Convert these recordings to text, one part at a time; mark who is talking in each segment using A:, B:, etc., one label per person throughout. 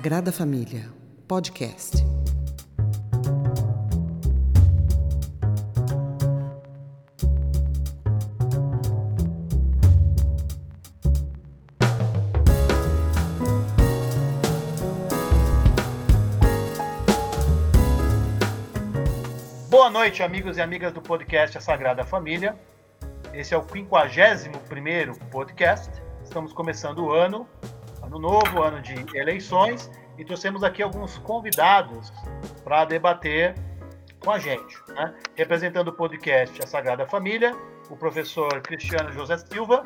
A: Sagrada Família, podcast.
B: Boa noite, amigos e amigas do podcast A Sagrada Família. Esse é o 51º podcast. Estamos começando o ano, ano novo, ano de eleições, e trouxemos aqui alguns convidados para debater com a gente. Né? Representando o podcast A Sagrada Família, o professor Cristiano José Silva.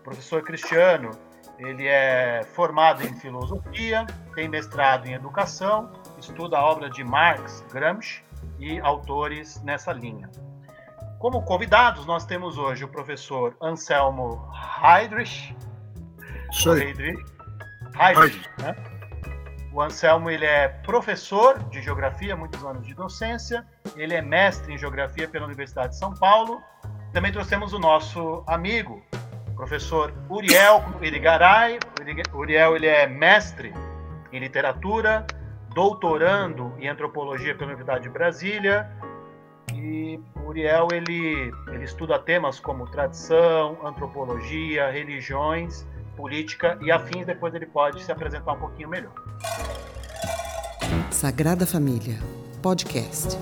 B: O professor Cristiano, ele é formado em filosofia, tem mestrado em educação, estuda a obra de Marx, Gramsci e autores nessa linha. Como convidados, nós temos hoje o professor Anselmo Heidrich.
C: Aí.
B: Heidrich, Heidrich, né? O Anselmo ele é professor de geografia, muitos anos de docência. Ele é mestre em geografia pela Universidade de São Paulo. Também trouxemos o nosso amigo, professor Uriel Irigaray. Uriel ele é mestre em literatura, doutorando em antropologia pela Universidade de Brasília. E o Uriel ele, ele estuda temas como tradição, antropologia, religiões, política e afins. Depois ele pode se apresentar um pouquinho melhor.
A: Sagrada Família, podcast.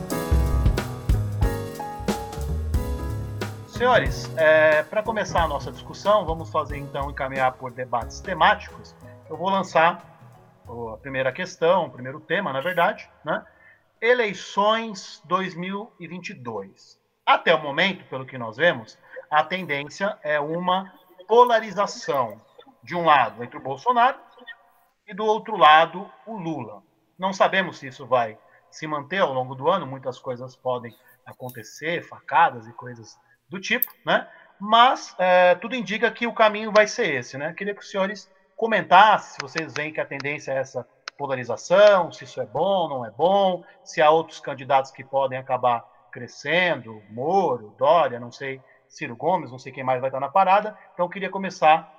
B: Senhores, é, para começar a nossa discussão, vamos fazer então encaminhar por debates temáticos. Eu vou lançar a primeira questão, o primeiro tema, na verdade, né? Eleições 2022. Até o momento, pelo que nós vemos, a tendência é uma polarização de um lado entre o Bolsonaro e do outro lado o Lula. Não sabemos se isso vai se manter ao longo do ano, muitas coisas podem acontecer, facadas e coisas do tipo, né? Mas é, tudo indica que o caminho vai ser esse, né? Queria que os senhores comentassem se vocês veem que a tendência é essa polarização, se isso é bom, não é bom, se há outros candidatos que podem acabar crescendo, Moro, Dória, não sei, Ciro Gomes, não sei quem mais vai estar na parada. Então, queria começar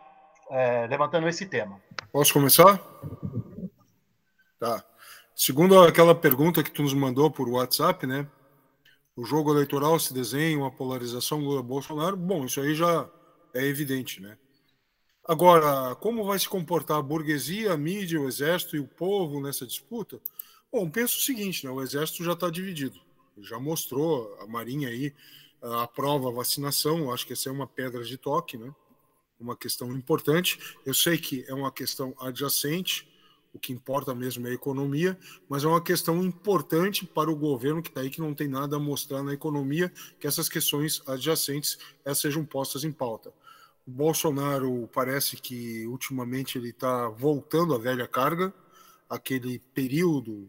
B: é, levantando esse tema.
C: Posso começar? Tá. Segundo aquela pergunta que tu nos mandou por WhatsApp, né? O jogo eleitoral se desenha uma polarização Lula-Bolsonaro. Bom, isso aí já é evidente, né? Agora, como vai se comportar a burguesia, a mídia, o exército e o povo nessa disputa? Bom, penso o seguinte, né? O exército já está dividido. Já mostrou a Marinha aí aprova a vacinação. Acho que essa é uma pedra de toque, né? Uma questão importante. Eu sei que é uma questão adjacente o que importa mesmo é a economia, mas é uma questão importante para o governo que está aí, que não tem nada a mostrar na economia, que essas questões adjacentes essas sejam postas em pauta. O Bolsonaro parece que ultimamente ele está voltando à velha carga, aquele período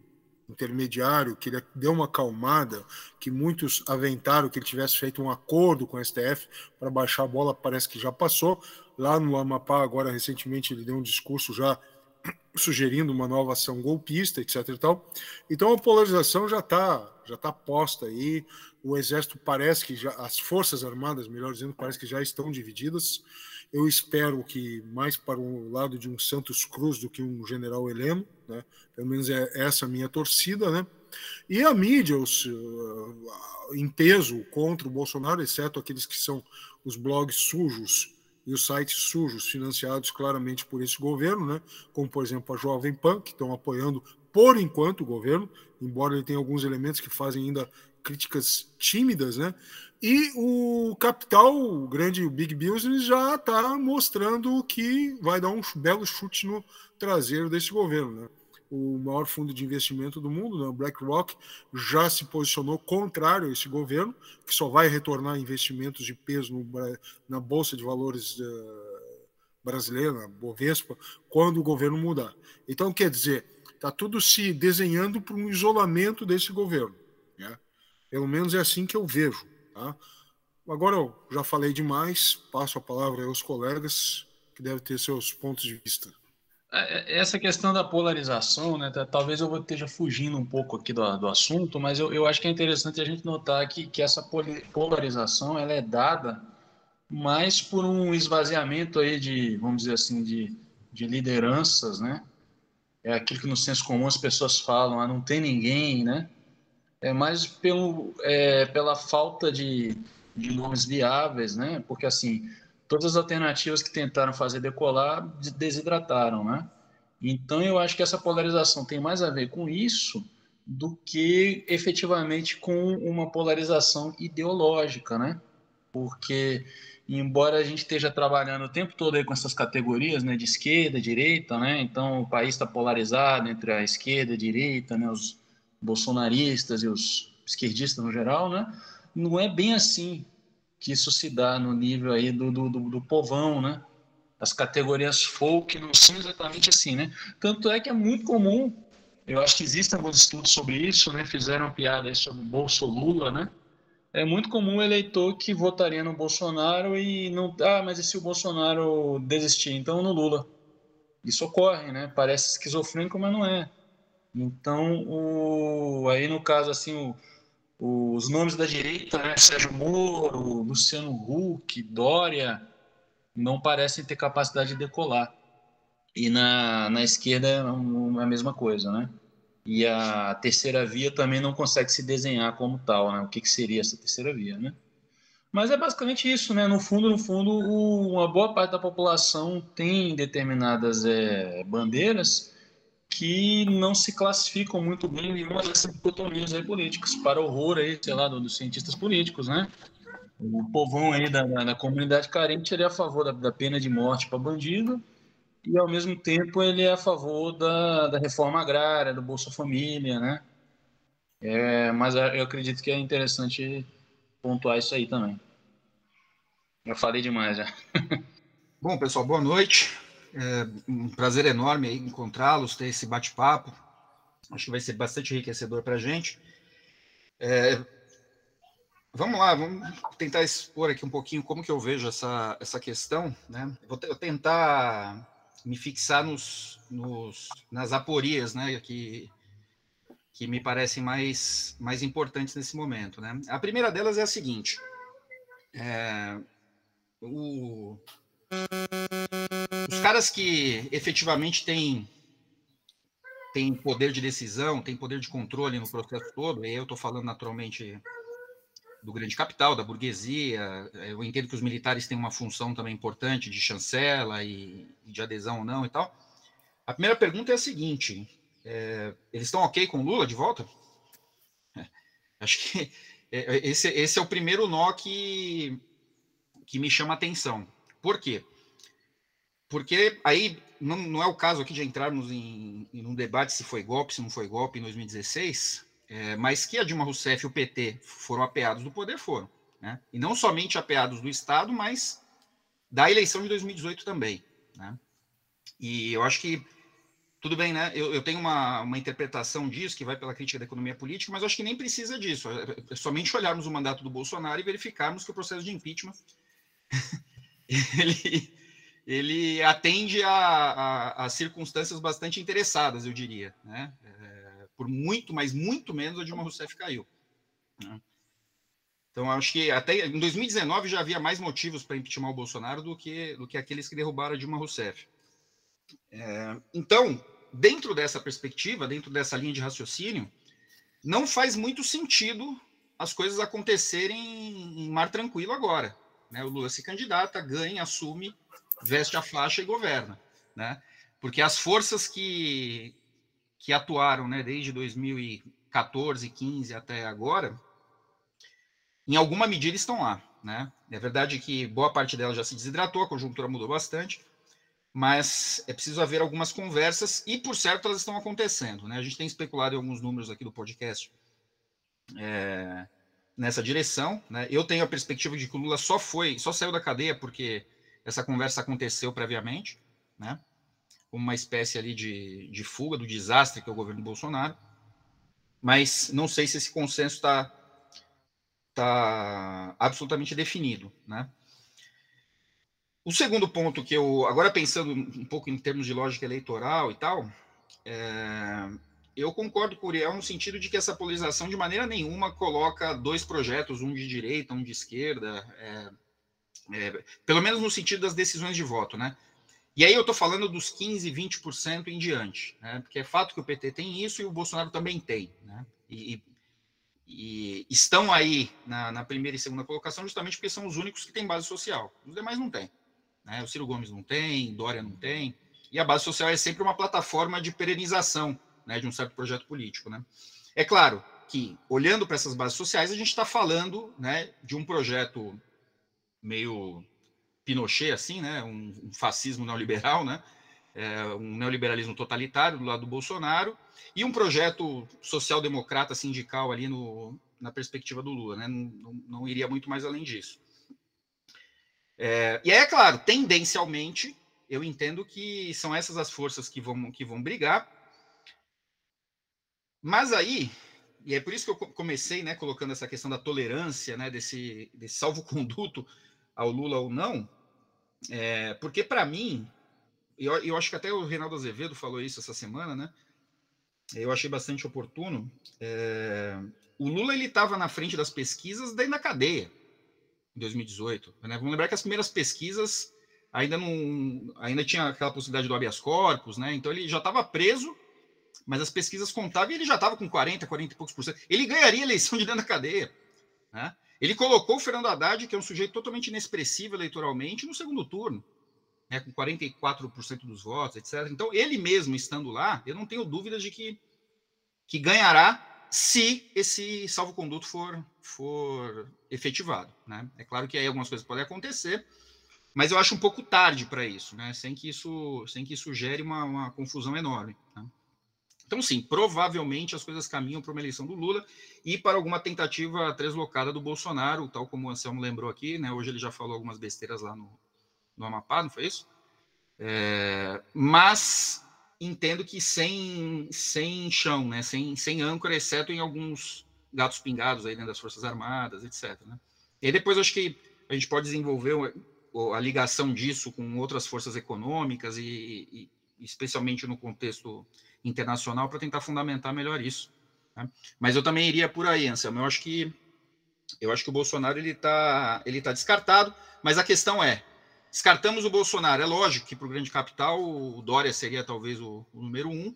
C: intermediário que ele deu uma acalmada, que muitos aventaram que ele tivesse feito um acordo com o STF para baixar a bola, parece que já passou. Lá no Amapá, agora recentemente, ele deu um discurso já sugerindo uma nova ação golpista, etc. E tal. Então a polarização já está já tá posta aí. O exército parece que já, as forças armadas, melhor dizendo, parece que já estão divididas. Eu espero que mais para o lado de um Santos Cruz do que um General Heleno, né? Pelo menos é essa a minha torcida, né? E a mídia, os, uh, em peso contra o Bolsonaro, exceto aqueles que são os blogs sujos e os sites sujos financiados claramente por esse governo, né? como por exemplo a Jovem Pan, que estão apoiando por enquanto o governo, embora ele tenha alguns elementos que fazem ainda críticas tímidas, né? E o capital, o grande Big Business, já está mostrando que vai dar um belo chute no traseiro desse governo, né? O maior fundo de investimento do mundo, né, o BlackRock, já se posicionou contrário a esse governo, que só vai retornar investimentos de peso no, na Bolsa de Valores uh, brasileira, na Bovespa, quando o governo mudar. Então, quer dizer, está tudo se desenhando para um isolamento desse governo. Né? Pelo menos é assim que eu vejo. Tá? Agora eu já falei demais, passo a palavra aos colegas que devem ter seus pontos de vista.
D: É, é, essa questão da polarização, né, talvez eu esteja fugindo um pouco aqui do, do assunto, mas eu, eu acho que é interessante a gente notar que, que essa polarização ela é dada mais por um esvaziamento aí de, vamos dizer assim, de, de lideranças, né, é aquilo que no senso comum as pessoas falam, ah, não tem ninguém, né? É mais pelo, é, pela falta de, de nomes viáveis, né? Porque assim, todas as alternativas que tentaram fazer decolar desidrataram, né? Então eu acho que essa polarização tem mais a ver com isso do que efetivamente com uma polarização ideológica, né? Porque embora a gente esteja trabalhando o tempo todo aí com essas categorias, né, de esquerda, direita, né? Então o país está polarizado entre a esquerda, a direita, né, os bolsonaristas e os esquerdistas no geral, né? Não é bem assim que isso se dá no nível aí do, do, do, do povão, né? As categorias folk não são exatamente assim, né? Tanto é que é muito comum, eu acho que existem alguns estudos sobre isso, né? Fizeram piada aí sobre Bolso Lula, né? É muito comum o eleitor que votaria no Bolsonaro e não. Ah, mas e se o Bolsonaro desistir? Então no Lula. Isso ocorre, né? Parece esquizofrênico, mas não é. Então, o, aí no caso, assim, o, os nomes da direita, né? Sérgio Moro, Luciano Huck, Dória, não parecem ter capacidade de decolar. E na, na esquerda é a mesma coisa, né? E a terceira via também não consegue se desenhar como tal, né? O que, que seria essa terceira via, né? Mas é basicamente isso, né? No fundo, no fundo, o, uma boa parte da população tem determinadas é, bandeiras que não se classificam muito bem em nenhuma dessas dicotomias aí políticas, para horror aí, sei lá, dos cientistas políticos, né? O povão aí da, da, da comunidade carente ele é a favor da, da pena de morte para bandido e ao mesmo tempo ele é a favor da, da reforma agrária, do Bolsa Família, né? É, mas eu acredito que é interessante pontuar isso aí também. Eu falei demais já.
E: Bom, pessoal, boa noite. É um prazer enorme encontrá-los, ter esse bate-papo. Acho que vai ser bastante enriquecedor para a gente. É, vamos lá, vamos tentar expor aqui um pouquinho como que eu vejo essa, essa questão. Né? Vou, vou tentar me fixar nos, nos, nas aporias, né, que, que me parecem mais, mais importantes nesse momento. Né? A primeira delas é a seguinte: é, o, os caras que efetivamente têm, têm poder de decisão, têm poder de controle no processo todo, e eu estou falando naturalmente do grande capital, da burguesia. Eu entendo que os militares têm uma função também importante de chancela e, de adesão ou não e tal. A primeira pergunta é a seguinte: é, eles estão ok com Lula de volta? É, acho que é, esse, esse é o primeiro nó que, que me chama atenção. Por quê? Porque aí não, não é o caso aqui de entrarmos em, em um debate se foi golpe, se não foi golpe em 2016, é, mas que a Dilma Rousseff e o PT foram apeados do poder, foram. Né? E não somente apeados do Estado, mas da eleição de 2018 também. Né? E eu acho que, tudo bem, né? Eu, eu, tenho uma, uma interpretação disso, que vai pela crítica da economia política, mas acho que nem precisa disso. É, é somente olharmos o mandato do Bolsonaro e verificarmos que o processo de impeachment ele, ele atende a, a, a circunstâncias bastante interessadas, eu diria. Né? por muito, mas muito menos a Dilma Rousseff caiu. Né? Então, acho que até em 2019 já havia mais motivos para impeachment o Bolsonaro do que, do que aqueles que derrubaram a Dilma Rousseff. É, então, dentro dessa perspectiva, dentro dessa linha de raciocínio, não faz muito sentido as coisas acontecerem em mar tranquilo agora. Né? O Lula se candidata, ganha, assume, veste a faixa e governa. Né? Porque as forças que, que atuaram né, desde 2014, 15 até agora, em alguma medida estão lá. Né? É verdade que boa parte delas já se desidratou, a conjuntura mudou bastante, mas é preciso haver algumas conversas e, por certo, elas estão acontecendo. Né? A gente tem especulado em alguns números aqui do podcast é, nessa direção. Né? Eu tenho a perspectiva de que o Lula só foi, só saiu da cadeia porque essa conversa aconteceu previamente. Né? uma espécie ali de, de fuga do desastre que é o governo Bolsonaro. Mas não sei se esse consenso está tá absolutamente definido, né? O segundo ponto que eu, agora pensando um pouco em termos de lógica eleitoral e tal, é, eu concordo com o Uriel no sentido de que essa polarização de maneira nenhuma coloca dois projetos, um de direita, um de esquerda, é, é, pelo menos no sentido das decisões de voto, né? E aí eu estou falando dos 15, 20% em diante, né? porque é fato que o PT tem isso e o Bolsonaro também tem. Né? E, e estão aí na, na, primeira e segunda colocação justamente porque são os únicos que têm base social. Os demais não têm. Né? O Ciro Gomes não tem, Dória não tem. E a base social é sempre uma plataforma de perenização né, de um certo projeto político. Né? É claro que, olhando para essas bases sociais, a gente está falando né, de um projeto meio Pinochet, assim, né, um, um fascismo neoliberal, né, é, um neoliberalismo totalitário do lado do Bolsonaro, e um projeto social-democrata sindical ali no, na perspectiva do Lula, né, não, não, iria muito mais além disso. É, e aí, é claro, tendencialmente, eu entendo que são essas as forças que vão, que vão brigar, mas aí, e é por isso que eu comecei né, colocando essa questão da tolerância, né, desse, desse salvo-conduto ao Lula ou não, é, porque para mim, eu, eu acho que até o Reinaldo Azevedo falou isso essa semana, né? Eu achei bastante oportuno. É, o Lula ele estava na frente das pesquisas dentro da cadeia em 2018. Né? Vamos lembrar que as primeiras pesquisas ainda não, ainda tinha aquela possibilidade do habeas corpus, né? Então ele já estava preso, mas as pesquisas contavam e ele já estava com 40, 40 e poucos por cento. Ele ganharia a eleição de dentro da cadeia, né? Ele colocou o Fernando Haddad, que é um sujeito totalmente inexpressivo eleitoralmente, no segundo turno, né, com 44% dos votos, etc. Então, ele mesmo estando lá, eu não tenho dúvidas de que, que ganhará se esse salvo-conduto for, for efetivado. Né? É claro que aí algumas coisas podem acontecer, mas eu acho um pouco tarde para isso, né? sem, que isso, sem que isso gere uma, uma confusão enorme. Né? Então, sim, provavelmente as coisas caminham para uma eleição do Lula e para alguma tentativa deslocada do Bolsonaro, tal como o Anselmo lembrou aqui, né? Hoje ele já falou algumas besteiras lá no, no Amapá, não foi isso? É, mas entendo que sem, sem chão, né? Sem, sem âncora, exceto em alguns gatos pingados aí dentro das Forças Armadas, etc. Né? E depois acho que a gente pode desenvolver a ligação disso com outras forças econômicas e, e especialmente no contexto internacional para tentar fundamentar melhor isso. Né? Mas eu também iria por aí, Anselmo. Eu acho que eu acho que o Bolsonaro ele está ele tá descartado, mas a questão é descartamos o Bolsonaro. É lógico que para o grande capital o Dória seria talvez o, o número um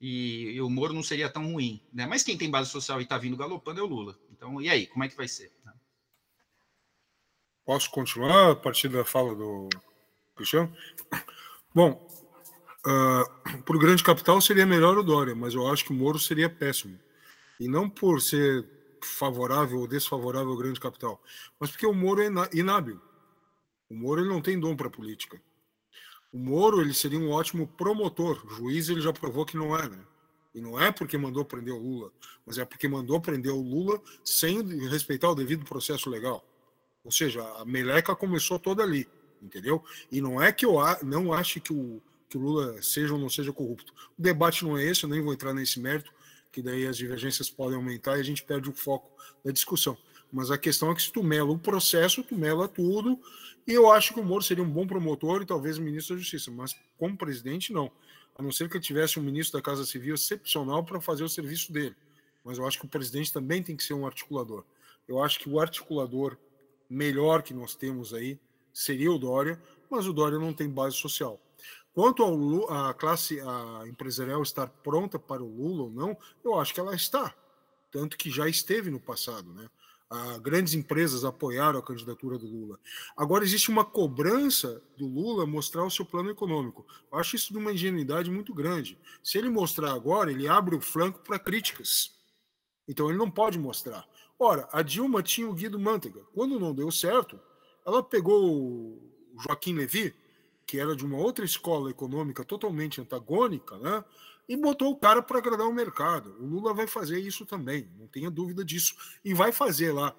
E: e, e, o Moro não seria tão ruim, né? Mas quem tem base social e está vindo galopando é o Lula. Então e aí, como é que vai ser? Né?
C: Posso continuar a partir da fala do Cristiano? Bom, Uh, ah, para o grande capital seria melhor o Dória, mas eu acho que o Moro seria péssimo. E não por ser favorável ou desfavorável ao grande capital, mas porque o Moro é inábil. O Moro ele não tem dom para política. O Moro ele seria um ótimo promotor. Juiz ele já provou que não é, né? E não é porque mandou prender o Lula, mas é porque mandou prender o Lula sem respeitar o devido processo legal. Ou seja, a meleca começou toda ali, entendeu? E não é que eu não ache que o, que o Lula seja ou não seja corrupto. O debate não é esse, eu nem vou entrar nesse mérito, que daí as divergências podem aumentar e a gente perde o foco da discussão. Mas a questão é que se tu mela o processo, tu mela tudo, e eu acho que o Moro seria um bom promotor e talvez ministro da Justiça, mas como presidente, não. A não ser que ele tivesse um ministro da Casa Civil excepcional para fazer o serviço dele. Mas eu acho que o presidente também tem que ser um articulador. Eu acho que o articulador melhor que nós temos aí seria o Dória, mas o Dória não tem base social. Quanto à classe a empresarial estar pronta para o Lula ou não, eu acho que ela está. Tanto que já esteve no passado, né? A grandes empresas apoiaram a candidatura do Lula. Agora existe uma cobrança do Lula mostrar o seu plano econômico. Eu acho isso de uma ingenuidade muito grande. Se ele mostrar agora, ele abre o flanco para críticas. Então ele não pode mostrar. Ora, a Dilma tinha o Guido Mantega. Quando não deu certo, ela pegou o Joaquim Levy, que era de uma outra escola econômica totalmente antagônica, né? E botou o cara para agradar o mercado. O Lula vai fazer isso também, não tenha dúvida disso. E vai fazer lá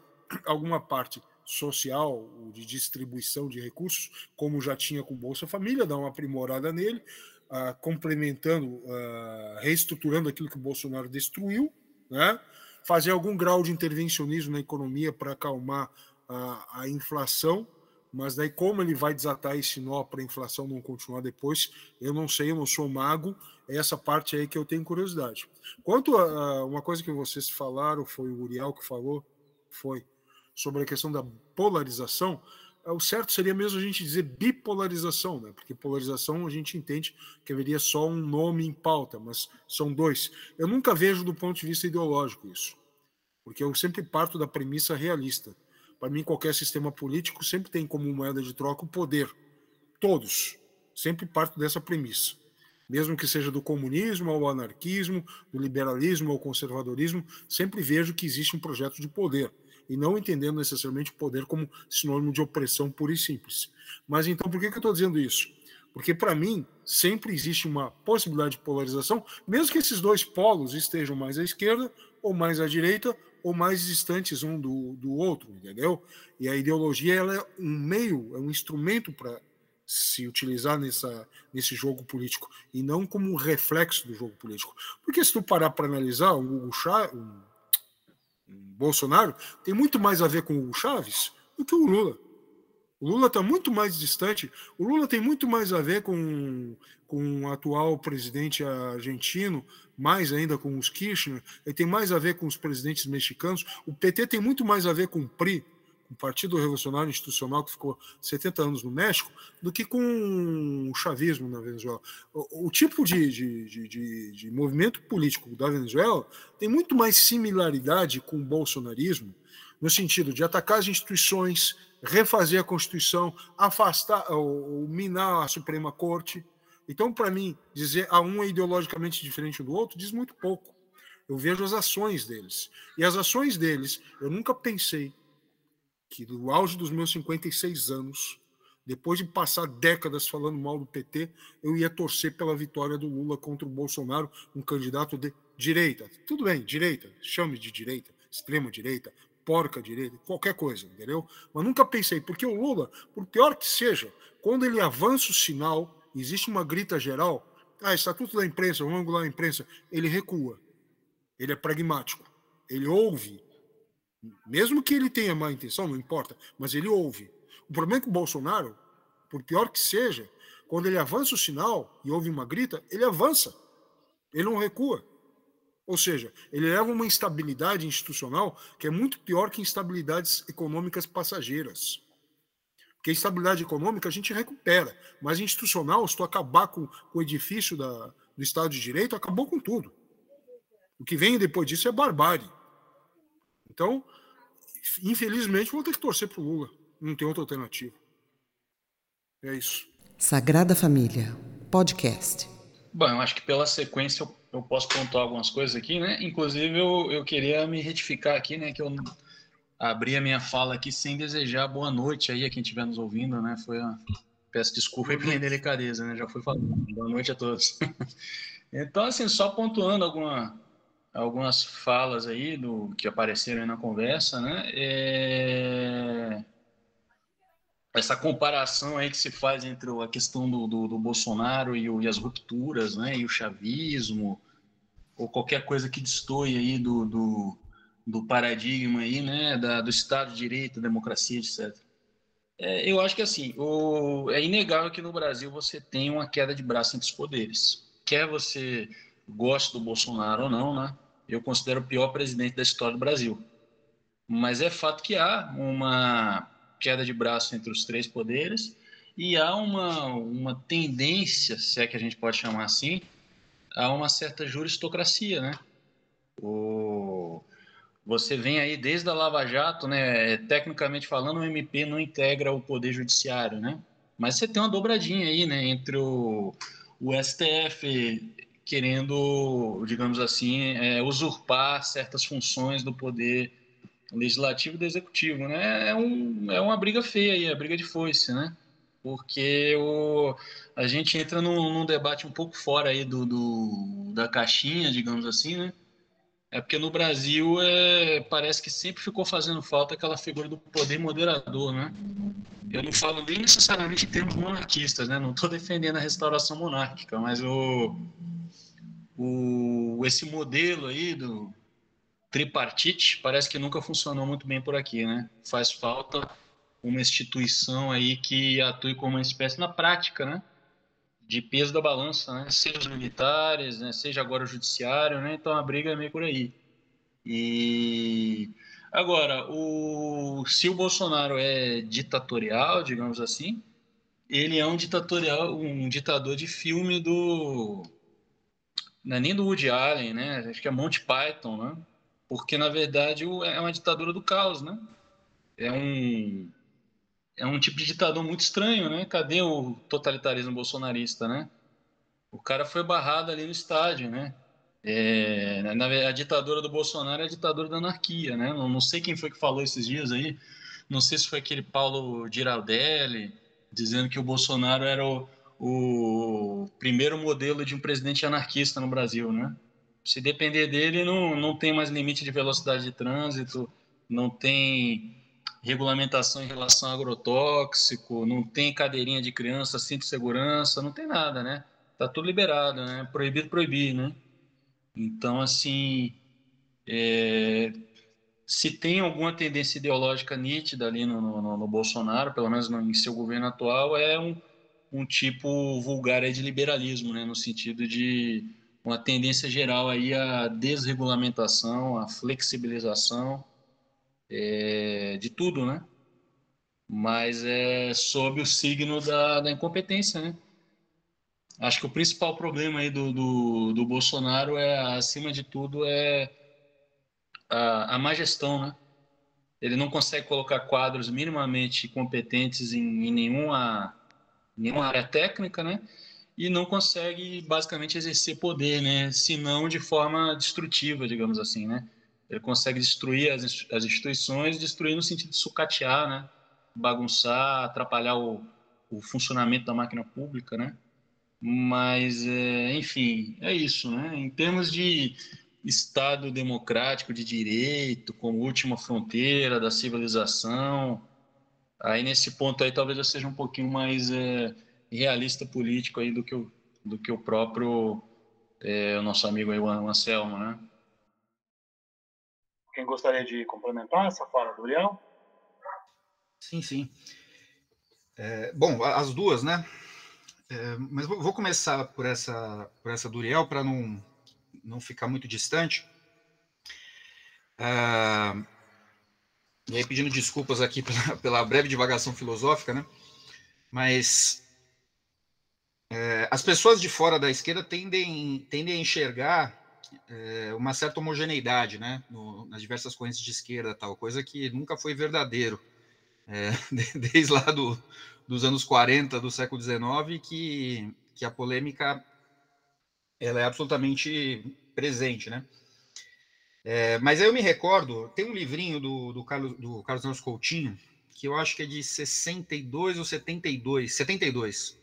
C: alguma parte social, de distribuição de recursos, como já tinha com Bolsa Família, dar uma aprimorada nele, uh, complementando, uh, reestruturando aquilo que o Bolsonaro destruiu, né? fazer algum grau de intervencionismo na economia para acalmar uh, a inflação mas daí como ele vai desatar esse nó para a inflação não continuar depois, eu não sei, eu não sou mago, é essa parte aí que eu tenho curiosidade. Quanto a, uma coisa que vocês falaram, foi o Uriel que falou, foi sobre a questão da polarização, é, o certo seria mesmo a gente dizer bipolarização, né? porque polarização a gente entende que haveria só um nome em pauta, mas são dois. Eu nunca vejo do ponto de vista ideológico isso, porque eu sempre parto da premissa realista. Para mim, qualquer sistema político sempre tem como moeda de troca o poder. Todos. Sempre parto dessa premissa. Mesmo que seja do comunismo ao anarquismo, do liberalismo ao conservadorismo, sempre vejo que existe um projeto de poder e não entendendo necessariamente o poder como sinônimo de opressão pura e simples. Mas então, por que, que eu estou dizendo isso? Porque, para mim, sempre existe uma possibilidade de polarização, mesmo que esses dois polos estejam mais à esquerda ou mais à direita, ou mais distantes um do, do outro, entendeu? E a ideologia ela é um meio, é um instrumento para se utilizar nessa, nesse jogo político, e não como um reflexo do jogo político. Porque se tu parar para analisar, o Hugo Bolsonaro tem muito mais a ver com o Chaves do que o Lula. O Lula está muito mais distante. O Lula tem muito mais a ver com, com o atual presidente argentino, mais ainda com os Kirchner. Ele tem mais a ver com os presidentes mexicanos. O PT tem muito mais a ver com o PRI, o Partido Revolucionário Institucional, que ficou 70 anos no México, do que com o chavismo na Venezuela. O, o tipo de, de, de, de, movimento político da Venezuela tem muito mais similaridade com o bolsonarismo, no sentido de atacar as instituições, refazer a Constituição, afastar ou, ou minar a Suprema Corte. Então, para mim, dizer a um é ideologicamente diferente do outro diz muito pouco. Eu vejo as ações deles. E as ações deles, eu nunca pensei que no auge dos meus 56 anos, depois de passar décadas falando mal do PT, eu ia torcer pela vitória do Lula contra o Bolsonaro, um candidato de direita. Tudo bem, direita, chame de direita, extrema direita, porca direita, qualquer coisa, entendeu? Mas nunca pensei, porque o Lula, por pior que seja, quando ele avança o sinal, existe uma grita geral, ah, estatuto da imprensa, vamos angular a imprensa, ele recua. Ele é pragmático. Ele ouve mesmo que ele tenha má intenção, não importa, mas ele ouve. O problema é que o Bolsonaro, por pior que seja, quando ele avança o sinal e ouve uma grita, ele avança. Ele não recua. Ou seja, ele leva uma instabilidade institucional que é muito pior que instabilidades econômicas passageiras. Porque a instabilidade econômica a gente recupera, mas institucional, se tu acabar com, com o edifício da, do Estado de Direito, acabou com tudo. O que vem depois disso é barbárie. Então, infelizmente, vou ter que torcer para o Lula. Não tem outra alternativa. É isso.
A: Sagrada Família, podcast.
D: Bom, eu acho que pela sequência eu, eu posso pontuar algumas coisas aqui, né? Inclusive, eu, eu queria me retificar aqui, né? Que eu abri a minha fala aqui sem desejar boa noite aí a quem estiver nos ouvindo, né? Foi a... Peço desculpa aí pela delicadeza, né? Já fui falando. Boa noite a todos. então, assim, só pontuando alguma, algumas falas aí do que apareceram aí na conversa, né? É... Essa comparação aí que se faz entre a questão do, do, do Bolsonaro e, o, e, as rupturas, né? E o chavismo, ou qualquer coisa que destoie aí do, do, do paradigma aí, né? Da, do Estado de Direito, democracia, etc. É, eu acho que assim, o, é inegável que no Brasil você tem uma queda de braço entre os poderes. Quer você goste do Bolsonaro ou não, né? Eu considero o pior presidente da história do Brasil. Mas é fato que há uma queda de braço entre os três poderes e há uma, uma tendência, se é que a gente pode chamar assim, a uma certa juristocracia, né? O, você vem aí desde a Lava Jato, né? Tecnicamente falando, o MP não integra o poder judiciário, né? Mas você tem uma dobradinha aí, né? Entre o, o STF querendo, digamos assim, é, usurpar certas funções do poder legislativo e do executivo, né? É, um, é uma briga feia aí, a briga de foice, né? Porque o, a gente entra num, num debate um pouco fora aí do, do, da caixinha, digamos assim, né? É porque no Brasil é, parece que sempre ficou fazendo falta aquela figura do poder moderador, né? Eu não falo nem necessariamente em termos monarquistas, né? Não estou defendendo a restauração monárquica, mas o, o, esse modelo aí do tripartite parece que nunca funcionou muito bem por aqui, né? Faz falta uma instituição aí que atue como uma espécie na prática, né? De peso da balança, né? Seja os militares, né? seja agora o judiciário, né? Então a briga é meio por aí. E Agora, o, se o Bolsonaro é ditatorial, digamos assim, ele é um ditatorial, um ditador de filme do. Não é nem do Woody Allen, né? Acho que é Monty Python, né? Porque, na verdade, é uma ditadura do caos, né? É um, é um tipo de ditador muito estranho, né? Cadê o totalitarismo bolsonarista, né? O cara foi barrado ali no estádio, né? É, na, a ditadura do Bolsonaro é a ditadura da anarquia, né? Não, não, sei quem foi que falou esses dias aí, não sei se foi aquele Paulo Giraldelli, dizendo que o Bolsonaro era o, o primeiro modelo de um presidente anarquista no Brasil, né? Se depender dele, não, não tem mais limite de velocidade de trânsito, não tem regulamentação em relação ao agrotóxico, não tem cadeirinha de criança, cinto de segurança, não tem nada, né? Tá tudo liberado, né? Proibido proibir, né? Então, assim, é, se tem alguma tendência ideológica nítida ali no, no, no Bolsonaro, pelo menos no, em seu governo atual, é um, um tipo vulgar de liberalismo, né, no sentido de uma tendência geral aí à desregulamentação, à flexibilização é, de tudo, né? Mas é sob o signo da, da incompetência, né? Acho que o principal problema aí do, do, do Bolsonaro é, acima de tudo, é a, a má gestão, né? Ele não consegue colocar quadros minimamente competentes em, em nenhuma, nenhuma área técnica, né? E não consegue basicamente exercer poder, né? Se não de forma destrutiva, digamos assim, né? Ele consegue destruir as, as instituições, destruir no sentido de sucatear, né? Bagunçar, atrapalhar o, o funcionamento da máquina pública, né? Mas, é, enfim, é isso, né? Em termos de Estado democrático de direito, como última fronteira da civilização, aí nesse ponto aí talvez eu seja um pouquinho mais é, realista político aí do que o, do que o próprio é, o nosso amigo aí, o Anselmo, né?
B: Quem gostaria de complementar essa fala do Uriel?
E: Sim, sim. É, bom, as duas, né? É, mas vou começar por essa, por essa Duriel, para não, não ficar muito distante. É, e aí, pedindo desculpas aqui pela, pela breve divagação filosófica, né? Mas é, as pessoas de fora da esquerda tendem, tendem a enxergar é, uma certa homogeneidade, né? No, nas diversas correntes de esquerda, tal, coisa que nunca foi verdadeiro. É, desde lá do, dos anos 40 do século XIX que, que a polêmica ela é absolutamente presente, né? É, mas aí eu me recordo, tem um livrinho do, do, Carlos, do Carlos Nelson Coutinho, que eu acho que é de 62 ou 72, 72.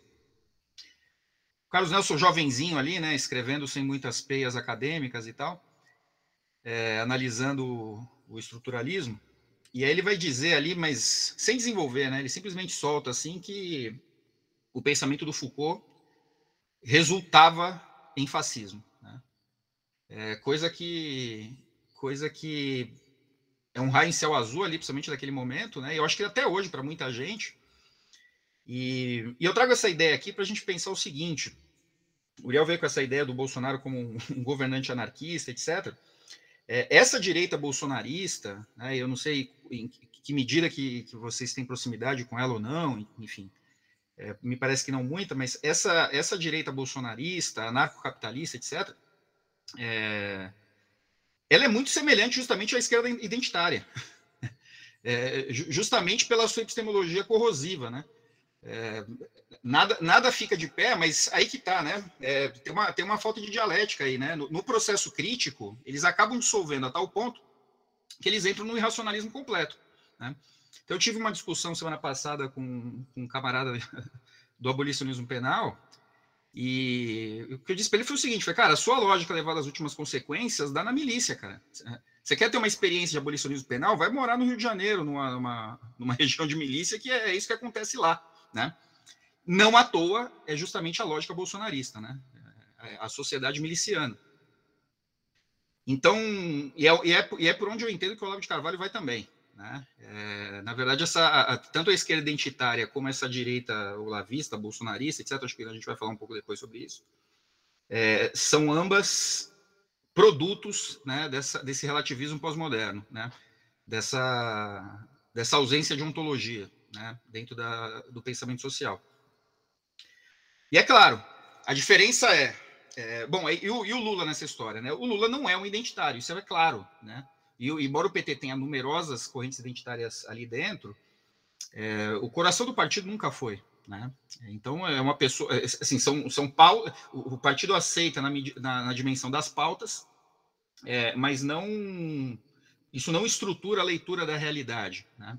E: Carlos Nelson, jovenzinho ali, né, escrevendo sem muitas peias acadêmicas e tal, é, analisando o, o estruturalismo. E aí ele vai dizer ali, mas sem desenvolver, né? Ele simplesmente solta assim que o pensamento do Foucault resultava em fascismo. Né? É, coisa que coisa que é um raio em céu azul ali, principalmente naquele momento, né? E eu acho que até hoje para muita gente. E, e, eu trago essa ideia aqui para a gente pensar o seguinte: o Uriel veio com essa ideia do Bolsonaro como um, governante anarquista, etc. É, essa direita bolsonarista, né, eu não sei em que medida que, que vocês têm proximidade com ela ou não, enfim, é, me parece que não muita, mas essa, essa direita bolsonarista, anarcocapitalista, etc., é, ela é muito semelhante justamente à esquerda identitária, é, justamente pela sua epistemologia corrosiva, né? É, nada, nada fica de pé, mas aí que tá, né? É, tem, uma, tem uma falta de dialética aí, né? No, no, processo crítico, eles acabam dissolvendo a tal ponto que eles entram no irracionalismo completo, né? Então, eu tive uma discussão semana passada com, com um camarada do abolicionismo penal, e o que eu disse para ele foi o seguinte: foi, cara, a sua lógica levada às últimas consequências dá na milícia, cara. Você quer ter uma experiência de abolicionismo penal? Vai morar no Rio de Janeiro, numa, numa, numa região de milícia, que é, é isso que acontece lá né? Não à toa é justamente a lógica bolsonarista, né? É, a sociedade miliciana. Então, e é, e é, e é por onde eu entendo que o Olavo de Carvalho vai também. Né? É, na verdade, essa, a, tanto a esquerda identitária como essa direita olavista, bolsonarista, etc., acho que a gente vai falar um pouco depois sobre isso, é, são ambas produtos né, dessa, desse relativismo pós-moderno. Né? dessa, dessa ausência de ontologia né, dentro da, do pensamento social. E é claro, a diferença é, é bom, e o, e o, Lula nessa história, né? O Lula não é um identitário, isso é claro, né? E embora o PT tenha numerosas correntes identitárias ali dentro, é, o coração do partido nunca foi, né? Então é uma pessoa, é, assim, são, são pau, o partido aceita na, na, na dimensão das pautas, é, mas não isso não estrutura a leitura da realidade, né?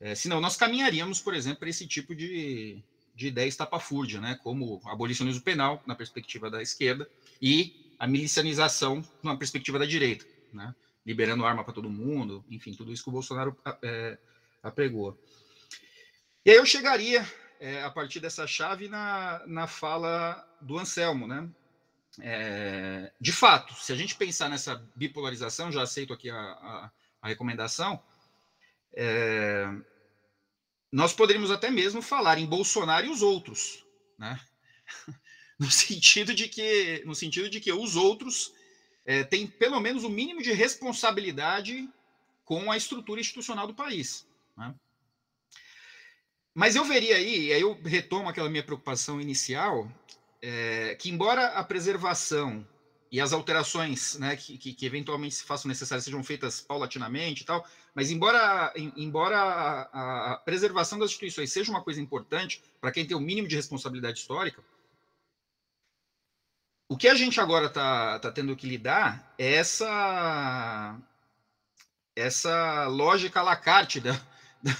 E: É, senão nós caminharíamos, por exemplo, para esse tipo de, de ideia estapafúrdia, né? Como abolicionismo penal na perspectiva da esquerda e a milicianização na perspectiva da direita, né? Liberando arma para todo mundo, enfim, tudo isso que o Bolsonaro é, apregou. E aí eu chegaria é, a partir dessa chave na, na fala do Anselmo, né? É, de fato, se a gente pensar nessa bipolarização, já aceito aqui a, a, a recomendação, é, nós poderíamos até mesmo falar em Bolsonaro e os outros, né? no sentido de que, no sentido de que os outros é, têm pelo menos o mínimo de responsabilidade com a estrutura institucional do país. Né? Mas eu veria aí, e aí eu retomo aquela minha preocupação inicial, é, que embora a preservação e as alterações né, que, que, que, eventualmente se façam necessárias sejam feitas paulatinamente e tal, mas embora, embora a, a preservação das instituições seja uma coisa importante para quem tem o mínimo de responsabilidade histórica, o que a gente agora está tá tendo que lidar é essa, essa lógica à la carte da, da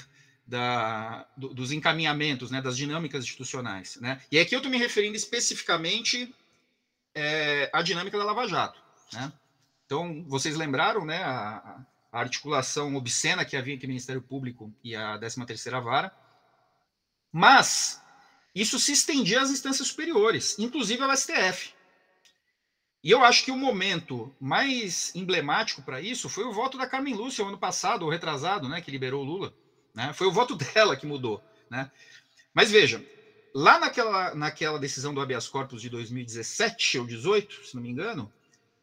E: da, do, dos encaminhamentos, né, das dinâmicas institucionais. Né? E aqui eu estou me referindo especificamente é, à dinâmica da Lava Jato. Né? Então, vocês lembraram né, a, a, articulação obscena que havia entre o Ministério Público e a 13ª Vara, mas isso se estendia às instâncias superiores, inclusive ao STF. E eu acho que o momento mais emblemático para isso foi o voto da Carmen Lúcia, ano passado, ou retrasado, né, que liberou o Lula. Né? Foi o voto dela que mudou. Né? Mas veja, lá naquela, naquela decisão do habeas corpus de 2017 ou 18, se não me engano,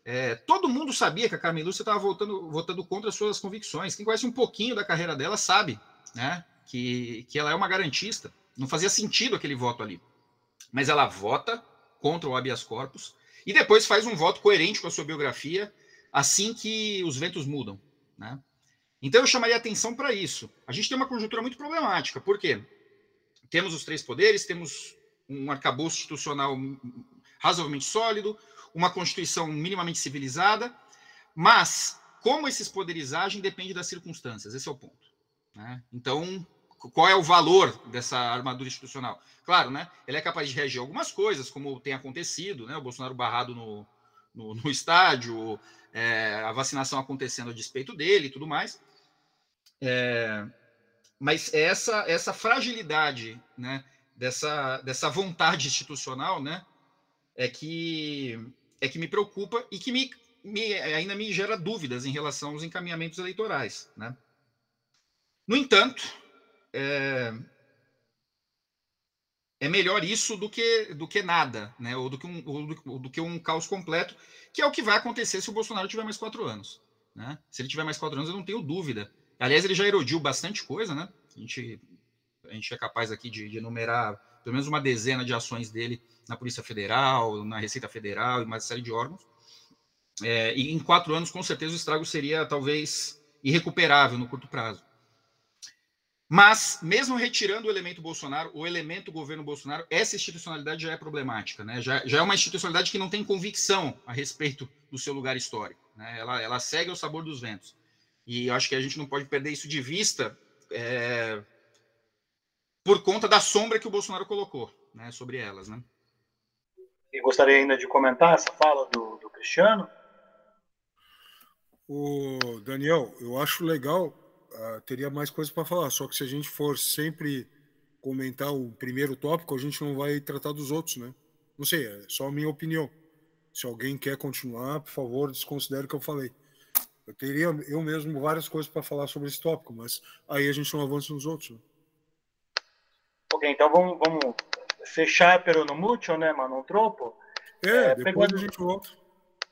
E: é, todo mundo sabia que a Carmen Lúcia estava votando, votando contra as suas convicções. Quem conhece um pouquinho da carreira dela sabe né, que, que ela é uma garantista. Não fazia sentido aquele voto ali. Mas ela vota contra o habeas corpus e depois faz um voto coerente com a sua biografia assim que os ventos mudam. Né? Então eu chamaria atenção para isso. A gente tem uma conjuntura muito problemática, por quê? Temos os três poderes, temos um arcabouço institucional razoavelmente sólido, uma constituição minimamente civilizada, mas como esses poderes agem depende das circunstâncias, esse é o ponto. Né? Então, qual é o valor dessa armadura institucional? Claro, né? Ele é capaz de reagir a algumas coisas, como tem acontecido, né? O Bolsonaro barrado no, no, no estádio, é, a vacinação acontecendo a despeito dele e tudo mais. É, mas essa essa fragilidade, né, dessa dessa vontade institucional, né, é que é que me preocupa e que me, me ainda me gera dúvidas em relação aos encaminhamentos eleitorais, né? No entanto, é, é melhor isso do que do que nada, né? Ou do que um ou do, do que um caos completo, que é o que vai acontecer se o Bolsonaro tiver mais quatro anos, né? Se ele tiver mais quatro anos, eu não tenho dúvida Aliás, ele já erodiu bastante coisa, né? A gente, a gente é capaz aqui de, de enumerar pelo menos uma dezena de ações dele na Polícia Federal, na Receita Federal e uma série de órgãos. É, e em quatro anos, com certeza, o estrago seria talvez irrecuperável no curto prazo. Mas, mesmo retirando o elemento Bolsonaro, o elemento governo Bolsonaro, essa institucionalidade já é problemática, né? já, já é uma institucionalidade que não tem convicção a respeito do seu lugar histórico. Né? Ela, ela segue o sabor dos ventos. E eu acho que a gente não pode perder isso de vista é, por conta da sombra que o Bolsonaro colocou né, sobre elas. Né?
B: E gostaria ainda de comentar essa fala do, do Cristiano.
C: O Daniel, eu acho legal, uh, teria mais coisas para falar, só que se a gente for sempre comentar o primeiro tópico, a gente não vai tratar dos outros, né? Não sei, é só a minha opinião. Se alguém quer continuar, por favor, desconsidere o que eu falei. Eu teria eu mesmo várias coisas para falar sobre esse tópico, mas aí a gente não avança nos outros. Né?
B: Ok, então vamos, vamos fechar pelo no mútil, né, mas não tropo.
C: É, é depois pegando, a gente volta.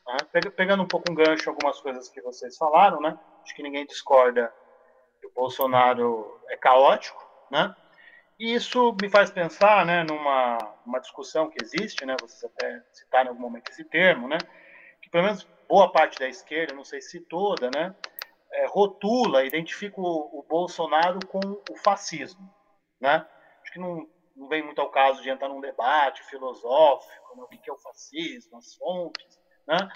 B: Né? Pegando um pouco um gancho algumas coisas que vocês falaram, né? Acho que ninguém discorda que o Bolsonaro é caótico, né? E isso me faz pensar, né, numa uma discussão que existe, né? Vocês até citaram em algum momento esse termo, né? Que pelo menos boa parte da esquerda, não sei se toda, né? É, rotula, identifica o, o Bolsonaro com o fascismo, né? Acho que não, não vem muito ao caso de entrar num debate filosófico, né, o que é o fascismo, as fontes, né?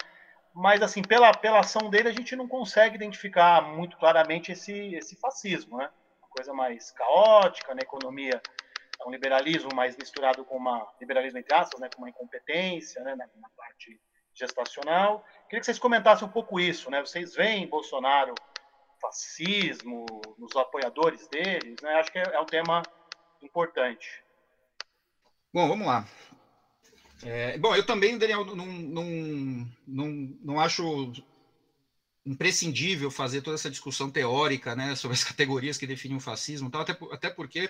B: Mas, assim, pela, pela ação dele, a gente não consegue identificar muito claramente esse, esse fascismo, né? Uma coisa mais caótica, na economia, é um liberalismo mais misturado com uma, liberalismo entre aspas, né? Com uma incompetência, né? Na, na parte gestacional. Queria que vocês comentassem um pouco isso, né? Vocês veem Bolsonaro fascismo, nos apoiadores deles, né? Acho que é, é um tema importante.
E: Bom, vamos lá. É, bom, eu também, Daniel, não, não, não, não acho imprescindível fazer toda essa discussão teórica né, sobre as categorias que definem o fascismo, tal, até, até porque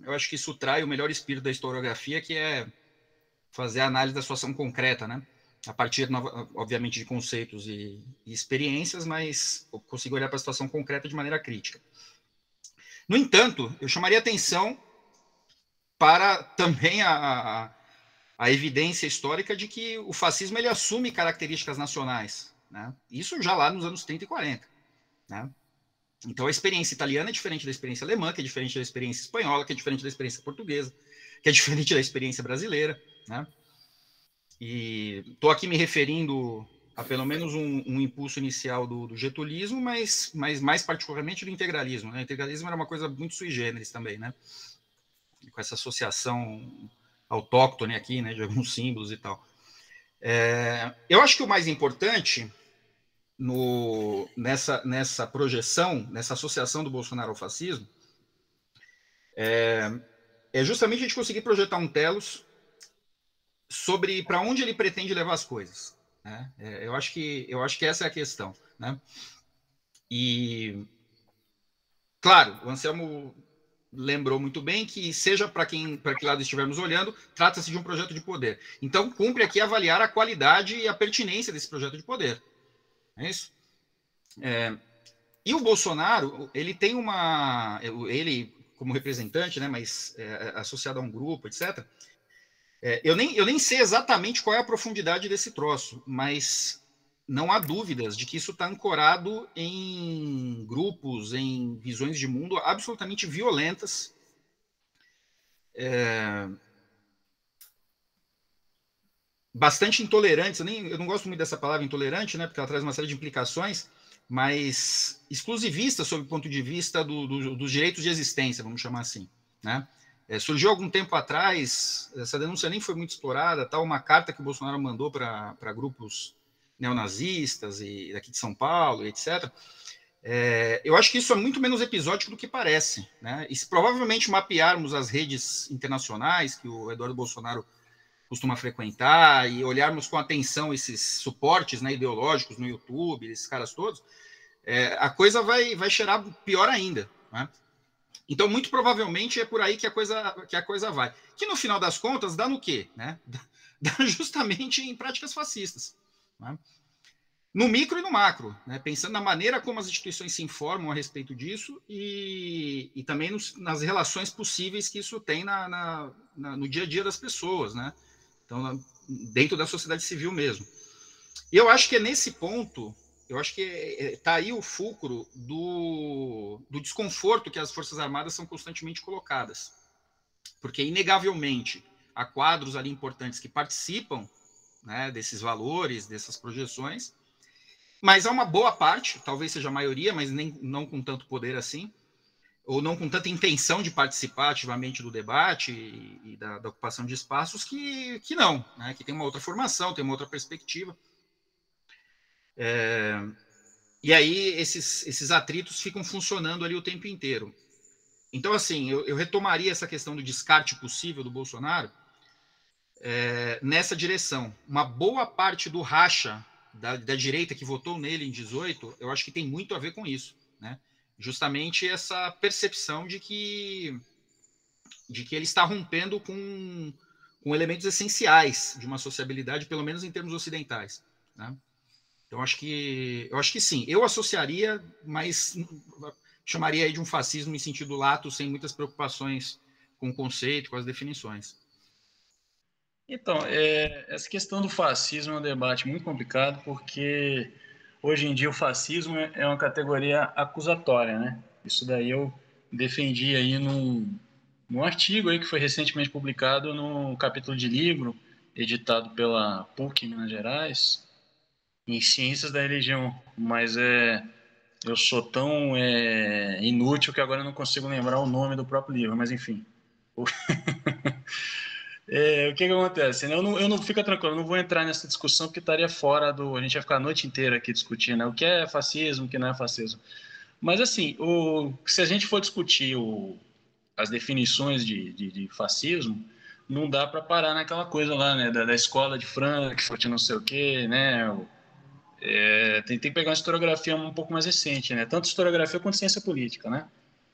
E: eu acho que isso trai o melhor espírito da historiografia, que é fazer a análise da situação concreta, né? A partir, obviamente, de conceitos e, e experiências, mas consigo olhar para a situação concreta de maneira crítica. No entanto, eu chamaria atenção para também a, a, a, evidência histórica de que o fascismo ele assume características nacionais. Né? Isso já lá nos anos 30 e 40. Né? Então a experiência italiana é diferente da experiência alemã, que é diferente da experiência espanhola, que é diferente da experiência portuguesa, que é diferente da experiência brasileira. Né? E estou aqui me referindo a pelo menos um, um impulso inicial do, do, getulismo, mas, mas mais particularmente do integralismo. Né? O integralismo era uma coisa muito sui generis também, né? com essa associação autóctone aqui, né, de alguns símbolos e tal. É, eu acho que o mais importante no, nessa, nessa projeção, nessa associação do Bolsonaro ao fascismo, é, é justamente a gente conseguir projetar um telos sobre para onde ele pretende levar as coisas. Né? É, eu, acho que, eu acho que essa é a questão. Né? E, claro, o Anselmo lembrou muito bem que, seja para quem para que lado estivermos olhando, trata-se de um projeto de poder. Então, cumpre aqui avaliar a qualidade e a pertinência desse projeto de poder. É isso? É, e o Bolsonaro, ele tem uma. Ele, como representante, né, mas é, associado a um grupo, etc. É, eu, nem, eu nem sei exatamente qual é a profundidade desse troço, mas não há dúvidas de que isso está ancorado em grupos, em visões de mundo absolutamente violentas. É... Bastante intolerantes, eu, nem, eu não gosto muito dessa palavra intolerante, né, porque ela traz uma série de implicações, mas exclusivistas sob o ponto de vista do, do, dos direitos de existência, vamos chamar assim. Né? É, surgiu algum tempo atrás, essa denúncia nem foi muito explorada, tal, uma carta que o Bolsonaro mandou para grupos neonazistas e daqui de São Paulo, etc. É, eu acho que isso é muito menos episódico do que parece. Né? E se provavelmente mapearmos as redes internacionais que o Eduardo Bolsonaro costuma frequentar e olharmos com atenção esses suportes né, ideológicos no YouTube, esses caras todos, é, a coisa vai, vai cheirar pior ainda. Né? Então, muito provavelmente é por aí que a coisa, que a coisa vai. Que no final das contas dá no quê? Né? Dá justamente em práticas fascistas. Né? No micro e no macro, né? pensando na maneira como as instituições se informam a respeito disso e, e também nos, nas relações possíveis que isso tem na, na, na, no dia a dia das pessoas, né? Então, dentro da sociedade civil mesmo. E eu acho que é nesse ponto, eu acho que está tá aí o fulcro do, do desconforto que as Forças Armadas são constantemente colocadas. Porque, inegavelmente, há quadros ali importantes que participam né, desses valores, dessas projeções. Mas há uma boa parte, talvez seja a maioria, mas nem, não com tanto poder assim, ou não com tanta intenção de participar ativamente do debate e, e da, da, ocupação de espaços, que, que não, né, que tem uma outra formação, tem uma outra perspectiva. É, e aí esses, esses atritos ficam funcionando ali o tempo inteiro. Então, assim, eu, eu retomaria essa questão do descarte possível do Bolsonaro, é, nessa direção. Uma boa parte do racha da, da, direita que votou nele em 18, eu acho que tem muito a ver com isso, né? Justamente essa percepção de que de que ele está rompendo com, com elementos essenciais de uma sociabilidade, pelo menos em termos ocidentais. Né? Então acho que eu acho que sim. Eu associaria, mas chamaria aí de um fascismo em sentido lato, sem muitas preocupações com o conceito, com as definições.
D: Então, é, essa questão do fascismo é um debate muito complicado, porque hoje em dia o fascismo é, é uma categoria acusatória, né? Isso daí eu defendi aí num, num artigo aí que foi recentemente publicado no capítulo de livro, editado pela PUC Minas Gerais, em Ciências da Religião, mas é eu sou tão é, inútil que agora eu não consigo lembrar o nome do próprio livro, mas enfim. é, o que, que acontece? Eu não, eu não fica tranquilo, eu não vou entrar nessa discussão porque estaria fora do. A gente ia ficar a noite inteira aqui discutindo né, o que é fascismo, o que não é fascismo. Mas assim, o, se a gente for discutir o, as definições de, de, de fascismo, não dá para parar naquela coisa lá, né, da, da escola de Frankfurt, não sei o quê, né, é, tem, tem, que pegar uma historiografia um pouco mais recente, né? Tanto historiografia quanto ciência política, né?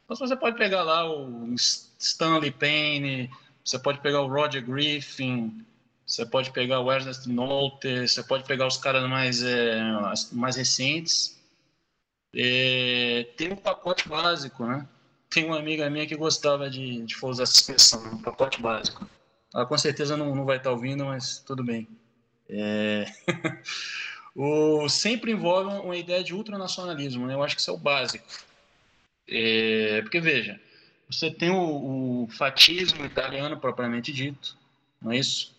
D: Então você pode pegar lá o Stanley Payne, você pode pegar o Roger Griffin, você pode pegar o Ernest Nolte, você pode pegar os caras mais, é, mais recentes. É, tem um pacote básico, né? Tem uma amiga minha que gostava de, de usar essa expressão, um pacote básico. Ela com certeza não, não vai estar ouvindo, mas tudo bem. É... O, sempre envolve uma ideia de ultranacionalismo, né? Eu acho que isso é o básico. É, porque, veja, você tem o, o fatismo italiano propriamente dito, não é isso?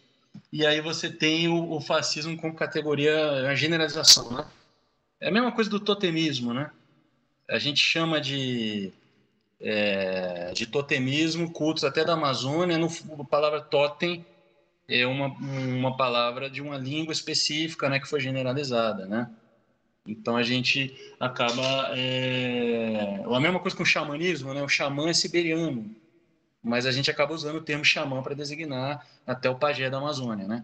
D: E aí você tem o, o fascismo como categoria, a generalização, né? É a mesma coisa do totemismo, né? A gente chama de, é, de totemismo cultos até da Amazônia, no, a palavra totem é uma, uma palavra de uma língua específica, né, que foi generalizada, né? Então a gente acaba é... a mesma coisa com o xamanismo, né? O xamã é siberiano, mas a gente acaba usando o termo xamã para designar até o pajé da Amazônia, né?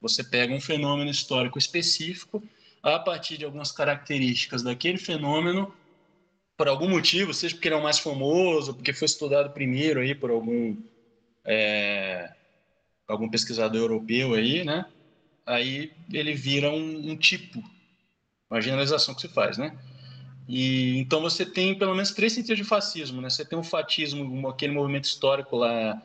D: Você pega um fenômeno histórico específico, a partir de algumas características daquele fenômeno, por algum motivo, seja porque ele é o mais famoso, porque foi estudado primeiro aí por algum é algum pesquisador europeu aí, né? Aí ele vira um, um tipo, uma generalização que se faz, né? E então você tem pelo menos três sentidos de fascismo, né? Você tem o fatismo, aquele movimento histórico lá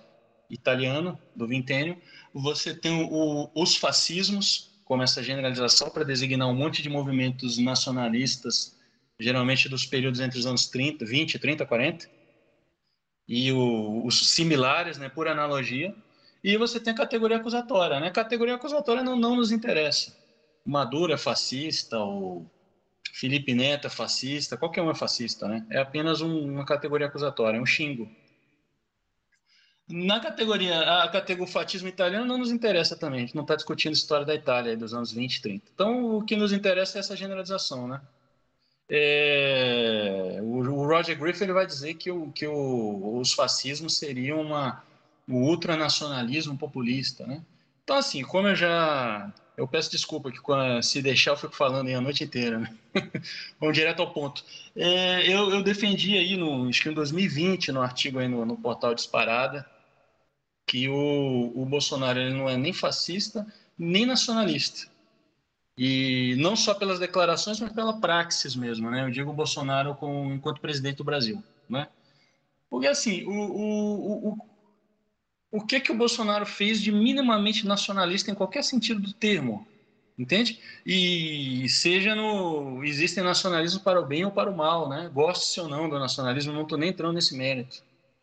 D: italiano do vintênio. Você tem o, os fascismos, como essa generalização para designar um monte de movimentos nacionalistas, geralmente dos períodos entre os anos 30, 20, 30, 40, e o, os similares, né? Por analogia. E você tem a categoria acusatória, né? A categoria acusatória não, não nos interessa. Maduro é fascista, ou Felipe Neto é fascista, qualquer um é fascista, né? É apenas um, uma categoria acusatória, é um xingo. Na categoria, a categoria fatismo italiano não nos interessa também, a gente não está discutindo a história da Itália dos anos 20 e 30. Então, o que nos interessa é essa generalização, né? É, o, o, Roger Griffin ele vai dizer que, o, que o, os fascismos seriam uma, o ultranacionalismo populista, né? Então, assim, como eu já... Eu peço desculpa que se deixar eu fico falando aí a noite inteira, né? Vamos direto ao ponto. É, eu, eu, defendi aí, no, acho que em 2020, no artigo aí no, no portal Disparada, que o, o Bolsonaro ele não é nem fascista, nem nacionalista. E não só pelas declarações, mas pela praxis mesmo, né? Eu digo o Bolsonaro com, enquanto presidente do Brasil, né? Porque, assim, o, o, o, o que que o Bolsonaro fez de minimamente nacionalista em qualquer sentido do termo, entende? E seja no existem nacionalismos para o bem ou para o mal, né? Goste ou não do nacionalismo, não estou nem entrando nesse mérito.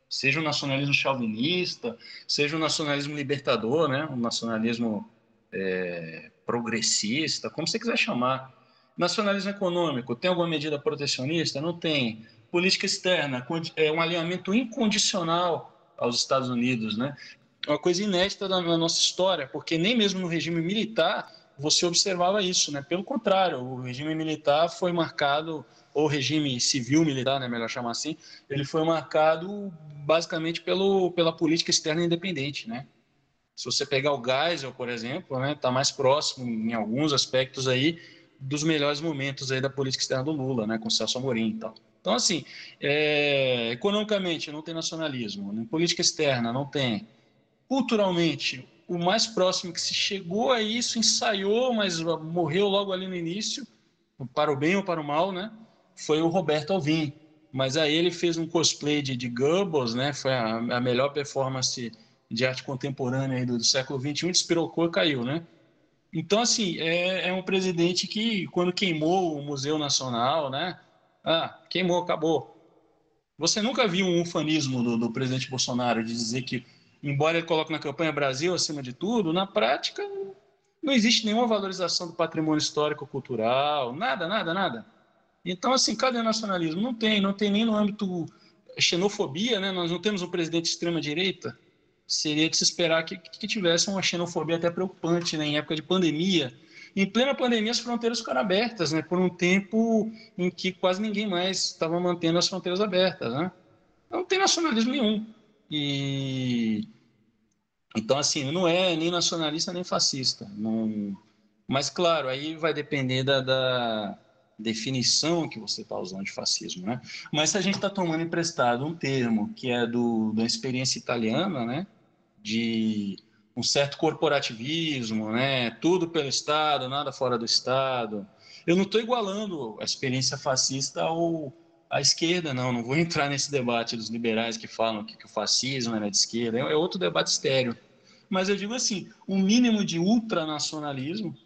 D: Seja o nacionalismo chauvinista, seja o nacionalismo libertador, né? Um nacionalismo é, progressista, como você quiser chamar. Nacionalismo econômico, tem alguma medida protecionista? Não tem. Política externa, é um alinhamento incondicional aos Estados Unidos, né? Uma coisa inédita na nossa história, porque nem mesmo no regime militar você observava isso, né? Pelo contrário, o regime militar foi marcado, ou regime civil militar, né, melhor chamar assim, ele foi marcado basicamente pelo, pela política externa independente, né? Se você pegar o Geisel, por exemplo, né, está mais próximo em alguns aspectos aí dos melhores momentos aí da política externa do Lula, né, com Celso Amorim e tal. Então, assim, é, economicamente não tem nacionalismo, em política externa não tem. Culturalmente, o mais próximo que se chegou a isso, ensaiou, mas morreu logo ali no início, para o bem ou para o mal, né? Foi o Roberto Alvim. Mas aí ele fez um cosplay de, de Goebbels, né? Foi a, a melhor performance de arte contemporânea do, do século XXI, despirocou e caiu, né? Então, assim, é, é, um presidente que, quando queimou o Museu Nacional, né? Ah, queimou, acabou. Você nunca viu um ufanismo do, do presidente Bolsonaro de dizer que embora ele coloque na campanha Brasil acima de tudo, na prática não existe nenhuma valorização do patrimônio histórico-cultural, nada, nada, nada. Então, assim, cadê o nacionalismo? Não tem, não tem nem no âmbito xenofobia, né? Nós não temos um presidente de extrema-direita. Seria de se esperar que, que tivesse uma xenofobia até preocupante, né? Em época de pandemia. Em plena pandemia, as fronteiras ficaram abertas, né? Por um tempo em que quase ninguém mais estava mantendo as fronteiras abertas, né? Não tem nacionalismo nenhum. E então, assim, não é nem nacionalista nem fascista. Não... Mas, claro, aí vai depender da, da definição que você está usando de fascismo, né? Mas se a gente está tomando emprestado um termo que é do, da experiência italiana, né? De um certo corporativismo, né? Tudo pelo Estado, nada fora do Estado. Eu não estou igualando a experiência fascista ao à esquerda, não. Não vou entrar nesse debate dos liberais que falam que, que o fascismo era de esquerda. É, é outro debate estéreo mas eu digo assim, um mínimo de ultranacionalismo,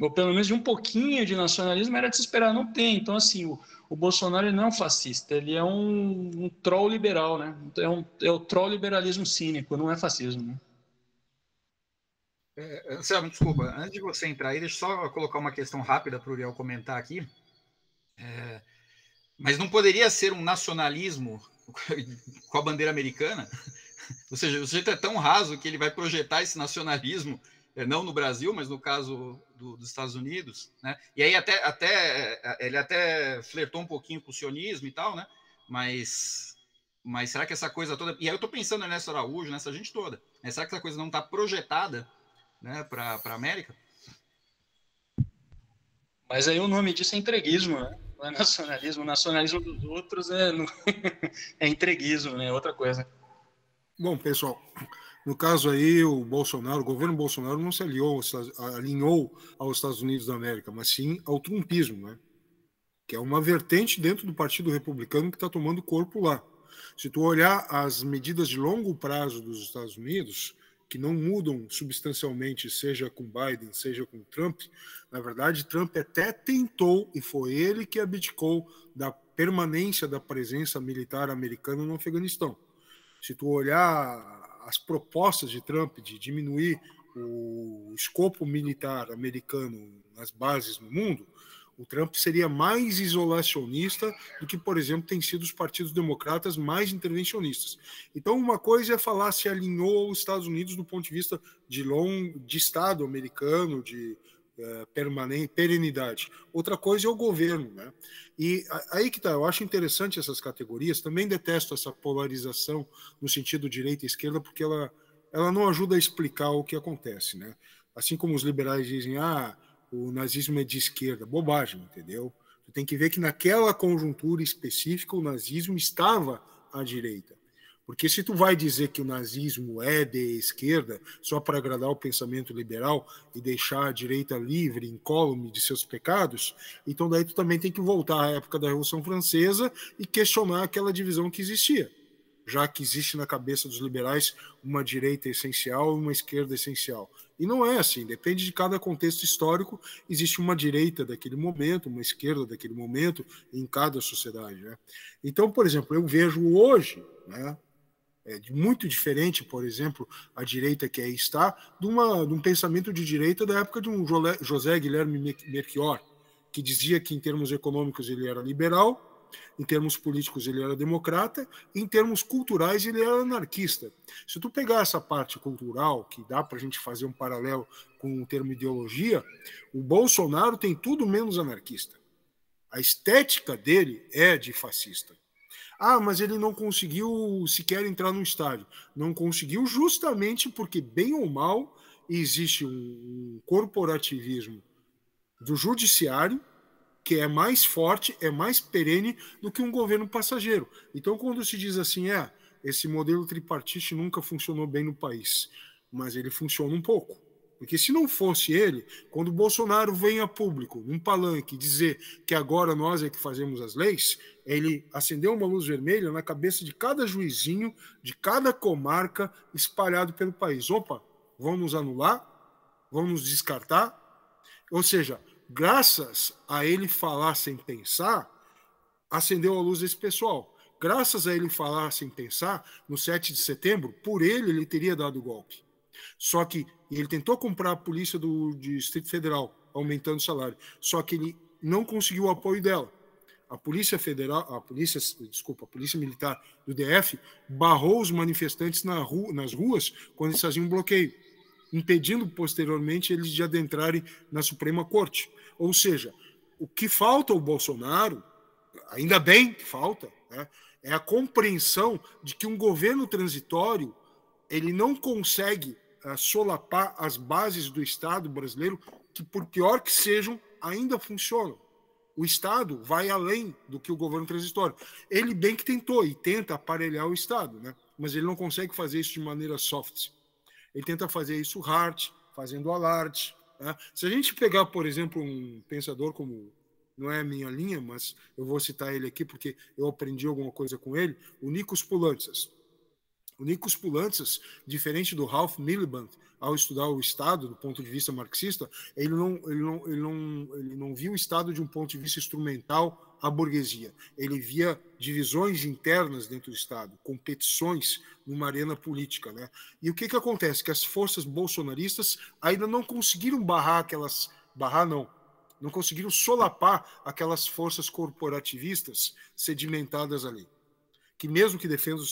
D: ou pelo menos de um pouquinho de nacionalismo, era de se esperar, não tem. Então, assim, o, o Bolsonaro não é um fascista, ele é um, um troll liberal, né? É, um, é o troll liberalismo cínico, não é fascismo, né?
E: É, Anselmo, desculpa, antes de você entrar aí, deixa eu só colocar uma questão rápida para o Uriel comentar aqui. É, mas não poderia ser um nacionalismo com a bandeira americana? Ou seja, o sujeito é tão raso que ele vai projetar esse nacionalismo, eh, não no Brasil, mas no caso do, dos Estados Unidos, né? E aí até, até eh, ele até flertou um pouquinho com o sionismo e tal, né? Mas, mas será que essa coisa toda... E aí eu estou pensando Ernesto Araújo, nessa gente toda. Né? Será que essa coisa não está projetada né, para a América?
D: Mas aí o nome disso é entreguismo, né? Não é nacionalismo. O nacionalismo dos outros é, é entreguismo, né? Outra coisa.
C: Bom, pessoal, no caso aí, o Bolsonaro, o governo Bolsonaro não se aliou, alinhou aos Estados Unidos da América, mas sim ao trumpismo, né? que é uma vertente dentro do Partido Republicano que está tomando corpo lá. Se tu olhar as medidas de longo prazo dos Estados Unidos, que não mudam substancialmente, seja com Biden, seja com Trump, na verdade, Trump até tentou, e foi ele que abdicou da permanência da presença militar americana no Afeganistão. Se tu olhar as propostas de Trump de diminuir o escopo militar americano nas bases no mundo, o Trump seria mais isolacionista do que, por exemplo, tem sido os partidos democratas mais intervencionistas. Então, uma coisa é falar se alinhou aos Estados Unidos do ponto de vista de long, de Estado americano, de é, permanente, perenidade. Outra coisa é o governo, né? E aí que tá, eu acho interessante essas categorias, também detesto essa polarização no sentido direita e esquerda, porque ela, ela não ajuda a explicar o que acontece, né? Assim como os liberais dizem, ah, o nazismo é de esquerda, bobagem, entendeu? Tu tem que ver que naquela conjuntura específica o nazismo estava à direita. Porque se tu vai dizer que o nazismo é de esquerda só para agradar o pensamento liberal e deixar a direita livre, incólume de seus pecados, então daí tu também tem que voltar à época da Revolução Francesa e questionar aquela divisão que existia, já que existe na cabeça dos liberais uma direita essencial e uma esquerda essencial. E não é assim, depende de cada contexto histórico, existe uma direita daquele momento, uma esquerda daquele momento em cada sociedade. Né? Então, por exemplo, eu vejo hoje, né, é, muito diferente, por exemplo, a direita que aí está, de, uma, de um pensamento de direita da época de um José Guilherme Melchior, que dizia que em termos econômicos ele era liberal, em termos políticos ele era democrata, em termos culturais ele era anarquista. Se tu pegar essa parte cultural, que dá para a gente fazer um paralelo com o termo ideologia, o Bolsonaro tem tudo menos anarquista. A estética dele é de fascista. Ah, mas ele não conseguiu sequer entrar no estádio. Não conseguiu justamente porque, bem ou mal, existe um corporativismo do judiciário que é mais forte, é mais perene do que um governo passageiro. Então, quando se diz assim, é, esse modelo tripartite nunca funcionou bem no país. mas ele funciona um pouco. Porque se não fosse ele, quando Bolsonaro vem a público, num palanque, dizer que agora nós é que fazemos as leis, ele acendeu uma luz vermelha na cabeça de cada juizinho, de cada comarca espalhado pelo país. Opa, vão nos anular? Vão nos descartar? Ou seja, graças a ele falar sem pensar, acendeu a luz esse pessoal. Graças a ele falar sem pensar, no 7 de setembro, por ele, ele teria dado o golpe. Só que ele tentou comprar a polícia do Distrito Federal, aumentando o salário. Só que ele não conseguiu o apoio dela. A Polícia Federal, a Polícia, desculpa, a Polícia Militar do DF barrou os manifestantes na rua, nas ruas quando eles faziam um bloqueio, impedindo posteriormente eles de adentrarem na Suprema Corte. Ou seja, o que falta ao Bolsonaro, ainda bem que falta, né, é a compreensão de que um governo transitório ele não consegue uh, solapar as bases do Estado brasileiro, que, por pior que sejam, ainda funcionam. O Estado vai além do que o governo transitório. Ele bem que tentou e tenta aparelhar o Estado, né? mas ele não consegue fazer isso de maneira soft. Ele tenta fazer isso hard, fazendo alarde. Né? Se a gente pegar, por exemplo, um pensador como não é a minha linha, mas eu vou citar ele aqui porque eu aprendi alguma coisa com ele, o Nikos Poulantzas. O Nikos Poulantzas, diferente do Ralph Miliband, ao estudar o Estado do ponto de vista marxista, ele não, ele não, ele não, ele não viu o Estado de um ponto de vista instrumental à burguesia. Ele via divisões internas dentro do Estado, competições numa arena política. Né? E o que, que acontece? Que as forças bolsonaristas ainda não conseguiram barrar aquelas. barrar não, não conseguiram solapar aquelas forças corporativistas sedimentadas ali que mesmo que defendam,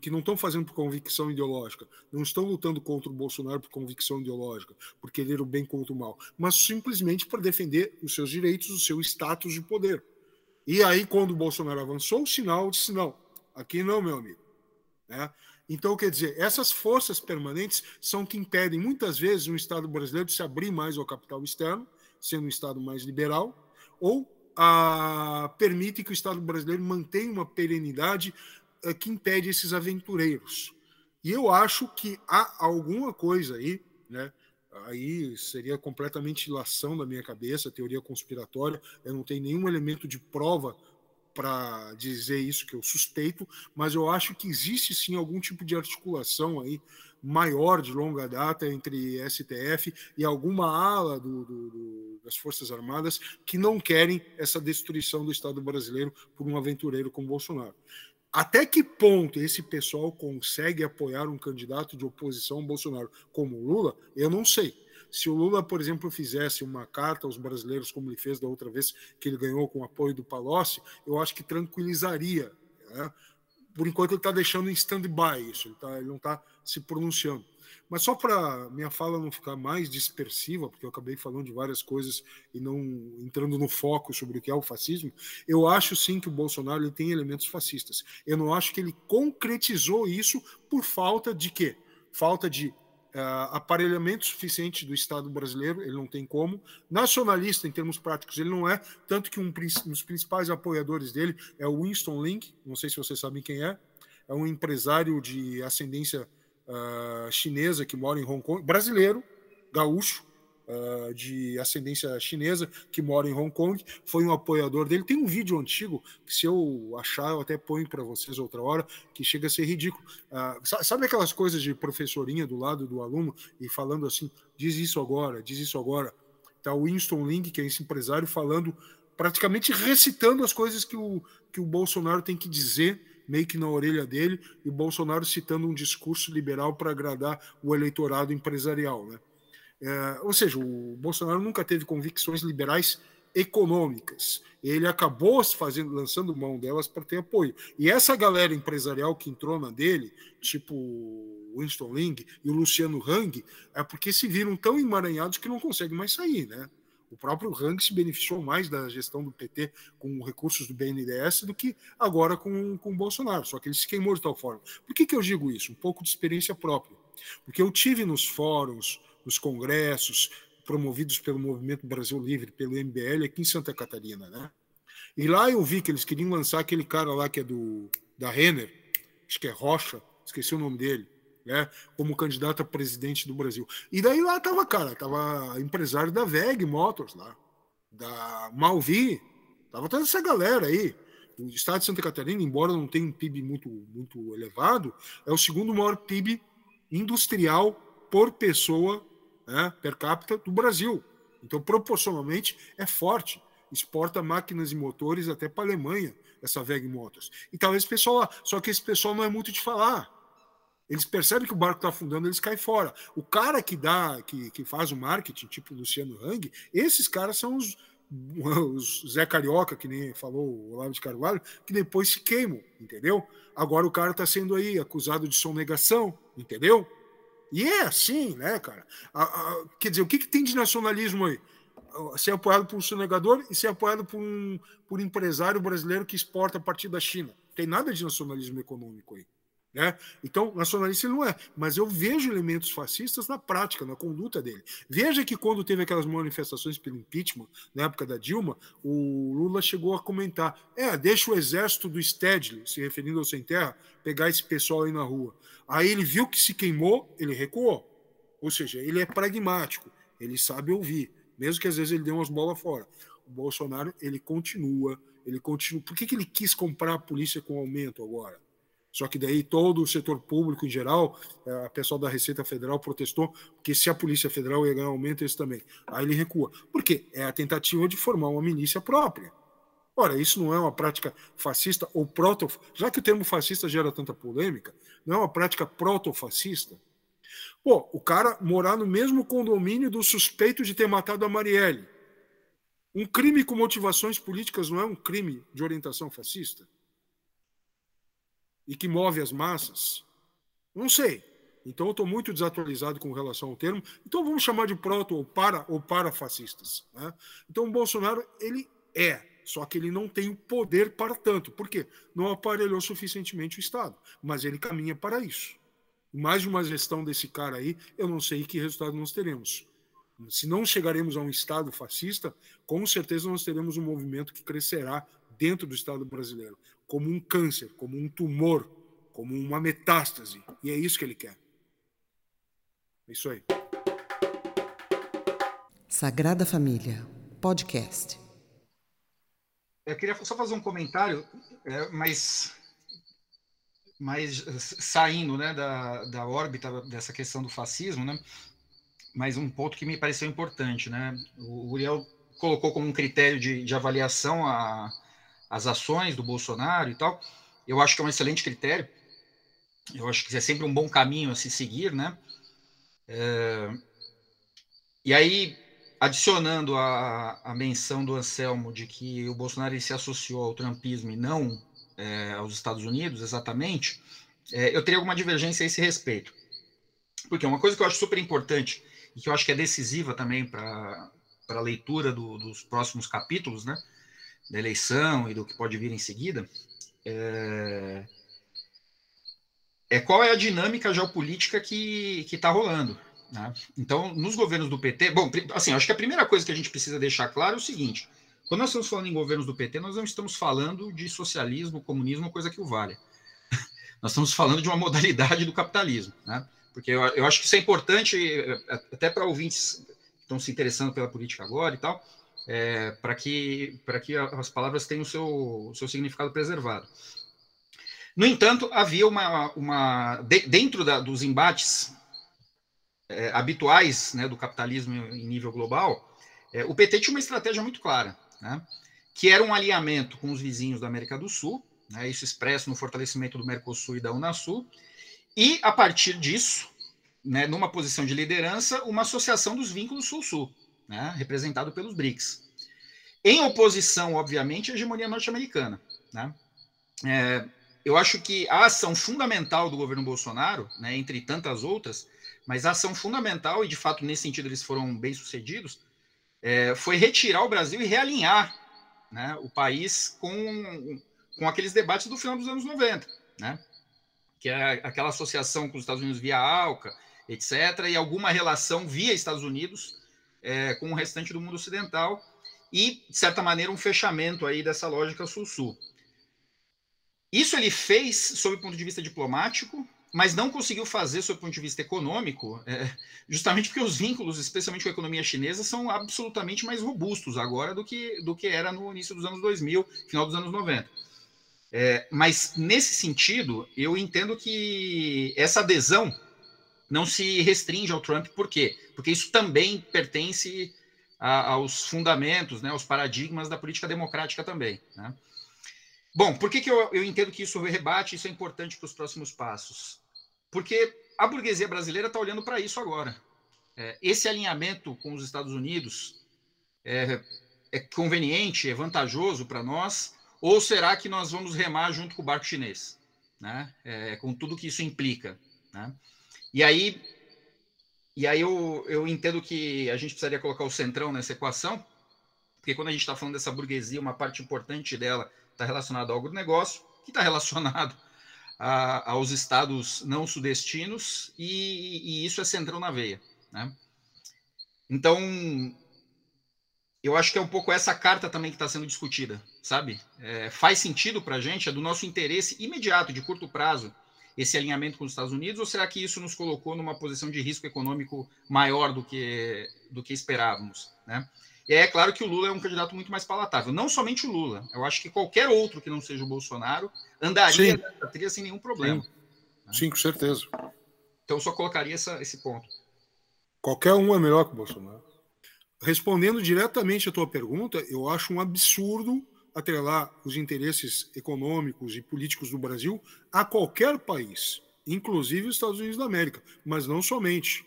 C: que não estão fazendo por convicção ideológica, não estão lutando contra o Bolsonaro por convicção ideológica, por querer o bem contra o mal, mas simplesmente para defender os seus direitos, o seu status de poder. E aí, quando o Bolsonaro avançou, o sinal disse: não, aqui não, meu amigo. Né? Então, quer dizer, essas forças permanentes são que impedem muitas vezes um Estado brasileiro de se abrir mais ao capital externo, sendo um Estado mais liberal, ou a, permite que o Estado brasileiro mantenha uma perenidade a, que impede esses aventureiros. E eu acho que há alguma coisa aí, né? Aí seria completamente ilação da minha cabeça, teoria conspiratória. Eu não tenho nenhum elemento de prova para dizer isso que eu suspeito, mas eu acho que existe sim algum tipo de articulação aí maior de longa data entre STF e alguma ala do, do, do, das Forças Armadas que não querem essa destruição do Estado brasileiro por um aventureiro como Bolsonaro. Até que ponto esse pessoal consegue apoiar um candidato de oposição ao Bolsonaro como Lula, eu não sei. Se o Lula, por exemplo, fizesse uma carta aos brasileiros, como ele fez da outra vez que ele ganhou com o apoio do Palocci, eu acho que tranquilizaria. Né? por enquanto ele está deixando em stand-by isso, ele, tá, ele não está se pronunciando. Mas só para minha fala não ficar mais dispersiva, porque eu acabei falando de várias coisas e não entrando no foco sobre o que é o fascismo, eu acho sim que o Bolsonaro ele tem elementos fascistas. Eu não acho que ele concretizou isso por falta de quê? Falta de uh, aparelhamento suficiente do Estado brasileiro, ele não tem como. Nacionalista, em termos práticos, ele não é, tanto que um, um dos principais apoiadores dele é o Winston Link, não sei se vocês sabem quem é, é um empresário de ascendência uh, chinesa que mora em Hong Kong, brasileiro, gaúcho, uh, de ascendência chinesa que mora em Hong Kong, foi um apoiador dele. Tem um vídeo antigo que, se eu achar, eu até ponho para vocês outra hora, que chega a ser ridículo. Uh, sabe aquelas coisas de professorinha do lado do aluno e falando assim: diz isso agora, diz isso agora. Tá o Winston Ling, que é esse empresário, falando, praticamente recitando as coisas que o, que o Bolsonaro tem que dizer meio que na orelha dele, e o Bolsonaro citando um discurso liberal para agradar o eleitorado empresarial. Né? É, ou seja, o Bolsonaro nunca teve convicções liberais econômicas. Ele acabou fazendo, lançando mão delas para ter apoio. E essa galera empresarial que entrou na dele, tipo Winston Ling e o Luciano Hang, é porque se viram tão emaranhados que não conseguem mais sair, né? O próprio Hang se beneficiou mais da gestão do PT com recursos do BNDES do que agora com, com o Bolsonaro, só que ele se queimou de tal forma. Por que, que eu digo isso? Um pouco de experiência própria. Porque eu tive nos fóruns, nos congressos promovidos pelo Movimento Brasil Livre, pelo MBL, aqui em Santa Catarina, né? E lá eu vi que eles queriam lançar aquele cara lá que é do da Renner, acho que é Rocha, esqueci o nome dele. Né, como candidato a presidente do Brasil. E daí lá tava, cara, tava empresário da VEG Motors lá, da Malvi, tava toda essa galera aí. O estado de Santa Catarina, embora não tenha um PIB muito, muito elevado, é o segundo maior PIB industrial por pessoa né, per capita do Brasil. Então, proporcionalmente, é forte. Exporta máquinas e motores até para a Alemanha, essa VEG Motors. E talvez pessoal lá. Só que esse pessoal não é muito de falar. Eles percebem que o barco está afundando, eles caem fora. O cara que dá, que, que faz o marketing, tipo o Luciano Hang, esses caras são os, os Zé Carioca, que nem falou o Olavo de Carvalho, que depois se queimam, entendeu? Agora o cara está sendo aí acusado de sonegação, entendeu? E é assim, né, cara? A, a, quer dizer, o que, que tem de nacionalismo aí? Ser apoiado por um sonegador e ser apoiado por um por empresário brasileiro que exporta a partir da China. Tem nada de nacionalismo econômico aí. Né? Então, nacionalista ele não é, mas eu vejo elementos fascistas na prática, na conduta dele. Veja que quando teve aquelas manifestações pelo impeachment, na época da Dilma, o Lula chegou a comentar: é, deixa o exército do Stedley, se referindo ao sem terra, pegar esse pessoal aí na rua. Aí ele viu que se queimou, ele recuou. Ou seja, ele é pragmático, ele sabe ouvir, mesmo que às vezes ele dê umas bolas fora. O Bolsonaro, ele continua, ele continua. Por que, que ele quis comprar a polícia com aumento agora? Só que daí todo o setor público em geral, a pessoal da Receita Federal protestou, porque se a Polícia Federal ia ganhar aumento, esse também. Aí ele recua. Por quê? É a tentativa de formar uma milícia própria. Ora, isso não é uma prática fascista ou proto... Já que o termo fascista gera tanta polêmica, não é uma prática proto-fascista? Pô, o cara morar no mesmo condomínio do suspeito de ter matado a Marielle. Um crime com motivações políticas não é um crime de orientação fascista? E que move as massas? Não sei. Então eu estou muito desatualizado com relação ao termo. Então vamos chamar de proto ou para ou parafascistas. Né? Então o Bolsonaro ele é, só que ele não tem o poder para tanto. Por quê? Não aparelhou suficientemente o Estado. Mas ele caminha para isso. Mais de uma gestão desse cara aí, eu não sei que resultado nós teremos. Se não chegaremos a um Estado fascista, com certeza nós teremos um movimento que crescerá dentro do Estado brasileiro como um câncer, como um tumor, como uma metástase. E é isso que ele quer. É isso aí.
A: Sagrada Família, podcast.
E: Eu queria só fazer um comentário, é, mas, mas saindo né, da, da órbita dessa questão do fascismo, né, mas um ponto que me pareceu importante. Né, o Uriel colocou como um critério de, de avaliação a, as ações do Bolsonaro e tal, eu acho que é um excelente critério. Eu acho que é sempre um bom caminho a se seguir, né? É... E aí, adicionando a, a menção do Anselmo de que o Bolsonaro se associou ao trumpismo e não é, aos Estados Unidos, exatamente, é, eu teria alguma divergência a esse respeito. Porque uma coisa que eu acho super importante e que eu acho que é decisiva também para a leitura do, dos próximos capítulos, né? Da eleição e do que pode vir em seguida, é, é qual é a dinâmica geopolítica que está rolando. Né? Então, nos governos do PT, bom, assim, acho que a primeira coisa que a gente precisa deixar claro é o seguinte: quando nós estamos falando em governos do PT, nós não estamos falando de socialismo, comunismo, coisa que o vale. nós estamos falando de uma modalidade do capitalismo, né? Porque eu, eu acho que isso é importante, até para ouvintes que estão se interessando pela política agora e tal, é, para que, que as palavras tenham o seu, seu significado preservado. No entanto, havia uma. uma dentro da, dos embates é, habituais né, do capitalismo em nível global, é, o PT tinha uma estratégia muito clara, né, que era um alinhamento com os vizinhos da América do Sul, né, isso expresso no fortalecimento do Mercosul e da Unasul, e, a partir disso, né, numa posição de liderança, uma associação dos vínculos Sul-Sul né, representado pelos BRICS. Em oposição, obviamente, à hegemonia norte-americana. Né? É, eu acho que a ação fundamental do governo Bolsonaro, né, entre tantas outras, mas a ação fundamental, e de fato nesse sentido eles foram bem sucedidos, é, foi retirar o Brasil e realinhar né, o país com, com aqueles debates do final dos anos 90, né? que é aquela associação com os Estados Unidos via ALCA, etc., e alguma relação via Estados Unidos é, com o restante do mundo ocidental e, de certa maneira, um fechamento aí dessa lógica sul-sul. Isso ele fez sob o ponto de vista diplomático, mas não conseguiu fazer, sob o ponto de vista econômico, é, justamente porque os vínculos, especialmente com a economia chinesa, são absolutamente mais robustos agora do que, do que era no início dos anos 2000, final dos anos 90. É, mas, nesse sentido, eu entendo que essa adesão não se restringe ao Trump, por quê? Porque isso também pertence a, aos fundamentos, né, aos paradigmas da política democrática também. Né? Bom, por que, que eu, eu entendo que isso rebate, isso é importante para os próximos passos? Porque a burguesia brasileira está olhando para isso agora. É, esse alinhamento com os Estados Unidos é, é conveniente, é vantajoso para nós, ou será que nós vamos remar junto com o barco chinês? Né? É, com tudo que isso implica. Né? E aí, e aí eu, eu entendo que a gente precisaria colocar o centrão nessa equação, porque quando a gente está falando dessa burguesia, uma parte importante dela está relacionada ao agronegócio, que está relacionado a, aos estados não sudestinos, e, e, isso é centrão na veia. Né? Então, eu acho que é um pouco essa carta também que está sendo discutida, sabe? É, faz sentido para a gente, é do nosso interesse imediato, de curto prazo, esse alinhamento com os Estados Unidos, ou será que isso nos colocou numa posição de risco econômico maior do que, do que esperávamos? Né? E é claro que o Lula é um candidato muito mais palatável. Não somente o Lula, eu acho que qualquer outro que não seja o Bolsonaro andaria nessa trilha sem nenhum problema.
C: Sim, né? Sim com certeza.
E: Então, eu só colocaria essa, esse ponto.
C: Qualquer um é melhor que o Bolsonaro. Respondendo diretamente à tua pergunta, eu acho um absurdo atrelar os interesses econômicos e políticos do Brasil a qualquer país, inclusive os Estados Unidos da América, mas não somente.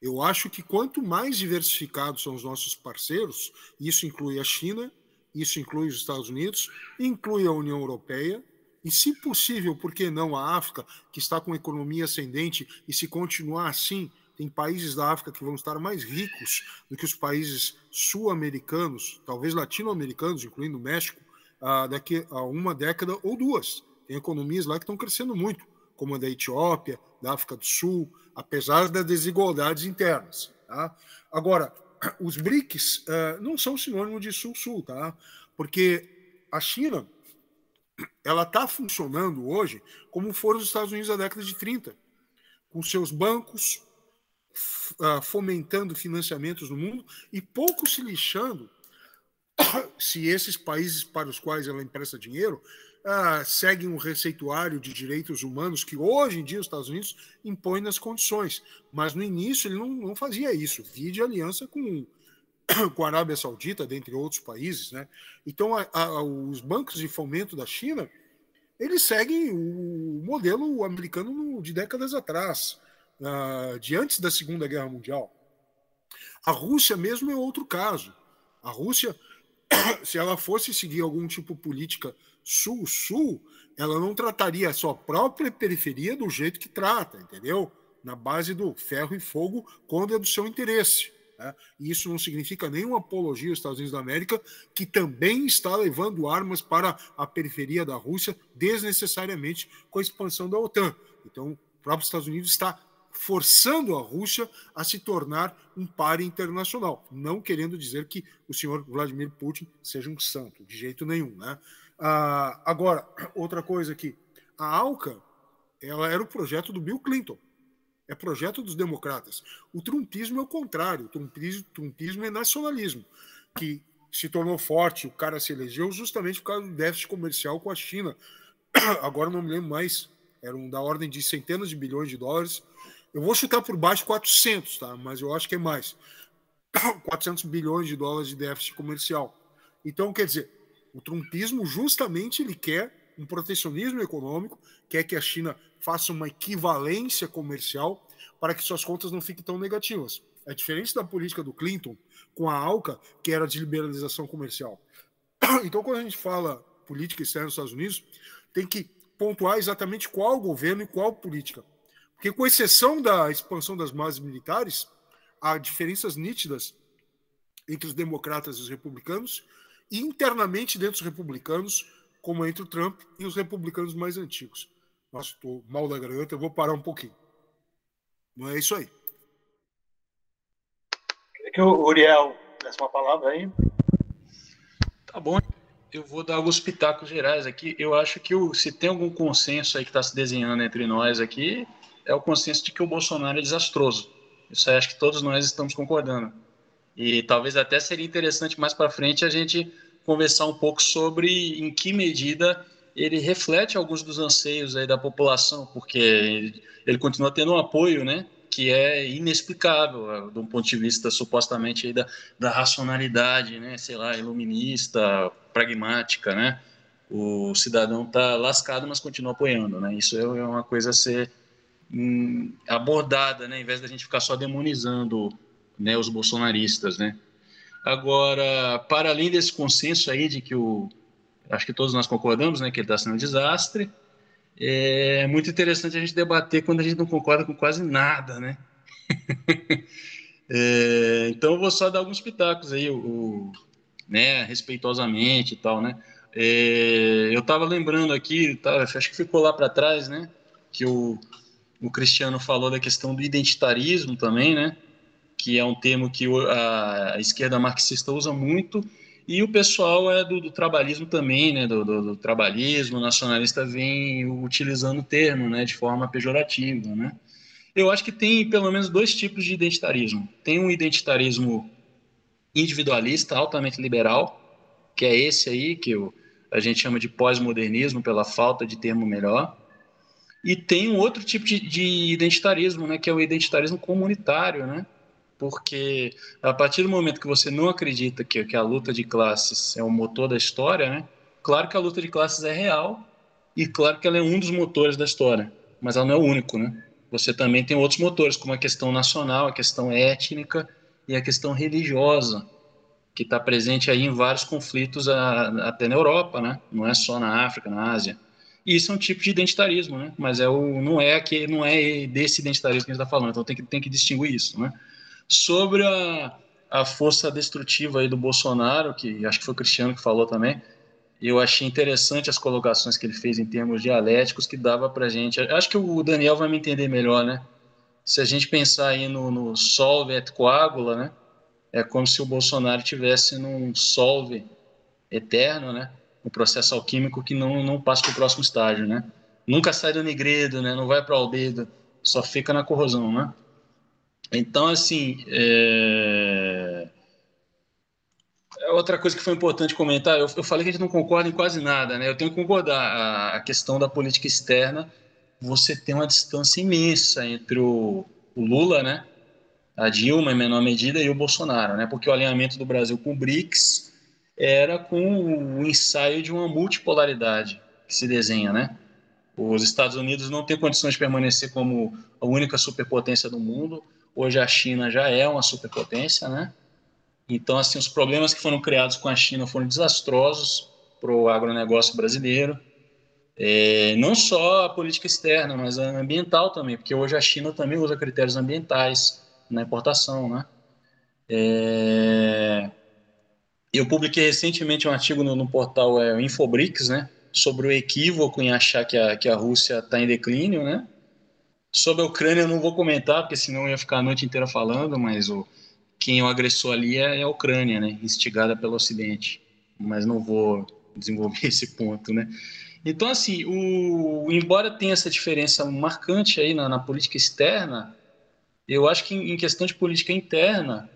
C: Eu acho que quanto mais diversificados são os nossos parceiros, isso inclui a China, isso inclui os Estados Unidos, inclui a União Europeia, e, se possível, por que não a África, que está com economia ascendente, e se continuar assim, tem países da África que vão estar mais ricos do que os países sul-americanos, talvez latino-americanos, incluindo o México, ah, daqui a uma década ou duas. Tem economias lá que estão crescendo muito, como a da Etiópia, da África do Sul, apesar das desigualdades internas. Tá? Agora, os BRICS uh, não são sinônimo de Sul-Sul, tá? porque a China ela está funcionando hoje como foram os Estados Unidos na década de 30, com seus bancos fomentando financiamentos no mundo e pouco se lixando se esses países para os quais ela empresta dinheiro ah, seguem um receituário de direitos humanos que hoje em dia os Estados Unidos impõe nas condições. Mas no início ele não, não fazia isso. Via de aliança com, com a Arábia Saudita, dentre outros países. Né? Então, a, a, os bancos de fomento da China eles seguem o modelo americano de décadas atrás, uh, de antes da Segunda Guerra Mundial. A Rússia mesmo é outro caso. A Rússia, se ela fosse seguir algum tipo de política sul-sul, ela não trataria a sua própria periferia do jeito que trata, entendeu? Na base do ferro e fogo, quando é do seu interesse. Né? E isso não significa nenhuma apologia aos Estados Unidos da América, que também está levando armas para a periferia da Rússia desnecessariamente com a expansão da OTAN. Então, o próprio Estados Unidos está forçando a Rússia a se tornar um par internacional, não querendo dizer que o senhor Vladimir Putin seja um santo, de jeito nenhum, né? Ah, agora, outra coisa aqui. A ALCA ela era o projeto do Bill Clinton. É projeto dos democratas. O trumpismo é o contrário. O trumpismo, trumpismo é nacionalismo, que se tornou forte, o cara se elegeu justamente por causa do déficit comercial com a China. Agora não me lembro mais, eram da ordem de centenas de bilhões de dólares. Eu vou chutar por baixo 400, tá? mas eu acho que é mais. 400 bilhões de dólares de déficit comercial. Então, quer dizer, o trumpismo justamente ele quer um protecionismo econômico, quer que a China faça uma equivalência comercial para que suas contas não fiquem tão negativas. É diferente da política do Clinton com a ALCA, que era de liberalização comercial. Então, quando a gente fala política externa dos Estados Unidos, tem que pontuar exatamente qual governo e qual política. Porque, com exceção da expansão das bases militares, há diferenças nítidas entre os democratas e os republicanos, internamente dentro dos republicanos, como entre o Trump e os republicanos mais antigos. Nossa, estou mal da garganta, vou parar um pouquinho. Não é isso aí.
B: Queria que o Uriel desse uma palavra aí.
D: Tá bom. eu vou dar alguns pitacos gerais aqui. Eu acho que o, se tem algum consenso aí que está se desenhando entre nós aqui, é o consenso de que o Bolsonaro é desastroso. Isso aí acho que todos nós estamos concordando. E talvez até seria interessante mais para frente a gente conversar um pouco sobre em que medida ele reflete alguns dos anseios aí da população, porque ele, continua tendo um apoio, né? que é inexplicável de um ponto de vista supostamente da, da racionalidade, né, sei lá, iluminista, pragmática, né? O cidadão está lascado, mas continua apoiando, né? Isso é, é uma coisa a ser abordada, né, em vez da gente ficar só demonizando, né, os bolsonaristas, né? Agora, para além desse consenso aí de que o acho que todos nós concordamos, né, que ele está sendo um desastre, é muito interessante a gente debater quando a gente não concorda com quase nada, né? é, então eu vou só dar alguns pitacos aí, o, né, respeitosamente e tal, né? É, eu estava lembrando aqui, tá, acho que ficou lá para trás, né? Que o, o Cristiano falou da questão do identitarismo também, né? Que é um termo que a, esquerda marxista usa muito e o pessoal é do, do trabalhismo também, né, do, do, do, trabalhismo nacionalista vem utilizando o termo, né, de forma pejorativa, né. Eu acho que tem pelo menos dois tipos de identitarismo. Tem um identitarismo individualista, altamente liberal, que é esse aí que eu, a gente chama de pós-modernismo pela falta de termo melhor. E tem um outro tipo de, de identitarismo, né, que é o identitarismo comunitário, né, porque a partir do momento que você não acredita que, que a luta de classes é o motor da história, né? Claro que a luta de classes é real e claro que ela é um dos motores da história, mas ela não é o único, né? Você também tem outros motores, como a questão nacional, a questão étnica e a questão religiosa, que está presente aí em vários conflitos a, até na Europa, né? Não é só na África, na Ásia. Isso é um tipo de identitarismo, né? Mas é o, não é que não é desse identitarismo que a gente está falando. Então tem que tem que distinguir isso, né? Sobre a, a força destrutiva aí do Bolsonaro, que acho que foi o Cristiano que falou também, eu achei interessante as colocações que ele fez em termos dialéticos que dava para gente. Acho que o Daniel vai me entender melhor, né? Se a gente pensar aí no, no solve et coagula, né? É como se o Bolsonaro tivesse num solve eterno, né? Um processo alquímico que não, não passa para o próximo estágio, né? Nunca sai do nigredo, né? Não vai para o aldedo, só fica na corrosão, né? Então, assim, é... é... outra coisa que foi importante comentar, eu, eu, falei que a gente não concorda em quase nada, né? Eu tenho que concordar. A, a questão da política externa, você tem uma distância imensa entre o, o, Lula, né? A Dilma, em menor medida, e o Bolsonaro, né? Porque o alinhamento do Brasil com o BRICS era com o ensaio de uma multipolaridade que se desenha, né? Os Estados Unidos não têm condições de permanecer como a única superpotência do mundo Hoje a China já é uma superpotência, né? Então, assim, os problemas que foram criados com a China foram desastrosos para o agronegócio brasileiro. É, não só a política externa, mas a ambiental também, porque hoje a China também usa critérios ambientais na importação, né? É, eu publiquei recentemente um artigo no, no portal é, né? Sobre o equívoco em achar que a, que a Rússia está em declínio, né? Sobre a Ucrânia eu não vou comentar, porque senão eu ia ficar a noite inteira falando, mas o, quem o agressou ali é, é a Ucrânia, né? Instigada pelo Ocidente. Mas não vou desenvolver esse ponto, né? Então, assim, o, embora tenha essa diferença marcante aí na, na política externa, eu acho que em, em questão de política interna,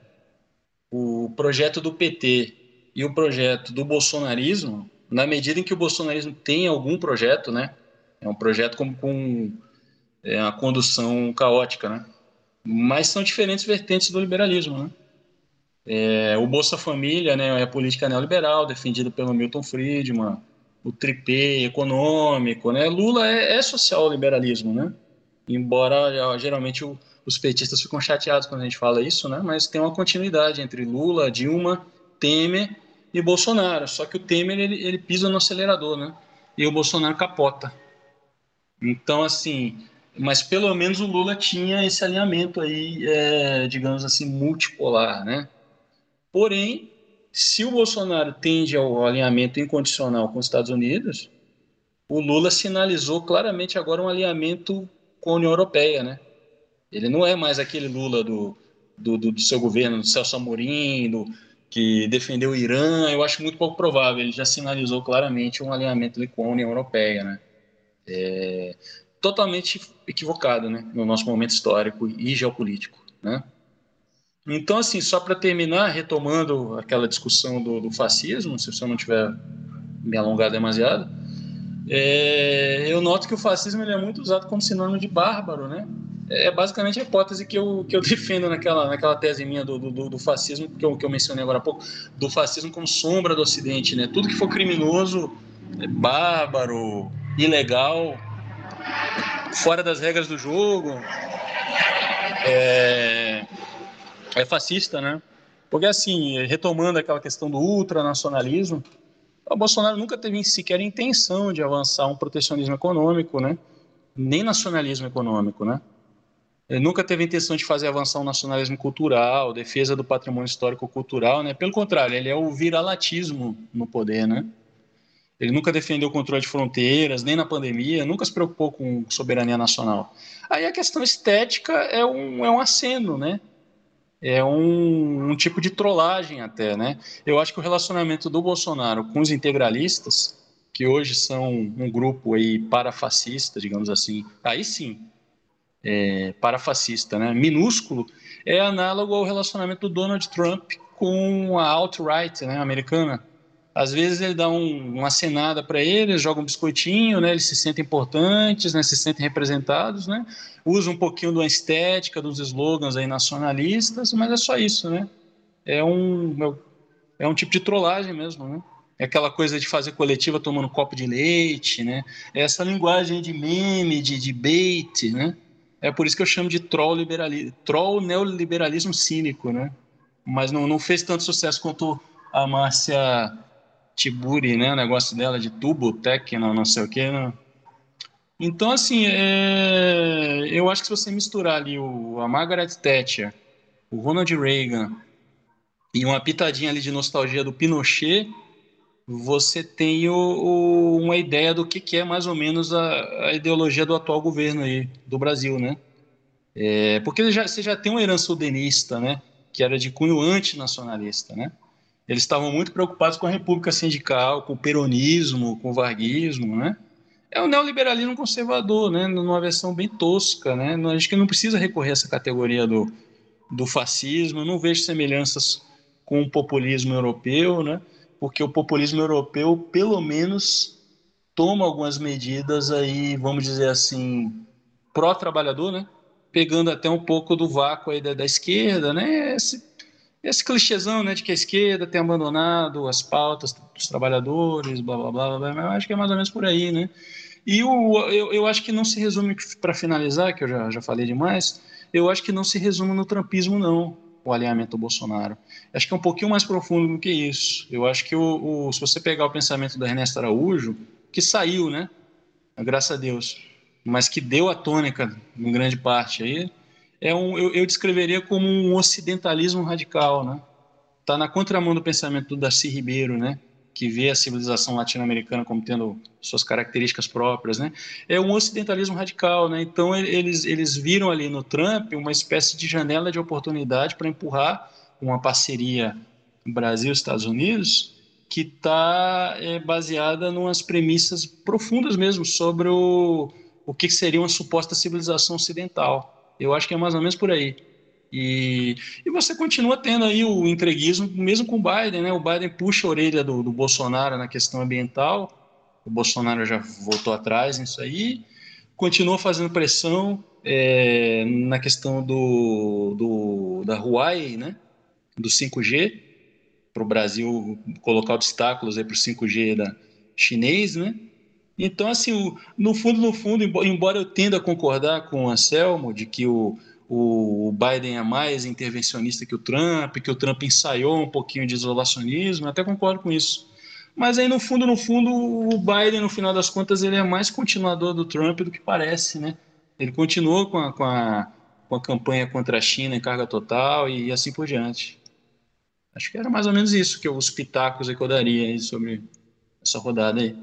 D: o projeto do PT e o projeto do bolsonarismo, na medida em que o bolsonarismo tem algum projeto, né? É um projeto com, com é uma condução caótica, né? Mas são diferentes vertentes do liberalismo, né? É, o Bolsa Família né, é a política neoliberal defendida pelo Milton Friedman, o tripé econômico, né? Lula é, é social-liberalismo, né? Embora geralmente o, os petistas ficam chateados quando a gente fala isso, né? Mas tem uma continuidade entre Lula, Dilma, Temer e Bolsonaro. Só que o Temer ele, ele pisa no acelerador, né? E o Bolsonaro capota. Então, assim, mas pelo menos o Lula tinha esse alinhamento aí, é, digamos assim, multipolar, né? Porém, se o Bolsonaro tende ao alinhamento incondicional com os Estados Unidos, o Lula sinalizou claramente agora um alinhamento com a União Europeia, né? Ele não é mais aquele Lula do, do, do, do seu governo, do Celso Amorim, do, que defendeu o Irã, eu acho muito pouco provável. Ele já sinalizou claramente um alinhamento com a União Europeia, né? É, totalmente equivocado, né? No nosso momento histórico e geopolítico, né? Então, assim, só para terminar, retomando aquela discussão do, do, fascismo, se eu não tiver me alongado demasiado, é, eu noto que o fascismo ele é muito usado como sinônimo de bárbaro, né? É basicamente a hipótese que eu, que eu defendo naquela, naquela tese minha do, do, do fascismo, que eu, que eu mencionei agora há pouco, do fascismo como sombra do Ocidente, né? Tudo que for criminoso, é bárbaro, ilegal, fora das regras do jogo, é, é fascista, né? Porque, assim, retomando aquela questão do ultranacionalismo, o Bolsonaro nunca teve sequer intenção de avançar um protecionismo econômico, né? Nem nacionalismo econômico, né? Ele nunca teve intenção de fazer avançar o nacionalismo cultural, defesa do patrimônio histórico-cultural, né? Pelo contrário, ele é o viralatismo no poder, né? Ele nunca defendeu o controle de fronteiras, nem na pandemia, nunca se preocupou com soberania nacional. Aí a questão estética é um, é um aceno, né? É um, um tipo de trollagem até, né? Eu acho que o relacionamento do Bolsonaro com os integralistas, que hoje são um grupo aí parafascista, digamos assim, aí sim, é, parafascista, né, minúsculo, é análogo ao relacionamento do Donald Trump com a alt-right né, americana. Às vezes ele dá um, uma cenada para eles, joga um biscoitinho, né, eles se sentem importantes, né, se sentem representados, né, usa um pouquinho da estética, dos slogans aí nacionalistas, mas é só isso, né? É um, é um tipo de trollagem mesmo, né? É aquela coisa de fazer coletiva tomando copo de leite, né? É essa linguagem de meme, de debate, né? É por isso que eu chamo de troll, liberalismo, troll neoliberalismo cínico, né? Mas não, não fez tanto sucesso quanto a Márcia Tiburi, né? O negócio dela de tubo, tech, não, sei o quê. Não. Então, assim, é... eu acho que se você misturar ali o, a Margaret Thatcher, o Ronald Reagan e uma pitadinha ali de nostalgia do Pinochet, você tem o, o, uma ideia do que, que, é mais ou menos a, a, ideologia do atual governo aí do Brasil, né? É, porque já, você já tem uma herança udenista, né? Que era de cunho antinacionalista, né? Eles estavam muito preocupados com a república sindical, com o peronismo, com o varguismo, né? É o neoliberalismo conservador, né? Numa versão bem tosca, né? A gente que não precisa recorrer a essa categoria do, do fascismo. Eu não vejo semelhanças com o populismo europeu, né? Porque o populismo europeu, pelo menos, toma algumas medidas aí, vamos dizer assim, pró-trabalhador, né? Pegando até um pouco do vácuo aí da, da esquerda, né? Esse, esse clichêzão, né, de que a esquerda tem abandonado as pautas dos trabalhadores, blá, blá, blá, blá, mas eu acho que é mais ou menos por aí, né? E o, eu, eu acho que não se resume, para finalizar, que eu já, já falei demais, eu acho que não se resume no trampismo, não o alinhamento do Bolsonaro. Acho que é um pouquinho mais profundo do que isso. Eu acho que o, o, se você pegar o pensamento do Ernesto Araújo, que saiu, né? Graças a Deus, mas que deu a tônica em grande parte aí, é um, eu, eu descreveria como um ocidentalismo radical, né? Está na contramão do pensamento do Darcy Ribeiro, né? Que vê a civilização latino-americana como tendo suas características próprias, né? É um ocidentalismo radical, né? Então eles eles viram ali no Trump uma espécie de janela de oportunidade para empurrar uma parceria Brasil-Estados Unidos que está é, baseada em umas premissas profundas mesmo sobre o, o que seria uma suposta civilização ocidental. Eu acho que é mais ou menos por aí. E, e você continua tendo aí o entreguismo, mesmo com o Biden, né? O Biden puxa a orelha do, do Bolsonaro na questão ambiental, o Bolsonaro já voltou atrás nisso aí, continua fazendo pressão é, na questão do, do, da Huawei, né? Do 5G, para o Brasil colocar obstáculos para o 5G da chinês, né? Então, assim, no fundo, no fundo, embora eu tenda a concordar com o Anselmo de que o, o Biden é mais intervencionista que o Trump, que o Trump ensaiou um pouquinho de isolacionismo, até concordo com isso. Mas aí, no fundo, no fundo, o Biden, no final das contas, ele é mais continuador do Trump do que parece, né? Ele continuou com a, com a, com a campanha contra a China em carga total e, assim por diante. Acho que era mais ou menos isso que os pitacos que eu daria aí sobre essa rodada aí.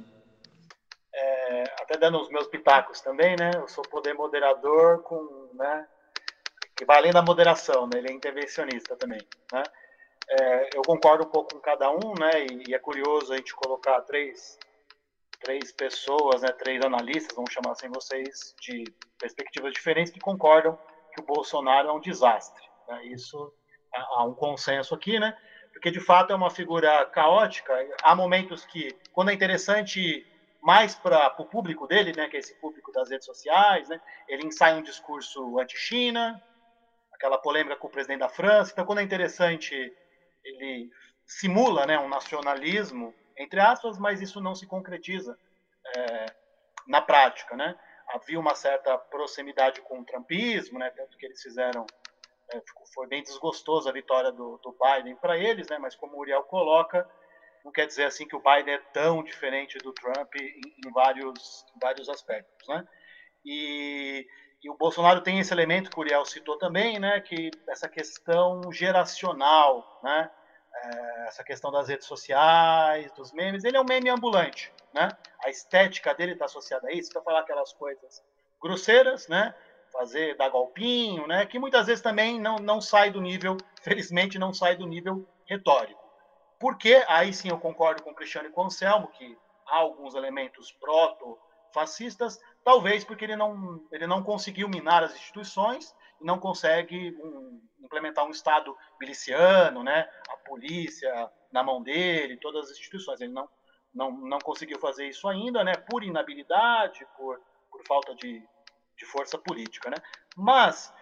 B: É, até dando os meus pitacos também, né? Eu sou poder moderador com, né? Que vai além da moderação, né? ele é intervencionista também. Né? É, eu concordo um pouco com cada um, né? E, e, é curioso a gente colocar três, três pessoas, né? Três analistas, vamos chamar assim vocês, de perspectivas diferentes que concordam que o Bolsonaro é um desastre. Né? Isso há um consenso aqui, né? Porque de fato é uma figura caótica. Há momentos que, quando é interessante mais para o público dele, né, que é esse público das redes sociais, né, ele ensaia um discurso anti-China, aquela polêmica com o presidente da França. Então, quando é interessante, ele simula né, um nacionalismo, entre aspas, mas isso não se concretiza é, na prática. Né? Havia uma certa proximidade com o trumpismo, né, tanto que eles fizeram. É, foi bem desgostoso a vitória do, do Biden para eles, né, mas como o Uriel coloca, não quer dizer assim que o Biden é tão diferente do Trump em, em vários, em vários aspectos, né? E, e, o Bolsonaro tem esse elemento que o Uriel citou também, né? Que essa questão geracional, né? É, essa questão das redes sociais, dos memes, ele é um meme ambulante, né? A estética dele está associada a isso, para falar aquelas coisas grosseiras, né? Fazer dar golpinho, né? Que muitas vezes também não, não sai do nível, felizmente não sai do nível retórico. Porque, aí sim eu concordo com o Cristiano e com o Anselmo, que há alguns elementos proto-fascistas, talvez porque ele não, ele não conseguiu minar as instituições e não consegue um, implementar um Estado miliciano, né? a polícia na mão dele, todas as instituições. Ele não, não, não conseguiu fazer isso ainda, né? por inabilidade, por, por falta de, de força política. Né? Mas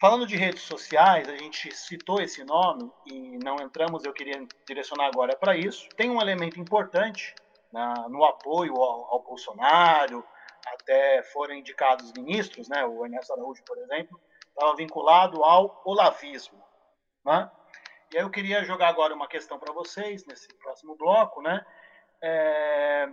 B: Falando de redes sociais, a gente citou esse nome e não entramos, eu queria direcionar agora para isso. Tem um elemento importante na, no apoio ao, ao, Bolsonaro, até foram indicados ministros, né? o Ernesto Araújo, por exemplo, estava vinculado ao olavismo. Né? E aí eu queria jogar agora uma questão para vocês, nesse próximo bloco. Né? É,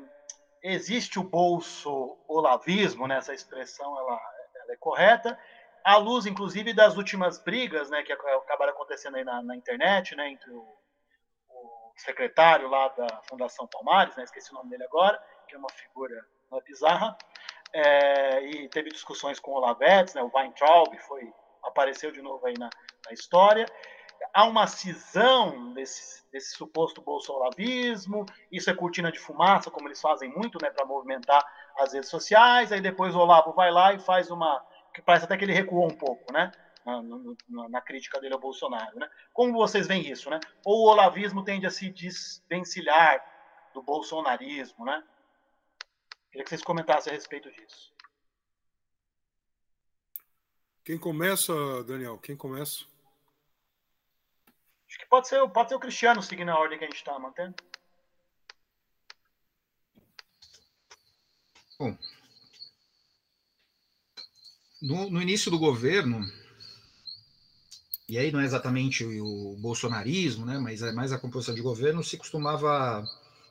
B: existe o bolso olavismo, né? essa expressão ela, ela é correta, à luz, inclusive, das últimas brigas né, que acabaram acontecendo aí na, na internet, né, entre o, o, secretário lá da Fundação Palmares, né, esqueci o nome dele agora, que é uma figura uma bizarra, é, e teve discussões com o Olavetes, né, o Weintraub foi, apareceu de novo aí na, na história. Há uma cisão desse, desse suposto bolsolavismo, isso é cortina de fumaça, como eles fazem muito né, para movimentar as redes sociais, aí depois o Olavo vai lá e faz uma que parece até que ele recuou um pouco, né? Na, na, na, crítica dele ao Bolsonaro, né? Como vocês veem isso, né? Ou o olavismo tende a se desvencilhar do bolsonarismo, né? Queria que vocês comentassem a respeito disso.
C: Quem começa, Daniel? Quem começa?
B: Acho que pode ser, pode ser o Cristiano, seguindo a ordem que a gente está mantendo.
E: Bom, no, no, início do governo, e aí não é exatamente o, o bolsonarismo, né, mas é mais a composição de governo, se costumava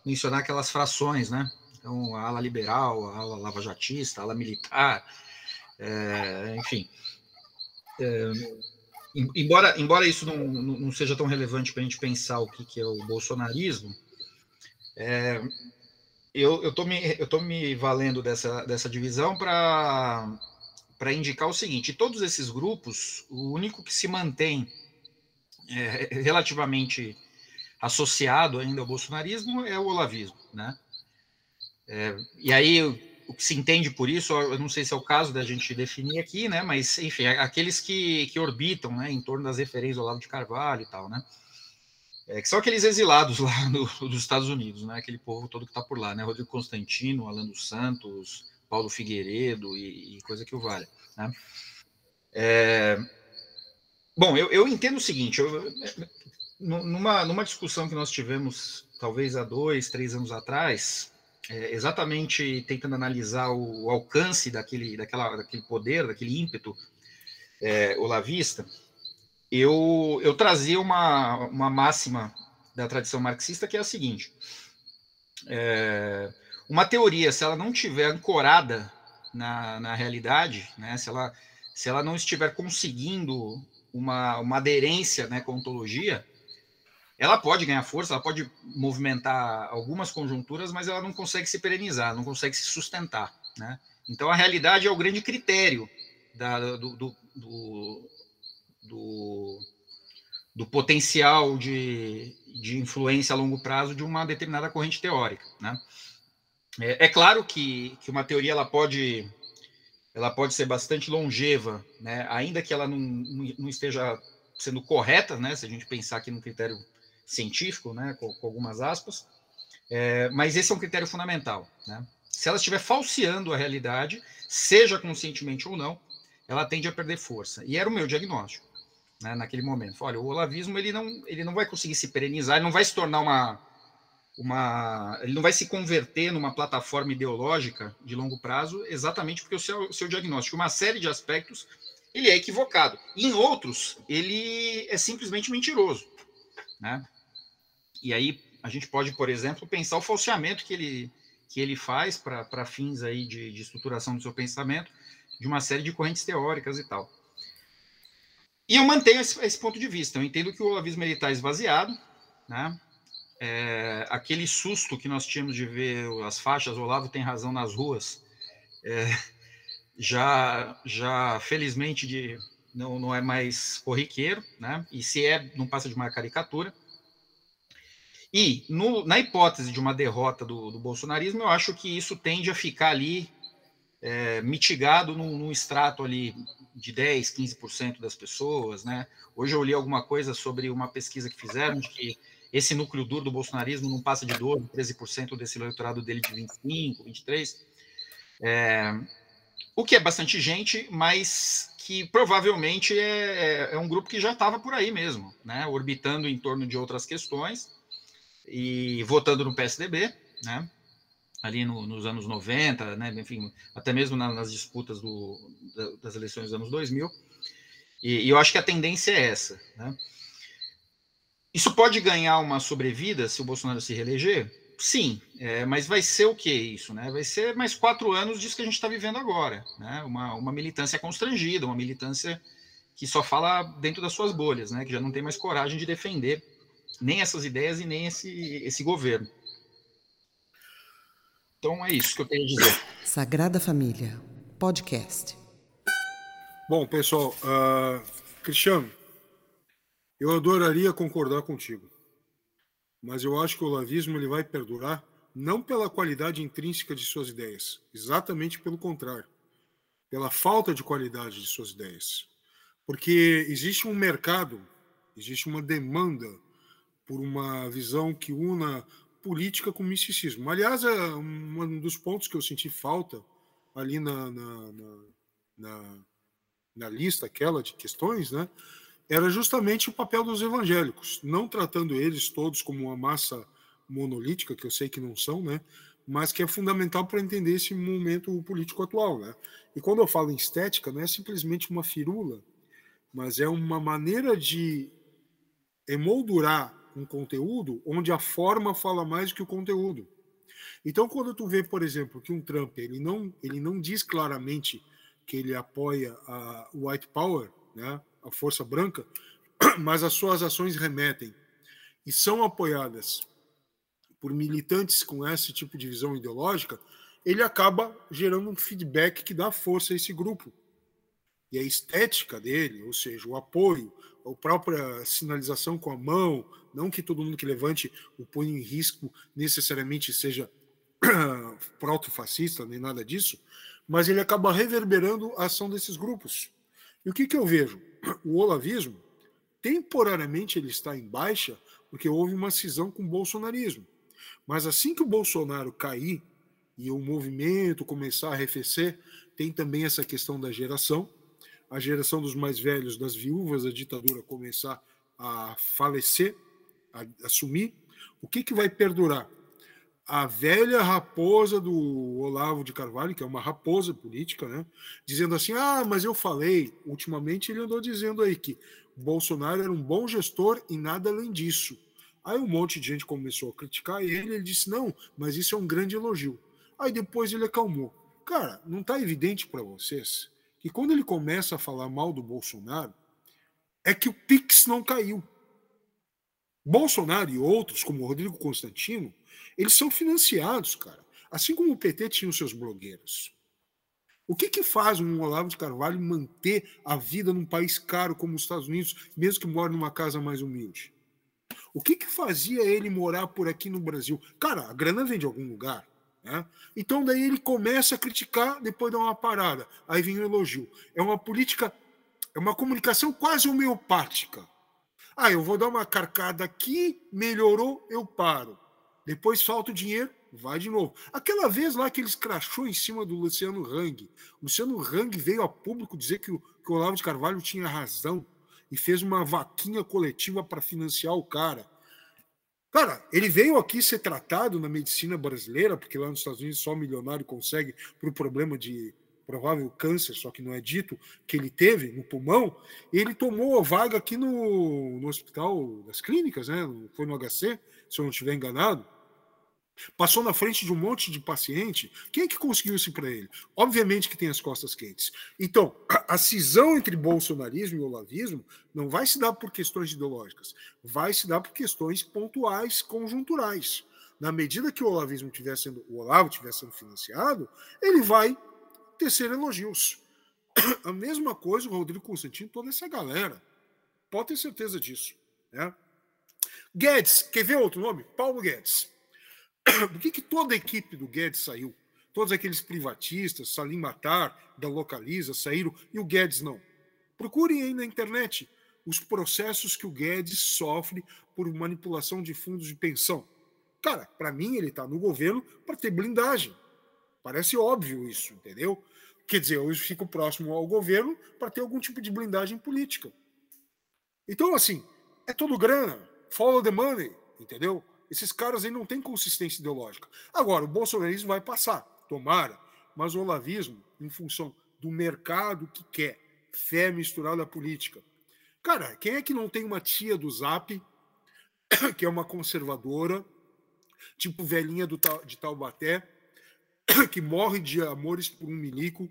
E: mencionar aquelas frações, né? Então, a ala liberal, a ala lavajatista, a ala militar, é, enfim. É, embora, embora isso não, não seja tão relevante para a gente pensar o que, que é o bolsonarismo, é, eu estou me, eu me valendo dessa, dessa divisão para para indicar o seguinte: todos esses grupos, o único que se mantém é, relativamente associado ainda ao bolsonarismo é o olavismo, né? É, e aí o que se entende por isso, eu não sei se é o caso da gente definir aqui, né? Mas enfim, aqueles que, que orbitam, né, em torno das referências do Olavo de Carvalho e tal, né? É, que são aqueles exilados lá no, dos Estados Unidos, né? Aquele povo todo que está por lá, né? Rodrigo Constantino, Alan dos Santos, Paulo Figueiredo e, e coisa que o vale. Né? É, bom, eu, eu, entendo o seguinte: eu, numa, numa discussão que nós tivemos, talvez há dois, três anos atrás, é, exatamente tentando analisar o, o, alcance daquele, daquela, daquele poder, daquele ímpeto é, olavista, eu, eu trazia uma, uma máxima da tradição marxista que é a seguinte. É, uma teoria, se ela não tiver ancorada na, na realidade, né, se, ela, se ela não estiver conseguindo uma, uma aderência né, com ontologia, ela pode ganhar força, ela pode movimentar algumas conjunturas, mas ela não consegue se perenizar, não consegue se sustentar. Né? Então, a realidade é o grande critério da, do, do, do, do, potencial de, de influência a longo prazo de uma determinada corrente teórica. Né? É, é, claro que, que uma teoria ela pode, ela pode ser bastante longeva, né? ainda que ela não, não esteja sendo correta, né? se a gente pensar aqui no critério científico, né? com, com algumas aspas, é, mas esse é um critério fundamental. Né? Se ela estiver falseando a realidade, seja conscientemente ou não, ela tende a perder força. E era o meu diagnóstico né, naquele momento. Olha, o olavismo ele não, ele não vai conseguir se perenizar, ele não vai se tornar uma, uma. Ele não vai se converter numa plataforma ideológica de longo prazo, exatamente porque o seu, o seu diagnóstico, uma série de aspectos, ele é equivocado. Em outros, ele é simplesmente mentiroso. Né? E aí a gente pode, por exemplo, pensar o falseamento que ele, que ele faz para fins aí de, de estruturação do seu pensamento, de uma série de correntes teóricas e tal. E eu mantenho esse, esse, ponto de vista. Eu entendo que o olavismo ele está esvaziado, né? É, aquele susto que nós tínhamos de ver as faixas, Olavo tem razão nas ruas, é, já, já felizmente de, não, não é mais corriqueiro, né? E se é, não passa de uma caricatura. E no, na hipótese de uma derrota do, do, bolsonarismo, eu acho que isso tende a ficar ali é, mitigado num, num extrato ali de 10, 15% das pessoas, né? Hoje eu li alguma coisa sobre uma pesquisa que fizeram de que esse núcleo duro do bolsonarismo não passa de 12, 13% desse eleitorado dele de 25, 23. É, o que é bastante gente, mas que provavelmente é, é, é um grupo que já estava por aí mesmo, né? Orbitando em torno de outras questões e votando no PSDB, né? ali no, nos anos 90, né, enfim, até mesmo na, nas disputas do, das eleições dos anos 2000. E, e, eu acho que a tendência é essa. Né? Isso pode ganhar uma sobrevida se o Bolsonaro se reeleger? Sim, é, mas vai ser o que isso? Né? Vai ser mais quatro anos disso que a gente está vivendo agora. Né? Uma, uma militância constrangida, uma militância que só fala dentro das suas bolhas, né? que já não tem mais coragem de defender nem essas ideias e nem esse, esse governo. Então é isso que eu tenho a dizer.
A: Sagrada Família, podcast.
C: Bom, pessoal, uh, Cristiano, eu adoraria concordar contigo, mas eu acho que o lavismo ele vai perdurar não pela qualidade intrínseca de suas ideias, exatamente pelo contrário, pela falta de qualidade de suas ideias. Porque existe um mercado, existe uma demanda por uma visão que una política com misticismo. Aliás, é um dos pontos que eu senti falta ali na, na, na, na, na lista aquela de questões, né? Era justamente o papel dos evangélicos, não tratando eles todos como uma massa monolítica, que eu sei que não são, né? mas que é fundamental para entender esse momento político atual. Né? E quando eu falo em estética, não é simplesmente uma firula, mas é uma maneira de emoldurar um conteúdo onde a forma fala mais do que o conteúdo. Então, quando tu vê, por exemplo, que um Trump ele não, ele não diz claramente que ele apoia a white power, né, a força branca, mas as suas ações remetem e são apoiadas por militantes com esse tipo de visão ideológica, ele acaba gerando um feedback que dá força a esse grupo. E a estética dele, ou seja, o apoio, a própria sinalização com a mão, não que todo mundo que levante o punho em risco necessariamente seja proto-fascista, nem nada disso, mas ele acaba reverberando a ação desses grupos. E o que, que eu vejo? O olavismo, temporariamente, ele está em baixa porque houve uma cisão com o bolsonarismo. Mas assim que o Bolsonaro cair e o movimento começar a arrefecer, tem também essa questão da geração, a geração dos mais velhos, das viúvas da ditadura começar a falecer, a, a sumir, o que, que vai perdurar? A velha raposa do Olavo de Carvalho, que é uma raposa política, né? dizendo assim: ah, mas eu falei. Ultimamente ele andou dizendo aí que Bolsonaro era um bom gestor e nada além disso. Aí um monte de gente começou a criticar ele, ele disse: não, mas isso é um grande elogio. Aí depois ele acalmou. Cara, não está evidente para vocês que quando ele começa a falar mal do Bolsonaro, é que o Pix não caiu. Bolsonaro e outros, como o Rodrigo Constantino, eles são financiados, cara. Assim como o PT tinha os seus blogueiros. O que, que faz um Olavo de Carvalho manter a vida num país caro como os Estados Unidos, mesmo que mora numa casa mais humilde? O que, que fazia ele morar por aqui no Brasil? Cara, a grana vem de algum lugar. Né? Então daí ele começa a criticar, depois dá uma parada. Aí vem o elogio. É uma política, é uma comunicação quase homeopática. Ah, eu vou dar uma carcada aqui, melhorou, eu paro. Depois falta o dinheiro, vai de novo. Aquela vez lá que ele escrachou em cima do Luciano Hang. Luciano Hang veio a público dizer que o, que o Olavo de Carvalho tinha razão e fez uma vaquinha coletiva para financiar o cara. Cara, ele veio aqui ser tratado na medicina brasileira, porque lá nos Estados Unidos só milionário consegue por um problema de provável câncer, só que não é dito, que ele teve no pulmão, ele tomou a vaga aqui no, no hospital das clínicas, né? Foi no HC, se eu não estiver enganado. Passou na frente de um monte de paciente. Quem é que conseguiu isso para ele? Obviamente que tem as costas quentes. Então, a cisão entre bolsonarismo e olavismo não vai se dar por questões ideológicas, vai se dar por questões pontuais, conjunturais. Na medida que o olavismo estiver sendo, o Olavo estiver sendo financiado, ele vai tecer elogios. A mesma coisa o Rodrigo Constantino, toda essa galera. Pode ter certeza disso. Né? Guedes, quer ver outro nome? Paulo Guedes. Por que, que toda a equipe do Guedes saiu? Todos aqueles privatistas, Salim Matar, da Localiza, saíram e o Guedes não. Procurem aí na internet os processos que o Guedes sofre por manipulação de fundos de pensão. Cara, para mim ele está no governo para ter blindagem. Parece óbvio isso, entendeu? Quer dizer, eu fico próximo ao governo para ter algum tipo de blindagem política. Então, assim, é tudo grana. Follow the money, entendeu? Esses caras aí não têm consistência ideológica. Agora, o bolsonarismo vai passar, tomara, mas o olavismo, em função do mercado que quer, fé misturada à política. Cara, quem é que não tem uma tia do Zap, que é uma conservadora, tipo velhinha do, de Taubaté, que morre de amores por um milico,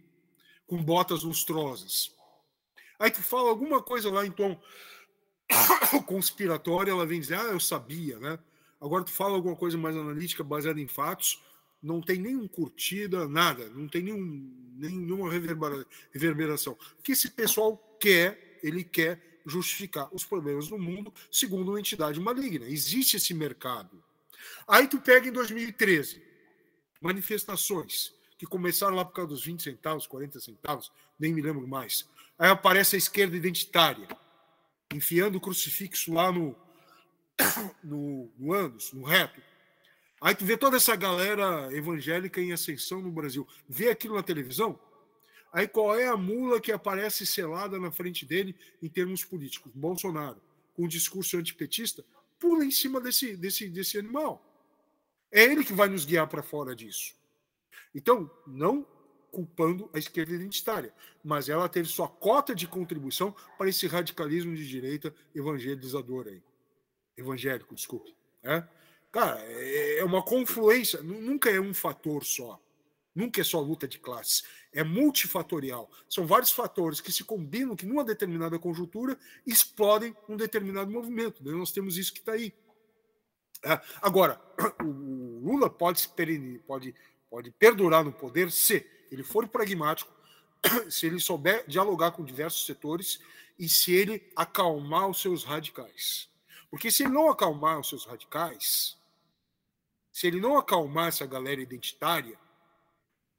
C: com botas lustrosas. Aí tu fala alguma coisa lá em tom conspiratório, ela vem dizer, ah, eu sabia, né? Agora tu fala alguma coisa mais analítica, baseada em fatos, não tem nenhum curtida, nada, não tem nenhum, nenhuma reverberação. O que esse pessoal quer, ele quer justificar os problemas do mundo segundo uma entidade maligna. Existe esse mercado. Aí tu pega em 2013, manifestações que começaram lá por causa dos 20 centavos, 40 centavos, nem me lembro mais. Aí aparece a esquerda identitária, enfiando o crucifixo lá no, no, no no reto. Aí tu vê toda essa galera evangélica em ascensão no Brasil, vê aquilo na televisão, aí qual é a mula que aparece selada na frente dele em termos políticos? Bolsonaro, com discurso antipetista, pula em cima desse, desse, desse animal. É ele que vai nos guiar para fora disso. Então, não culpando a esquerda identitária, mas ela teve sua cota de contribuição para esse radicalismo de direita evangelizador aí evangélico, desculpe. Né? Cara, é, é uma confluência, nunca é um fator só. Nunca é só luta de classes. É multifatorial. São vários fatores que se combinam que, numa determinada conjuntura, explodem um determinado movimento. Nós temos isso que está aí. É, agora, o Lula pode, pode, pode perdurar no poder se ele for pragmático, se ele souber dialogar com diversos setores e se ele acalmar os seus radicais. Porque se ele não acalmar os seus radicais, se ele não acalmar essa galera identitária,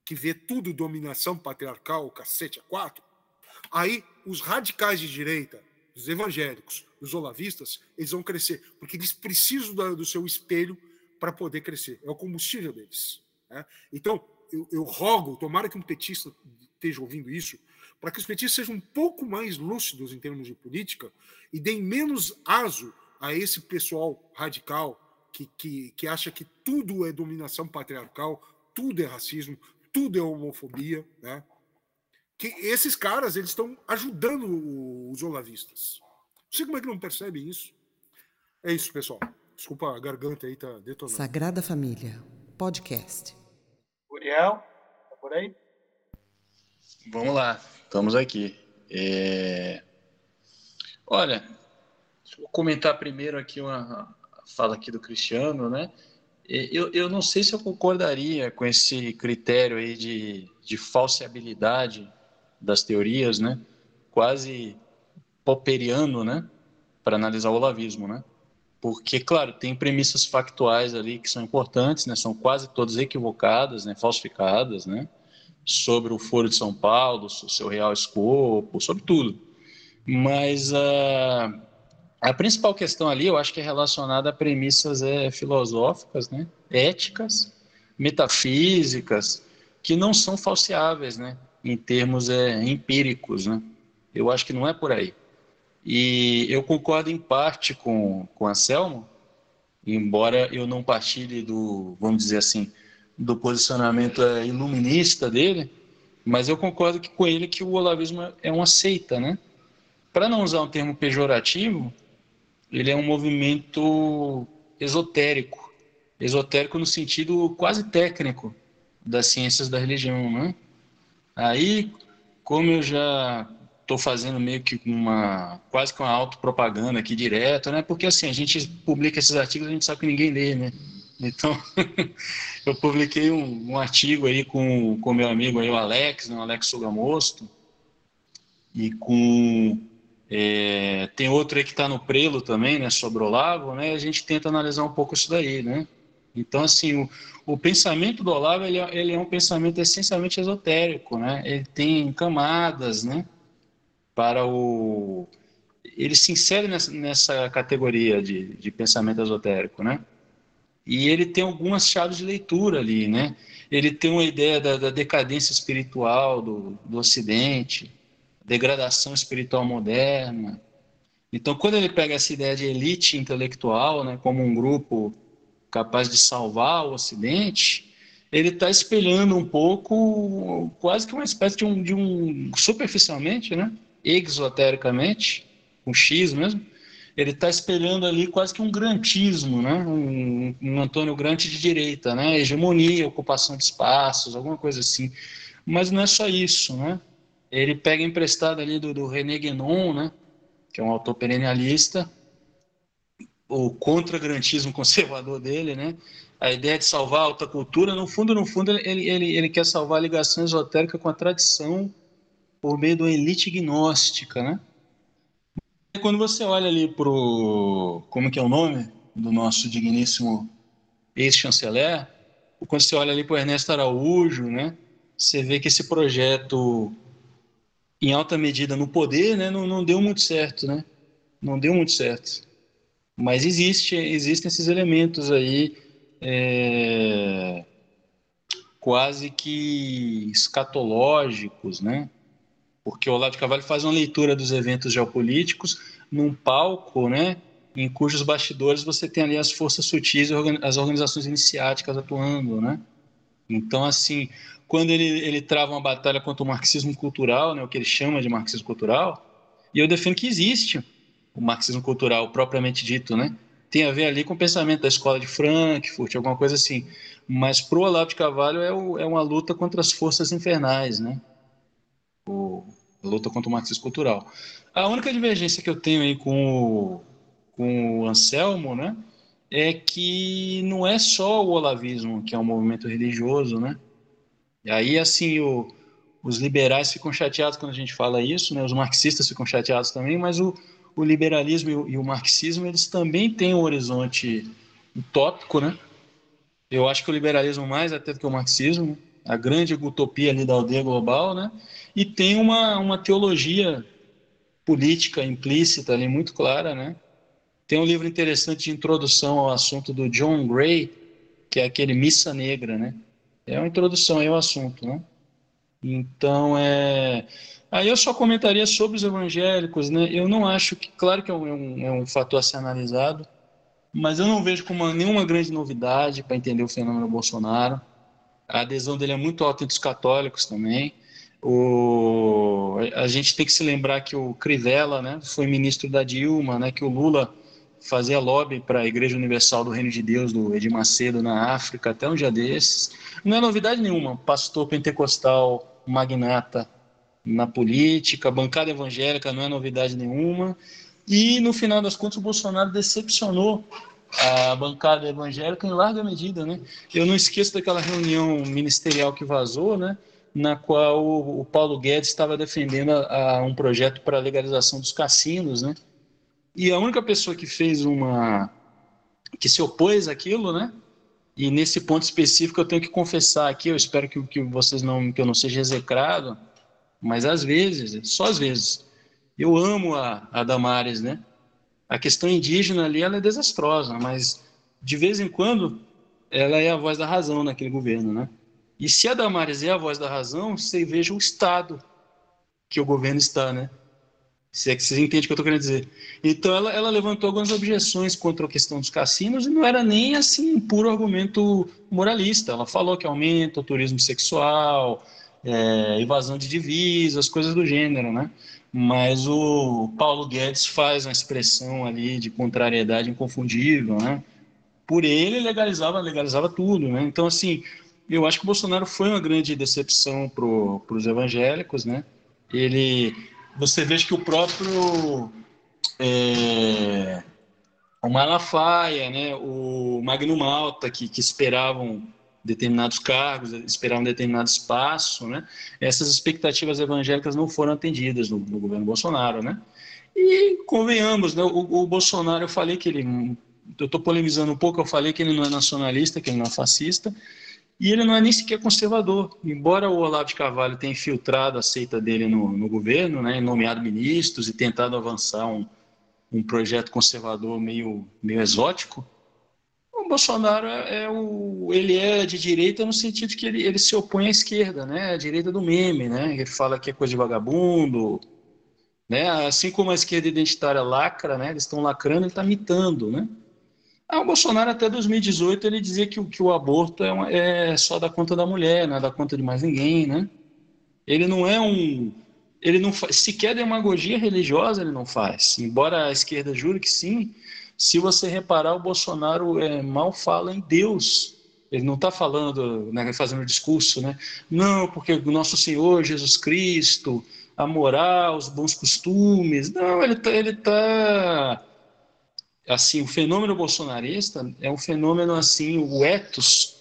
C: que vê tudo dominação patriarcal, cacete a quatro, aí os radicais de direita, os evangélicos, os olavistas, eles vão crescer, porque eles precisam do seu espelho para poder crescer. É o combustível deles. Né? Então, eu, eu rogo, tomara que um petista esteja ouvindo isso, para que os petistas sejam um pouco mais lúcidos em termos de política e deem menos aso a esse pessoal radical que, que, que acha que tudo é dominação patriarcal, tudo é racismo, tudo é homofobia, né? Que esses caras eles estão ajudando os olavistas. Não sei como é que não percebem isso. É isso, pessoal. Desculpa, a garganta aí tá detonando.
A: Sagrada Família, podcast.
B: Uriel, tá por aí?
D: Vamos lá, estamos aqui. É... Olha, Vou comentar primeiro aqui uma fala aqui do Cristiano, né? eu, eu não sei se eu concordaria com esse critério aí de, de falseabilidade das teorias, né? Quase popperiano, né? Para analisar o olavismo, né? Porque, claro, tem premissas factuais ali que são importantes, né? São quase todas equivocadas, né? Falsificadas, né? Sobre o Foro de São Paulo, seu real escopo, sobre tudo. Mas uh a principal questão ali, eu acho que é relacionada a premissas é, filosóficas, né? éticas, metafísicas, que não são falseáveis, né? em termos é, empíricos. Né? Eu acho que não é por aí. E eu concordo em parte com, com Anselmo, embora eu não partilhe do, vamos dizer assim, do posicionamento é, iluminista dele, mas eu concordo que, com ele que o olavismo é uma seita, né? Para não usar um termo pejorativo, ele é um movimento esotérico, esotérico no sentido quase técnico das ciências da religião, né? Aí, como eu já estou fazendo meio que uma quase que uma autopropaganda aqui direto, né? Porque assim a gente publica esses artigos, a gente sabe que ninguém lê, né? Então, eu publiquei um, um, artigo aí com o meu amigo aí, o Alex, né, o Alex Sugamosto, e com é, tem outro aí que está no prelo também, né, sobre o Olavo, né, a gente tenta analisar um pouco isso daí, né. Então, assim, o, o pensamento do Olavo, ele, é, ele é um pensamento essencialmente esotérico, né, ele tem camadas, né, para o... Ele se insere nessa, nessa categoria de, de pensamento esotérico, né, e ele tem algumas chaves de leitura ali, né, ele tem uma ideia da, da decadência espiritual do, do Ocidente, degradação espiritual moderna. Então, quando ele pega essa ideia de elite intelectual, né, como um grupo capaz de salvar o Ocidente, ele está espelhando um pouco, quase que uma espécie de um, de um superficialmente, né, exotericamente, um X mesmo, ele está espelhando ali quase que um grantismo, né, um, um Antônio Grant de direita, né, hegemonia, ocupação de espaços, alguma coisa assim. Mas não é só isso, né? Ele pega emprestado ali do, do René Guénon, né, que é um autor perennialista, o contra-grantismo conservador dele, né, a ideia de salvar a alta cultura, no fundo, no fundo, ele, ele, ele quer salvar a ligação esotérica com a tradição por meio uma elite gnóstica, né. Quando você olha ali pro, como que é o nome do nosso digníssimo ex-chanceler, quando você olha ali para o Ernesto Araújo, né, você vê que esse projeto em alta medida no poder, né, não, não deu muito certo, né? Não deu muito certo. Mas existe, existem esses elementos aí é, quase que escatológicos, né? Porque o Olavo de Carvalho faz uma leitura dos eventos geopolíticos num palco, né? Em cujos bastidores você tem ali as forças sutis, as organizações iniciáticas atuando, né? Então, assim, quando ele, ele trava uma batalha contra o marxismo cultural, né, o que ele chama de marxismo cultural, e eu defendo que existe o marxismo cultural propriamente dito, né? Tem a ver ali com o pensamento da escola de Frankfurt, alguma coisa assim. Mas para o Olavo de Carvalho é, o, é, uma luta contra as forças infernais, né? O, a luta contra o marxismo cultural. A única divergência que eu tenho aí com o, com o Anselmo, né? É que não é só o olavismo que é um movimento religioso, né? E aí, assim, o, os liberais ficam chateados quando a gente fala isso, né? os marxistas ficam chateados também, mas o, o liberalismo e o, e o, marxismo, eles também têm um horizonte utópico, né? Eu acho que o liberalismo mais até do que o marxismo, a grande utopia ali da aldeia global, né? E tem uma, uma teologia política implícita ali muito clara, né? Tem um livro interessante de introdução ao assunto do John Gray, que é aquele Missa Negra, né? É uma introdução aí ao assunto, né? Então, é... Aí eu só comentaria sobre os evangélicos, né? Eu não acho que, claro que é um, é um é fator a ser analisado, mas eu não vejo como nenhuma grande novidade para entender o fenômeno Bolsonaro. A adesão dele é muito alta entre os católicos também. O... A gente tem que se lembrar que o Crivella, né, foi ministro da Dilma, né, que o Lula fazia lobby para a Igreja Universal do Reino de Deus, do Edir Macedo, na África, até um dia desses. Não é novidade nenhuma, pastor pentecostal magnata na política, bancada evangélica não é novidade nenhuma. E, no final das contas, o Bolsonaro decepcionou a bancada evangélica em larga medida, né? Eu não esqueço daquela reunião ministerial que vazou, né? Na qual o, Paulo Guedes estava defendendo a, a um projeto para a legalização dos cassinos, né? E a única pessoa que fez uma que se opôs àquilo, né? E nesse ponto específico eu tenho que confessar aqui, eu espero que, que vocês não que eu não seja execrado, mas às vezes, só às vezes, eu amo a, a Damares, né? A questão indígena ali ela é desastrosa, mas de vez em quando ela é a voz da razão naquele governo, né? E se a Damares é a voz da razão, você veja o estado que o governo está, né? Se é que vocês entendem o que eu estou querendo dizer. Então, ela, ela, levantou algumas objeções contra a questão dos cassinos e não era nem assim um puro argumento moralista. Ela falou que aumenta o turismo sexual, é, evasão de divisas, coisas do gênero, né? mas o Paulo Guedes faz uma expressão ali de contrariedade inconfundível, né? Por ele legalizava, legalizava tudo, né? Então assim, eu acho que o Bolsonaro foi uma grande decepção para os evangélicos, né? Ele, você vê que o próprio é, o Malafaia, né? O Magno Malta que, que esperavam determinados cargos, esperar um determinado espaço, né? Essas expectativas evangélicas não foram atendidas no, no governo Bolsonaro, né? E convenhamos, né? O, o Bolsonaro, eu falei que ele, eu estou polemizando um pouco, eu falei que ele não é nacionalista, que ele não é fascista, e ele não é nem sequer conservador. Embora o Olavo de Carvalho tenha infiltrado a seita dele no, no governo, né? Nomeado ministros e tentado avançar um, um projeto conservador meio, meio exótico, o Bolsonaro é, é, o, ele é de direita no sentido que ele, ele se opõe à esquerda, né? A direita do meme, né? Ele fala que é coisa de vagabundo, né? Assim como a esquerda identitária lacra, né? Eles estão lacrando, ele está mitando, né? Ah, o Bolsonaro até 2018 ele dizia que, que o aborto é, uma, é só da conta da mulher, não é da conta de mais ninguém, né? Ele não é um ele não faz, sequer demagogia religiosa ele não faz, embora a esquerda jure que sim, se você reparar, o Bolsonaro é, mal fala em Deus. Ele não está falando, né, fazendo discurso, né? Não, porque o nosso Senhor Jesus Cristo, a moral, os bons costumes. Não, ele está, ele tá assim, o fenômeno bolsonarista é um fenômeno assim, o ethos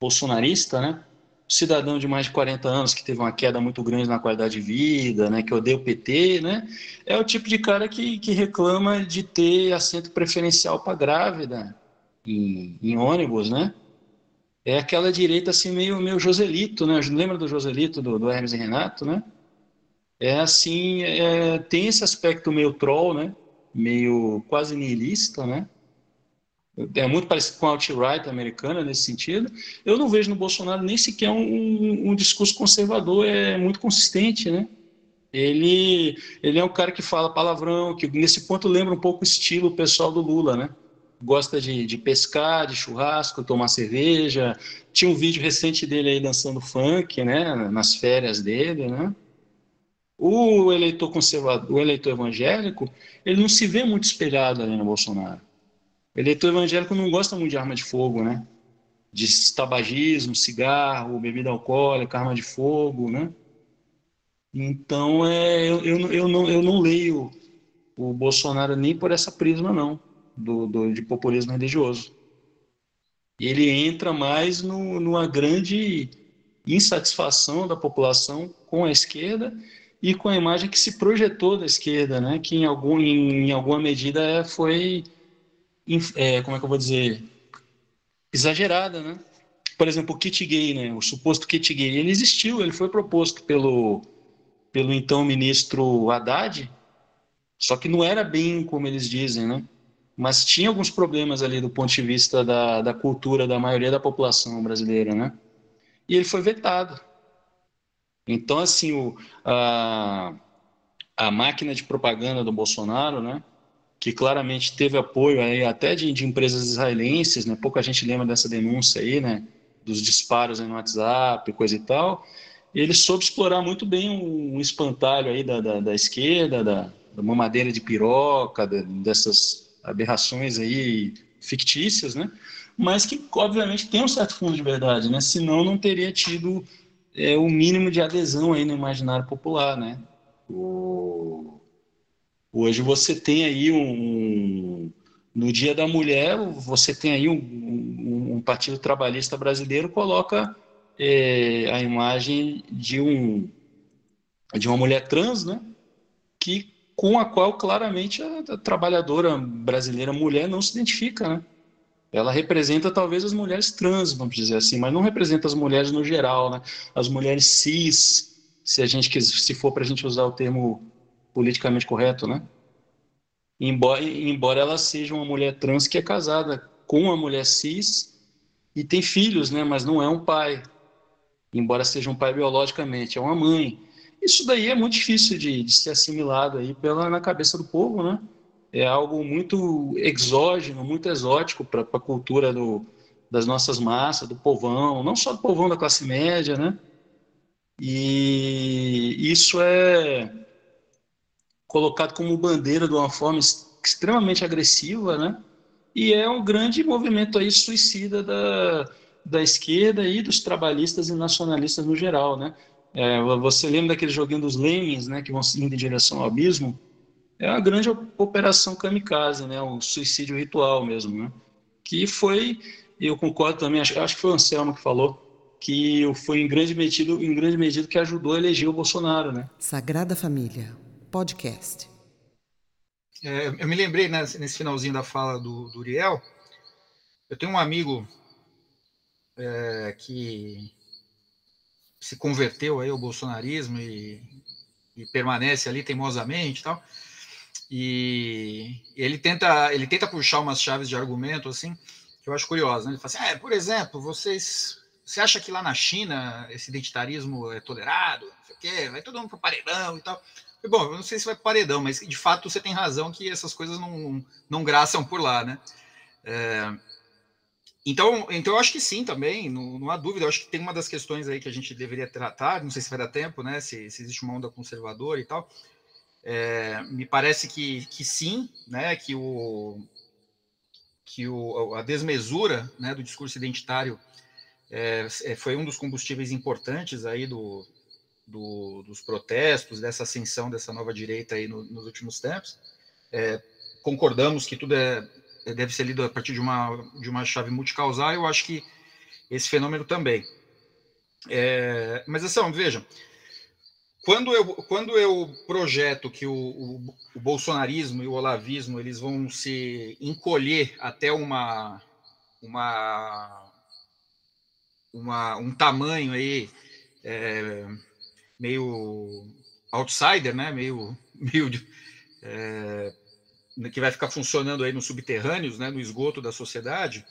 D: bolsonarista, né? cidadão de mais de 40 anos que teve uma queda muito grande na qualidade de vida, né, que odeia o PT, né, é o tipo de cara que, que reclama de ter assento preferencial para grávida em, em, ônibus, né? É aquela direita assim meio, meio Joselito, né? Lembra do Joselito, do, do Hermes e Renato, né? É assim, é, tem esse aspecto meio troll, né? Meio quase niilista, né? é muito parecido com a alt-right americana nesse sentido. Eu não vejo no Bolsonaro nem sequer um, um, um, discurso conservador, é muito consistente, né? Ele, ele é um cara que fala palavrão, que nesse ponto lembra um pouco o estilo pessoal do Lula, né? Gosta de, de pescar, de churrasco, tomar cerveja. Tinha um vídeo recente dele aí dançando funk, né? Nas férias dele, né? O eleitor conservador, o eleitor evangélico, ele não se vê muito espelhado ali no Bolsonaro. O eleitor evangélico não gosta muito de arma de fogo, né? De tabagismo, cigarro, bebida alcoólica, arma de fogo, né? Então, é, eu, eu, eu, não, eu não leio o Bolsonaro nem por essa prisma, não, do, do de populismo religioso. Ele entra mais no, numa grande insatisfação da população com a esquerda e com a imagem que se projetou da esquerda, né? que em, algum, em, em alguma medida foi é, como é que eu vou dizer, exagerada, né? Por exemplo, o kit gay, né? O suposto kit gay, ele existiu, ele foi proposto pelo, pelo então ministro Haddad, só que não era bem como eles dizem, né? Mas tinha alguns problemas ali do ponto de vista da, da cultura da maioria da população brasileira, né? E ele foi vetado. Então, assim, o, a, a máquina de propaganda do Bolsonaro, né? que claramente teve apoio aí até de, de, empresas israelenses, né? Pouca gente lembra dessa denúncia aí, né? Dos disparos no WhatsApp, coisa e tal. Ele soube explorar muito bem um, um espantalho aí da, da, da esquerda, da, da mamadeira de piroca, da, dessas aberrações aí fictícias, né? Mas que obviamente tem um certo fundo de verdade, né? Senão não teria tido é, o mínimo de adesão aí no imaginário popular, né? Hoje você tem aí um, No Dia da Mulher, você tem aí um, um, um Partido Trabalhista Brasileiro coloca é, a imagem de um de uma mulher trans, né? Que com a qual claramente a, a trabalhadora brasileira mulher não se identifica, né? Ela representa talvez as mulheres trans, vamos dizer assim, mas não representa as mulheres no geral, né? As mulheres cis, se a gente se for para a gente usar o termo politicamente correto, né? Embora, embora ela seja uma mulher trans que é casada com uma mulher cis e tem filhos, né? Mas não é um pai, embora seja um pai biologicamente, é uma mãe. Isso daí é muito difícil de, de ser assimilado aí pela na cabeça do povo, né? É algo muito exógeno, muito exótico para a cultura do, das nossas massas, do povão, não só do povão da classe média, né? E isso é colocado como bandeira de uma forma extremamente agressiva, né? E é um grande movimento aí suicida da, da esquerda e dos trabalhistas e nacionalistas no geral, né? É, você lembra daquele joguinho dos Lemmings, né? Que vão indo em direção ao abismo? É uma grande operação kamikaze, né? Um suicídio ritual mesmo, né? Que foi, eu concordo também, acho, acho que foi o Anselmo que falou, que foi em grande medida, em grande medida que ajudou a eleger o Bolsonaro, né?
A: Sagrada Família podcast.
E: É, eu me lembrei né, nesse finalzinho da fala do, do Uriel. Eu tenho um amigo é, que se converteu aí ao bolsonarismo e, e permanece ali teimosamente e tal. E ele tenta, ele tenta puxar umas chaves de argumento assim que eu acho curioso. Né? Ele fala assim: ah, por exemplo, vocês, você acha que lá na China esse identitarismo é tolerado? Não sei o quê, vai todo mundo para paredão e tal. Bom, eu não sei se vai para paredão, mas de fato você tem razão que essas coisas não, não graçam por lá, né? É, então, então eu acho que sim também, não, não, há dúvida. Eu acho que tem uma das questões aí que a gente deveria tratar, não sei se vai dar tempo, né? Se, se existe uma onda conservadora e tal. É, me parece que, que sim, né? Que, o, que o, a desmesura né, do discurso identitário é, é foi um dos combustíveis importantes aí do, do, dos protestos, dessa ascensão dessa nova direita aí no, nos últimos tempos. É, concordamos que tudo é, deve ser lido a partir de uma, de uma chave multicausal, eu acho que esse fenômeno também. É, mas assim, veja, quando eu, quando eu projeto que o, o, o, bolsonarismo e o olavismo eles vão se encolher até uma, uma, uma um tamanho aí é, meio outsider, né? Meio, meio é, que vai ficar funcionando aí nos subterrâneos, né? No esgoto da sociedade.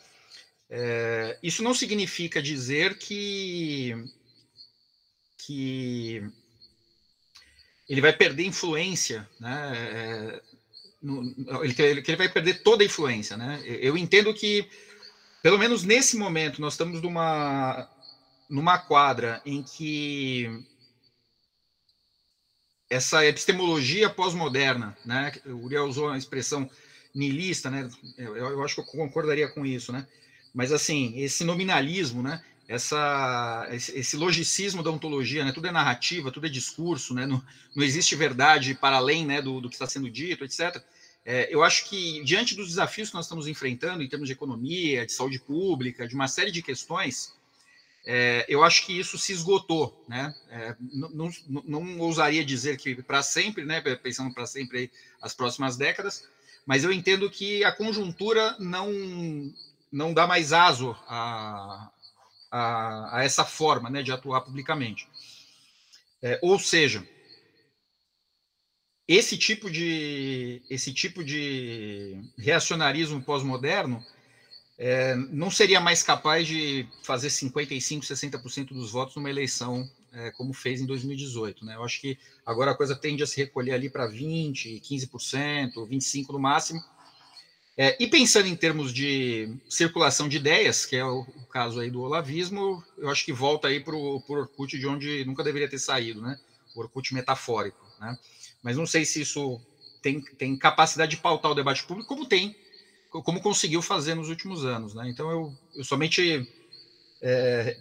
E: É, isso não significa dizer que que ele vai perder influência, né? É, no, ele, ele, vai perder toda a influência, né? Eu entendo que, pelo menos nesse momento, nós estamos numa numa quadra em que essa epistemologia pós-moderna, né? O Uriel usou a expressão niilista, né? Eu, eu, acho que eu concordaria com isso, né? Mas assim, esse nominalismo, né? Essa, esse, logicismo da ontologia, né? Tudo é narrativa, tudo é discurso, né? Não, não existe verdade para além, né? Do, do que está sendo dito, etc. É, eu acho que diante dos desafios que nós estamos enfrentando em termos de economia, de saúde pública, de uma série de questões, é, eu acho que isso se esgotou, né? É, não, não, não, ousaria dizer que para sempre, né? Pensando para sempre aí, as próximas décadas, mas eu entendo que a conjuntura não não dá mais aso a, a, a essa forma, né, de atuar publicamente. É, ou seja, esse tipo de esse tipo de reacionarismo pós-moderno é, não seria mais capaz de fazer 55, 60% dos votos numa eleição é, como fez em 2018. Né? Eu acho que agora a coisa tende a se recolher ali para 20%, 15%, 25% no máximo. É, e pensando em termos de circulação de ideias, que é o, o caso aí do olavismo, eu acho que volta aí para o Orkut de onde nunca deveria ter saído, né? O Orkut metafórico, né? Mas não sei se isso tem, tem capacidade de pautar o debate público, como tem como conseguiu fazer nos últimos anos. Né? Então, eu, eu somente é,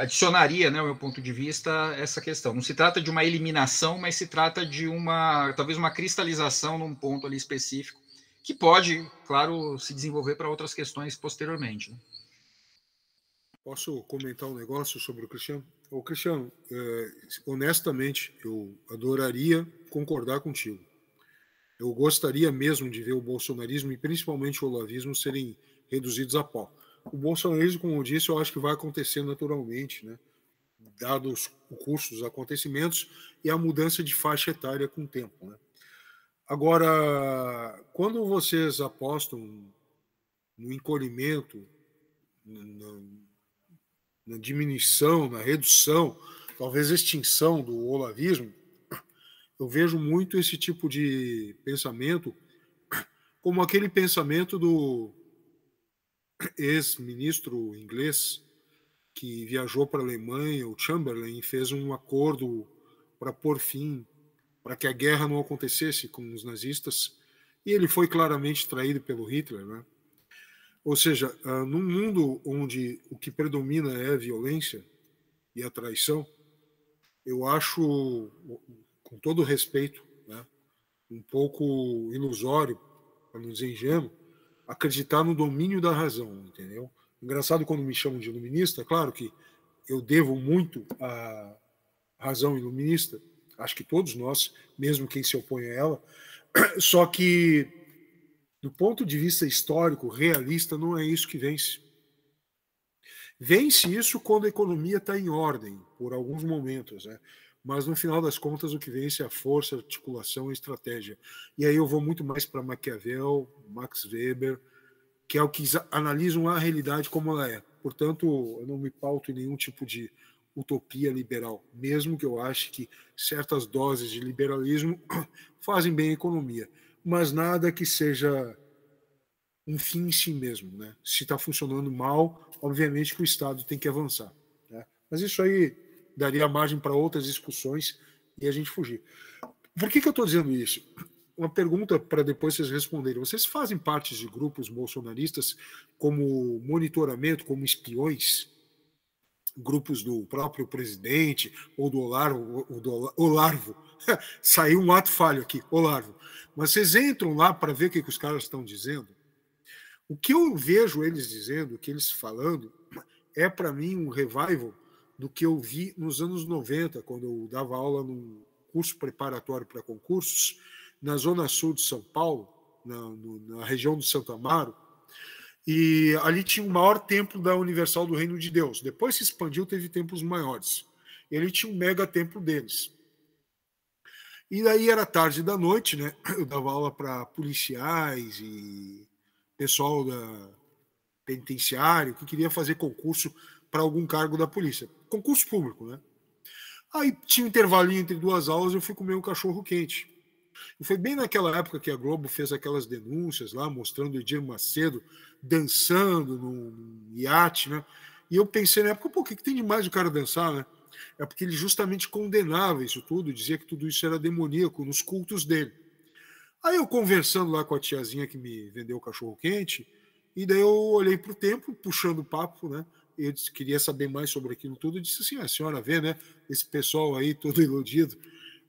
E: adicionaria, né, o meu ponto de vista, essa questão. Não se trata de uma eliminação, mas se trata de uma, talvez, uma cristalização num ponto ali específico, que pode, claro, se desenvolver para outras questões posteriormente. Né?
C: Posso comentar um negócio sobre o Cristiano? Ô, Cristiano, é, honestamente, eu adoraria concordar contigo. Eu gostaria mesmo de ver o bolsonarismo e principalmente o olavismo serem reduzidos a pó. O bolsonarismo, como eu disse, eu acho que vai acontecer naturalmente, né? dados o curso dos acontecimentos e a mudança de faixa etária com o tempo. Né? Agora, quando vocês apostam no encolhimento, na, na diminuição, na redução, talvez extinção do olavismo, eu vejo muito esse tipo de pensamento como aquele pensamento do ex-ministro inglês que viajou para a Alemanha, o Chamberlain, fez um acordo para pôr fim, para que a guerra não acontecesse com os nazistas, e ele foi claramente traído pelo Hitler, né? Ou seja, uh, num mundo onde o que predomina é a violência e a traição, eu acho, com todo respeito, né, um pouco ilusório, para não dizer ingênuo, acreditar no domínio da razão, entendeu? Engraçado quando me chamam de iluminista, claro que eu devo muito à razão iluminista, acho que todos nós, mesmo quem se opõe a ela, só que do ponto de vista histórico, realista, não é isso que vence. Vence isso quando a economia está em ordem, por alguns momentos, né? Mas no final das contas o que vence é a força, articulação e estratégia. E aí eu vou muito mais para Maquiavel, Max Weber, que é o que analisam a realidade como ela é. Portanto, eu não me pauto em nenhum tipo de utopia liberal, mesmo que eu ache que certas doses de liberalismo fazem bem à economia, mas nada que seja um fim em si mesmo. Né? Se está funcionando mal, obviamente que o Estado tem que avançar. Né? Mas isso aí daria margem para outras discussões e a gente fugir. Por que, que eu estou dizendo isso? uma pergunta para depois vocês responderem. Vocês fazem parte de grupos bolsonaristas como monitoramento, como espiões? Grupos do próprio presidente ou do Olarvo? Do Olarvo. Saiu um ato falho aqui, Olarvo. Mas vocês entram lá para ver o que, que os caras estão dizendo? O que eu vejo eles dizendo, o que eles falando, é para mim um revival do que eu vi nos anos 90, quando eu dava aula num curso preparatório para concursos na zona sul de São Paulo, na, na região do Santo Amaro, e ali tinha o maior templo da Universal do Reino de Deus. Depois se expandiu, teve templos maiores. Ele tinha um mega templo deles. E daí era tarde da noite, né? Eu dava aula para policiais e pessoal da penitenciário que queria fazer concurso para algum cargo da polícia. Concurso público, né? Aí tinha um intervalinho entre duas aulas, eu fui comer um cachorro quente. E foi bem naquela época que a Globo fez aquelas denúncias lá, mostrando o Edir Macedo dançando no iate, né? E eu pensei na época, pô, o que, que tem de mais o cara dançar, né? É porque ele justamente condenava isso tudo, dizia que tudo isso era demoníaco nos cultos dele. Aí eu conversando lá com a tiazinha que me vendeu o cachorro quente, e daí eu olhei para o tempo, puxando o papo, né? Eu disse, queria saber mais sobre aquilo tudo, e disse assim: ah, a senhora vê, né? Esse pessoal aí todo iludido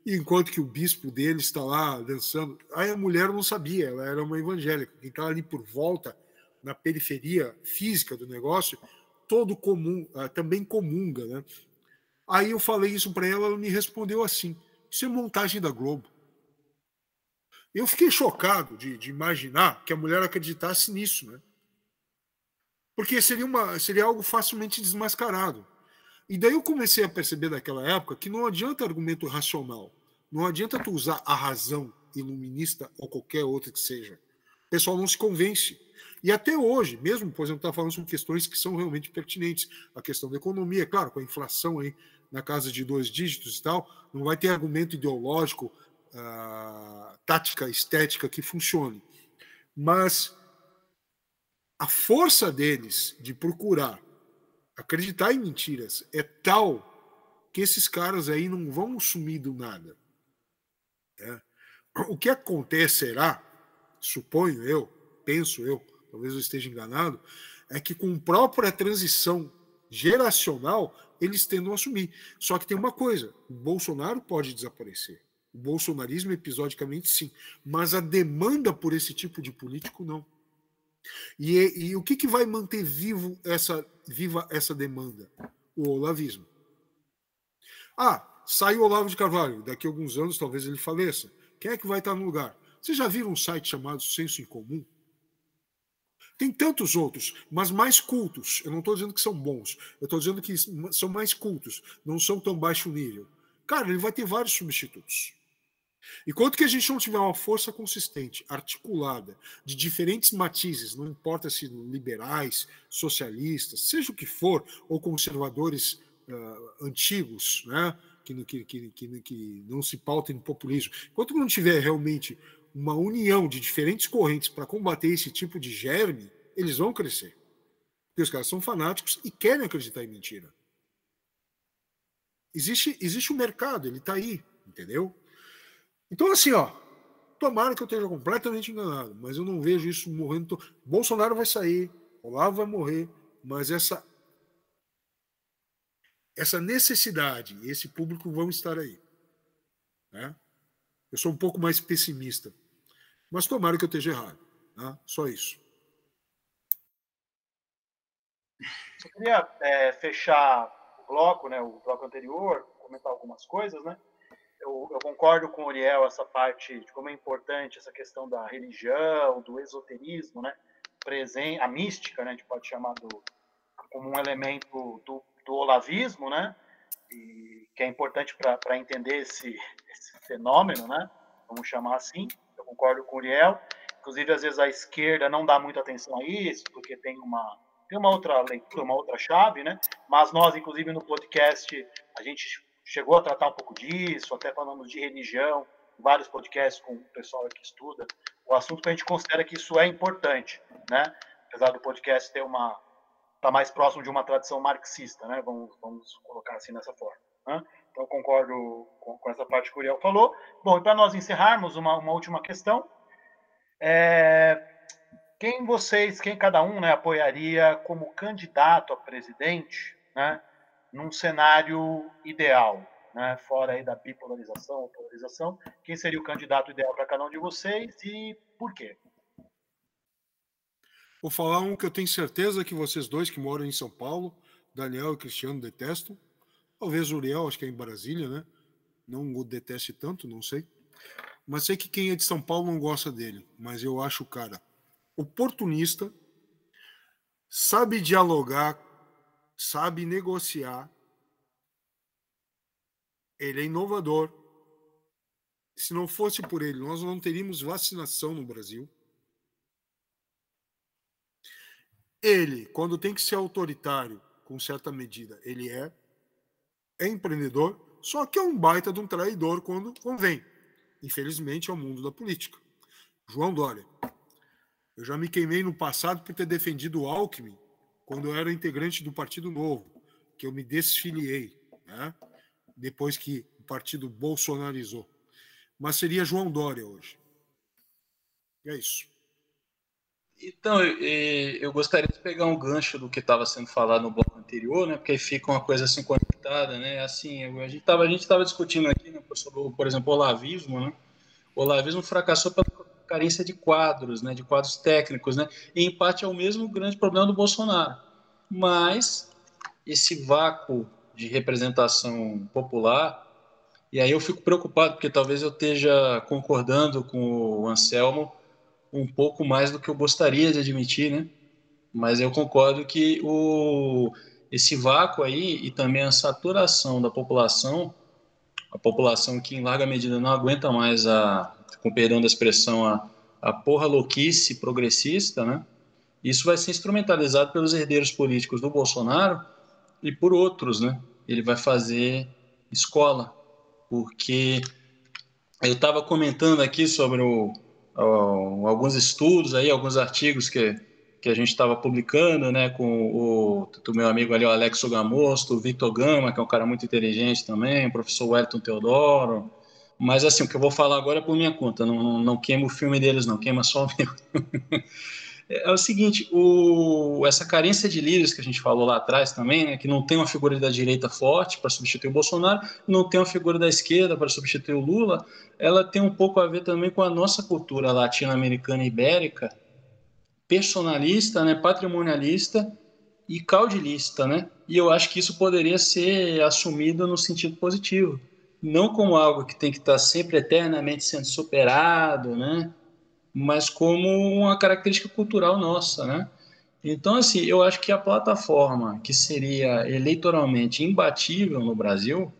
C: enquanto que o bispo dele está lá dançando. Aí a mulher não sabia, ela era uma evangélica. Quem estava ali por volta, na periferia física do negócio, todo comum, ah, também comunga, né? Aí eu falei isso para ela, ela me respondeu assim: Isso é montagem da Globo. Eu fiquei chocado de, de imaginar que a mulher acreditasse nisso, né? Porque seria, uma, seria algo facilmente desmascarado. E daí eu comecei a perceber naquela época que não adianta argumento racional. Não adianta tu usar a razão iluminista ou qualquer outra que seja. O pessoal não se convence. E até hoje, mesmo, por exemplo, está falando sobre questões que são realmente pertinentes. A questão da economia, claro, com a inflação aí na casa de dois dígitos e tal, não vai ter argumento ideológico, uh, tática, estética que funcione. Mas a força deles de procurar acreditar em mentiras é tal que esses caras aí não vão sumir do nada. É. O que acontecerá, suponho eu, penso eu, talvez eu esteja enganado, é que com a própria transição geracional eles tendam a assumir. Só que tem uma coisa: o Bolsonaro pode desaparecer. O bolsonarismo, episodicamente, sim. Mas a demanda por esse tipo de político, não. E, e o que, que vai manter vivo essa, viva essa demanda? O olavismo. Ah, sai o Olavo de Carvalho. Daqui a alguns anos, talvez ele faleça. Quem é que vai estar no lugar? Vocês já viram um site chamado Senso em Comum? Tem tantos outros, mas mais cultos. Eu não estou dizendo que são bons. Eu estou dizendo que são mais cultos. Não são tão baixo nível. Cara, ele vai ter vários substitutos. Enquanto que a gente não tiver uma força consistente, articulada, de diferentes matizes, não importa se liberais, socialistas, seja o que for, ou conservadores uh, antigos, né, que, que, que, que, não se pautem no populismo, enquanto não tiver realmente uma união de diferentes correntes para combater esse tipo de germe, eles vão crescer. Porque os caras são fanáticos e querem acreditar em mentira. Existe, existe um mercado, ele está aí, entendeu? Então, assim, ó, tomara que eu esteja completamente enganado, mas eu não vejo isso morrendo. Bolsonaro vai sair, Olavo vai morrer, mas essa essa necessidade, esse público vão estar aí. Né? Eu sou um pouco mais pessimista. Mas tomara que eu esteja errado. Né? Só isso.
B: Eu queria é, fechar o bloco, né, o bloco anterior, comentar algumas coisas, né? Eu, eu, concordo com o Uriel essa parte de como é importante essa questão da religião, do esoterismo, né? Presente, a mística, né? A gente pode chamar do, como um elemento do, do olavismo, né? E que é importante para entender esse, esse fenômeno, né? Vamos chamar assim. Eu concordo com o Uriel. Inclusive, às vezes a esquerda não dá muita atenção a isso, porque tem uma tem uma outra leitura, uma outra chave, né? Mas nós, inclusive, no podcast, a gente chegou a tratar um pouco disso, até falamos de religião, vários podcasts com o pessoal que estuda o assunto, que a gente considera que isso é importante, né? Apesar do podcast ter uma tá mais próximo de uma tradição marxista, né? Vamos, vamos colocar assim nessa forma. Né? Então, concordo com, com, essa parte que o Uriel falou. Bom, e para nós encerrarmos, uma, uma última questão. É, quem vocês, quem cada um né, apoiaria como candidato a presidente, né, num cenário ideal, né, fora aí da bipolarização polarização, quem seria o candidato ideal para cada um de vocês e por quê?
C: Vou falar um que eu tenho certeza que vocês dois que moram em São Paulo, Daniel e Cristiano, detestam. Talvez Uriel, acho que é em Brasília, né? Não o deteste tanto, não sei. Mas sei que quem é de São Paulo não gosta dele. Mas eu acho o cara oportunista, sabe dialogar, sabe negociar. Ele é inovador. Se não fosse por ele, nós não teríamos vacinação no Brasil. Ele, quando tem que ser autoritário, com certa medida, ele é, é empreendedor, só que é um baita de um traidor quando convém. Infelizmente, é o mundo da política. João Dória. Eu já me queimei no passado por ter defendido o Alckmin quando eu era integrante do Partido Novo, que eu me desfiliei, né? depois que o partido bolsonarizou. Mas seria João Dória hoje. É isso.
D: Então, eu gostaria de pegar um gancho do que estava sendo falado no bloco anterior, né? Porque fica uma coisa assim conectada, né? Assim, a gente estava a gente discutindo aqui, né, sobre, por exemplo, o olavismo, né? O olavismo fracassou pela carência de quadros, né? De quadros técnicos, né? Em parte é o mesmo grande problema do Bolsonaro. Mas esse vácuo de representação popular, e aí eu fico preocupado porque talvez eu esteja concordando com o Anselmo um pouco mais do que eu gostaria de admitir, né? Mas eu concordo que o, esse vácuo aí e também a saturação da população, a população que em larga medida não aguenta mais a, com perdão da expressão, a, a porra louquice progressista, né? Isso vai ser instrumentalizado pelos herdeiros políticos do Bolsonaro e por outros, né? Ele vai fazer escola, porque eu estava comentando aqui sobre o, alguns estudos aí, alguns artigos que, que a gente estava publicando, né, com o meu amigo ali, o Alex Gamosto, o Victor Gama, que é um cara muito inteligente também, o professor Wellington Teodoro, mas assim, o que eu vou falar agora é por minha conta, não, não, não queima o filme deles não, queima só o meu. é, é, o seguinte, o, essa carência de líderes que a gente falou lá atrás também, né, que não tem uma figura da direita forte para substituir o Bolsonaro, não tem uma figura da esquerda para substituir o Lula, ela tem um pouco a ver também com a nossa cultura latino-americana e ibérica, personalista, né, patrimonialista e caudilista, né? E eu acho que isso poderia ser assumido no sentido positivo, não como algo que tem que estar sempre eternamente sendo superado, né? Mas como uma característica cultural nossa, né? Então, assim, eu acho que a plataforma que seria eleitoralmente imbatível no Brasil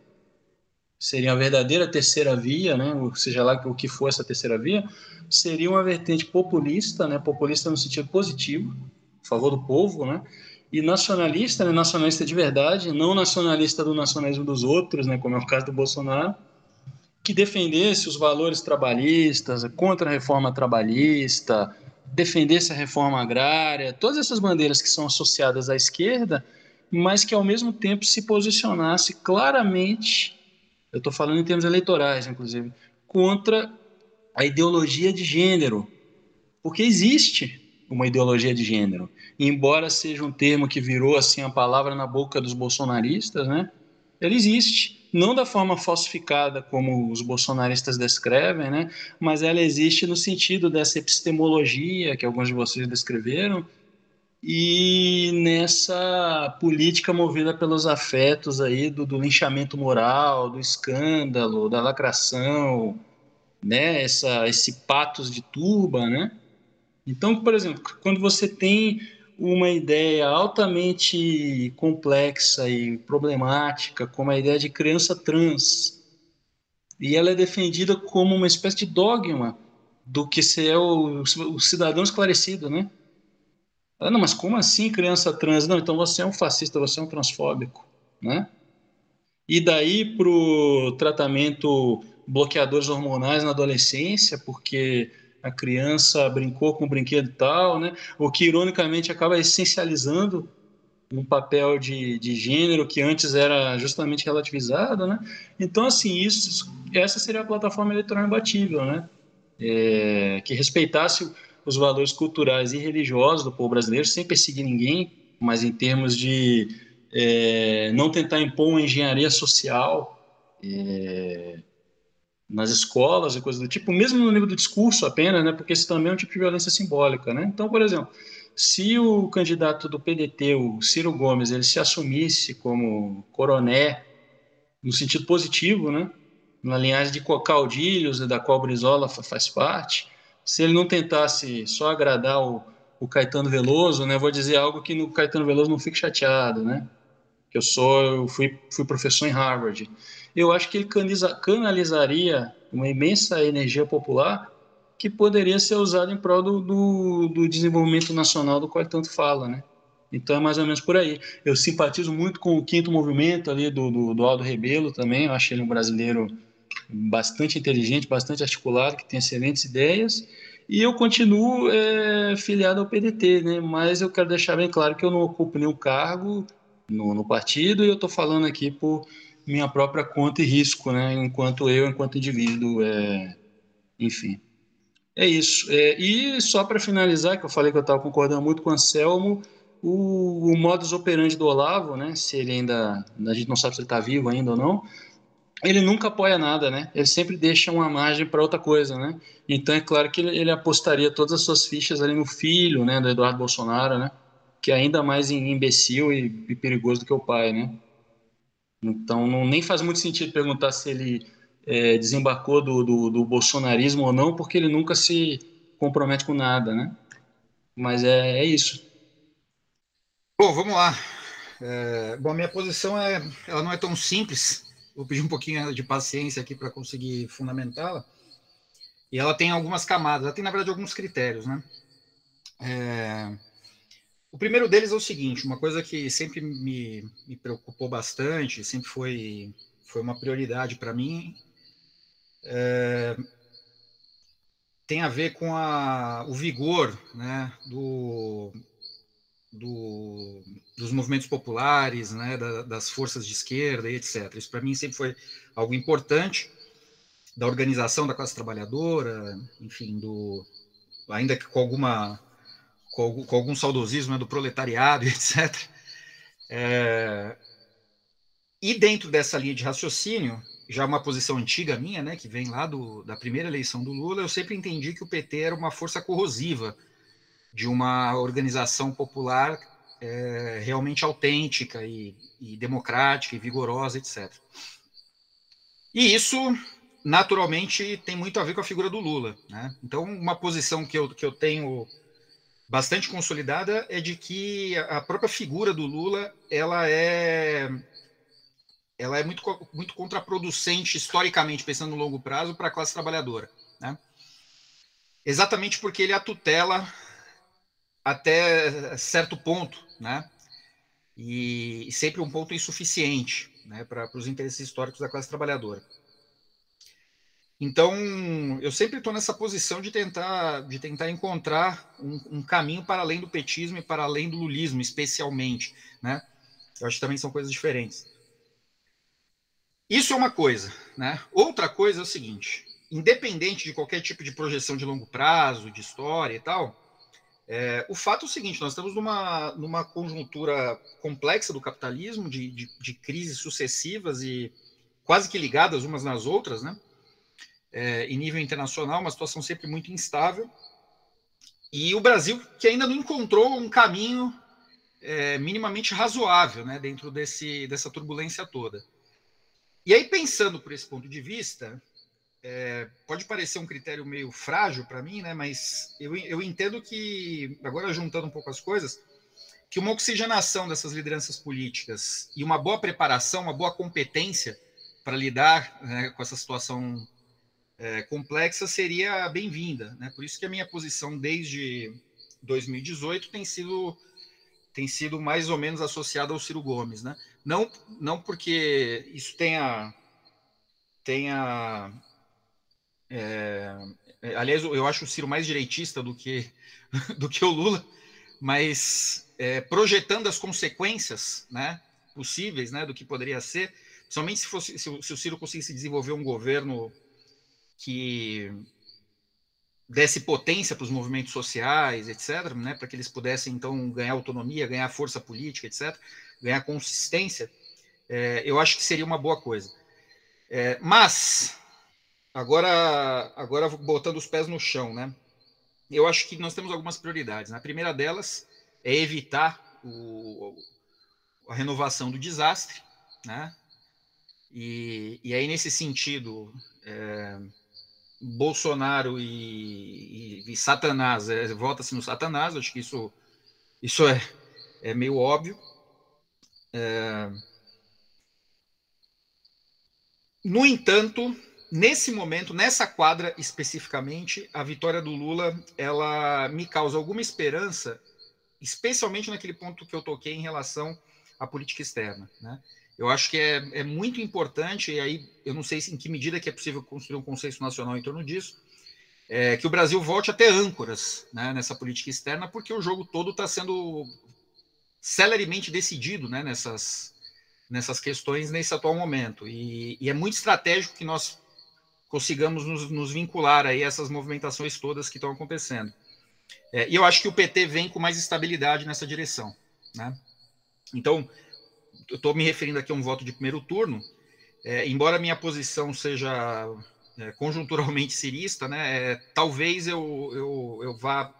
D: seria a verdadeira terceira via, né? Ou seja lá o que for essa terceira via, seria uma vertente populista, né? Populista no sentido positivo, a favor do povo, né? E nacionalista, né? Nacionalista de verdade, não nacionalista do nacionalismo dos outros, né? Como é o caso do Bolsonaro, que defendesse os valores trabalhistas, contra a reforma trabalhista, defendesse a reforma agrária, todas essas bandeiras que são associadas à esquerda, mas que ao mesmo tempo se posicionasse claramente, eu estou falando em termos eleitorais, inclusive, contra a ideologia de gênero, porque existe uma ideologia de gênero, embora seja um termo que virou assim a palavra na boca dos bolsonaristas, né? Ele existe, não da forma falsificada como os bolsonaristas descrevem, né? Mas ela existe no sentido dessa epistemologia que alguns de vocês descreveram e nessa política movida pelos afetos aí do, do linchamento moral, do escândalo, da lacração, né, essa, esse patos de turba, né? Então, por exemplo, quando você tem uma ideia altamente complexa e problemática, como a ideia de criança trans, e ela é defendida como uma espécie de dogma do que ser o, o cidadão esclarecido, né? Ah, não, mas como assim criança trans? Não, então você é um fascista, você é um transfóbico, né? E daí para o tratamento bloqueadores hormonais na adolescência, porque a criança brincou com o brinquedo tal, né? O que ironicamente acaba essencializando um papel de, de gênero que antes era justamente relativizado, né? Então, assim, isso, essa seria a plataforma eleitoral imbatível, né? É, que respeitasse os valores culturais e religiosos do povo brasileiro, sem perseguir ninguém, mas em termos de é, não tentar impor uma engenharia social é, nas escolas e coisas do tipo, mesmo no nível do discurso apenas, né, porque isso também é um tipo de violência simbólica. Né? Então, por exemplo, se o candidato do PDT, o Ciro Gomes, ele se assumisse como coroné, no sentido positivo, né, na linhagem de caudilhos, da qual Brizola faz parte, se ele não tentasse só agradar o, o Caetano Veloso, né, vou dizer algo que no Caetano Veloso não fique chateado, né, que eu sou, eu fui, fui professor em Harvard eu acho que ele canalizaria uma imensa energia popular que poderia ser usada em prol do, do, do, desenvolvimento nacional do qual ele tanto fala, né? Então é mais ou menos por aí. Eu simpatizo muito com o quinto movimento ali do, do, do Aldo Rebelo também, eu acho ele um brasileiro bastante inteligente, bastante articulado, que tem excelentes ideias, e eu continuo é, filiado ao PDT, né? mas eu quero deixar bem claro que eu não ocupo nenhum cargo no, no partido, e eu estou falando aqui por minha própria conta e risco, né? Enquanto eu, enquanto indivíduo, é... enfim. É isso. É, e só para finalizar, que eu falei que eu estava concordando muito com o Anselmo, o, o modus operandi do Olavo, né? Se ele ainda, a gente não sabe se ele está vivo ainda ou não, ele nunca apoia nada, né? Ele sempre deixa uma margem para outra coisa, né? Então é claro que ele, ele, apostaria todas as suas fichas ali no filho, né, do Eduardo Bolsonaro, né? Que é ainda mais imbecil e, e perigoso do que o pai, né? Então, não, nem faz muito sentido perguntar se ele é, desembarcou do, do, do, bolsonarismo ou não, porque ele nunca se compromete com nada, né? Mas é, é isso.
E: Bom, vamos lá. É, bom, minha posição é, ela não é tão simples. Vou pedir um pouquinho de paciência aqui para conseguir fundamentá-la. E ela tem algumas camadas, ela tem na verdade alguns critérios, né? É, o primeiro deles é o seguinte: uma coisa que sempre me, me preocupou bastante, sempre foi, foi uma prioridade para mim, é, tem a ver com a, o vigor né, do, do, dos movimentos populares, né, da, das forças de esquerda e etc. Isso para mim sempre foi algo importante da organização da classe trabalhadora, enfim, do, ainda que com alguma com, com algum saudosismo né, do proletariado, etc. É, e dentro dessa linha de raciocínio, já uma posição antiga minha, né, que vem lá do, da primeira eleição do Lula, eu sempre entendi que o PT era uma força corrosiva de uma organização popular é, realmente autêntica e, e democrática e vigorosa, etc. E isso, naturalmente, tem muito a ver com a figura do Lula. Né? Então, uma posição que eu, que eu tenho bastante consolidada é de que a própria figura do Lula ela é ela é muito, muito contraproducente historicamente, pensando no longo prazo, para a classe trabalhadora. Né? Exatamente porque ele a tutela até certo ponto, né? E, e sempre um ponto insuficiente né, para os interesses históricos da classe trabalhadora. Então, eu sempre estou nessa posição de tentar, de tentar encontrar um, um, caminho para além do petismo e para além do lulismo, especialmente. Né? Eu acho que também são coisas diferentes. Isso é uma coisa. Né? Outra coisa é o seguinte: independente de qualquer tipo de projeção de longo prazo, de história e tal, é, o fato é o seguinte: nós estamos numa, numa conjuntura complexa do capitalismo, de, de, de crises sucessivas e quase que ligadas umas nas outras, né? É, em nível internacional, uma situação sempre muito instável. E o Brasil que ainda não encontrou um caminho é, minimamente razoável né, dentro desse, dessa turbulência toda. E aí, pensando por esse ponto de vista, é, pode parecer um critério meio frágil para mim, né? Mas eu, eu entendo que, agora juntando um pouco as coisas, que uma oxigenação dessas lideranças políticas e uma boa preparação, uma boa competência para lidar né, com essa situação é, complexa seria bem-vinda. Né? Por isso que a minha posição desde 2018 tem sido tem sido mais ou menos associada ao Ciro Gomes, né? Não não porque isso tenha tenha é, é, aliás, eu acho o Ciro mais direitista do que, do que o Lula, mas é, projetando as consequências né, possíveis né, do que poderia ser, somente se, fosse, se, o, se o Ciro conseguisse desenvolver um governo que desse potência para os movimentos sociais, etc., né, para que eles pudessem, então, ganhar autonomia, ganhar força política, etc., ganhar consistência, é, eu acho que seria uma boa coisa. É, mas Agora, agora botando os pés no chão, né? Eu acho que nós temos algumas prioridades. Né? A primeira delas é evitar o, a renovação do desastre, né? E, e aí, nesse sentido, é, Bolsonaro e, e, e Satanás, é, vota-se no Satanás, acho que isso, isso é, é meio óbvio. É, no entanto, nesse momento, nessa quadra especificamente, a vitória do Lula, ela me causa alguma esperança, especialmente naquele ponto que eu toquei em relação à política externa, né? Eu acho que é, é muito importante, e aí eu não sei em que medida que é possível construir um consenso nacional em torno disso, é, que o Brasil volte a ter âncoras né, nessa política externa, porque o jogo todo está sendo celeremente decidido né, nessas, nessas questões nesse atual momento. E, e, é muito estratégico que nós consigamos nos, nos vincular aí a essas movimentações todas que estão acontecendo. É, e eu acho que o PT vem com mais estabilidade nessa direção. Né? Então, eu estou me referindo aqui a um voto de primeiro turno, é, embora minha posição seja é, conjunturalmente cirista, né, é, talvez eu, eu, eu vá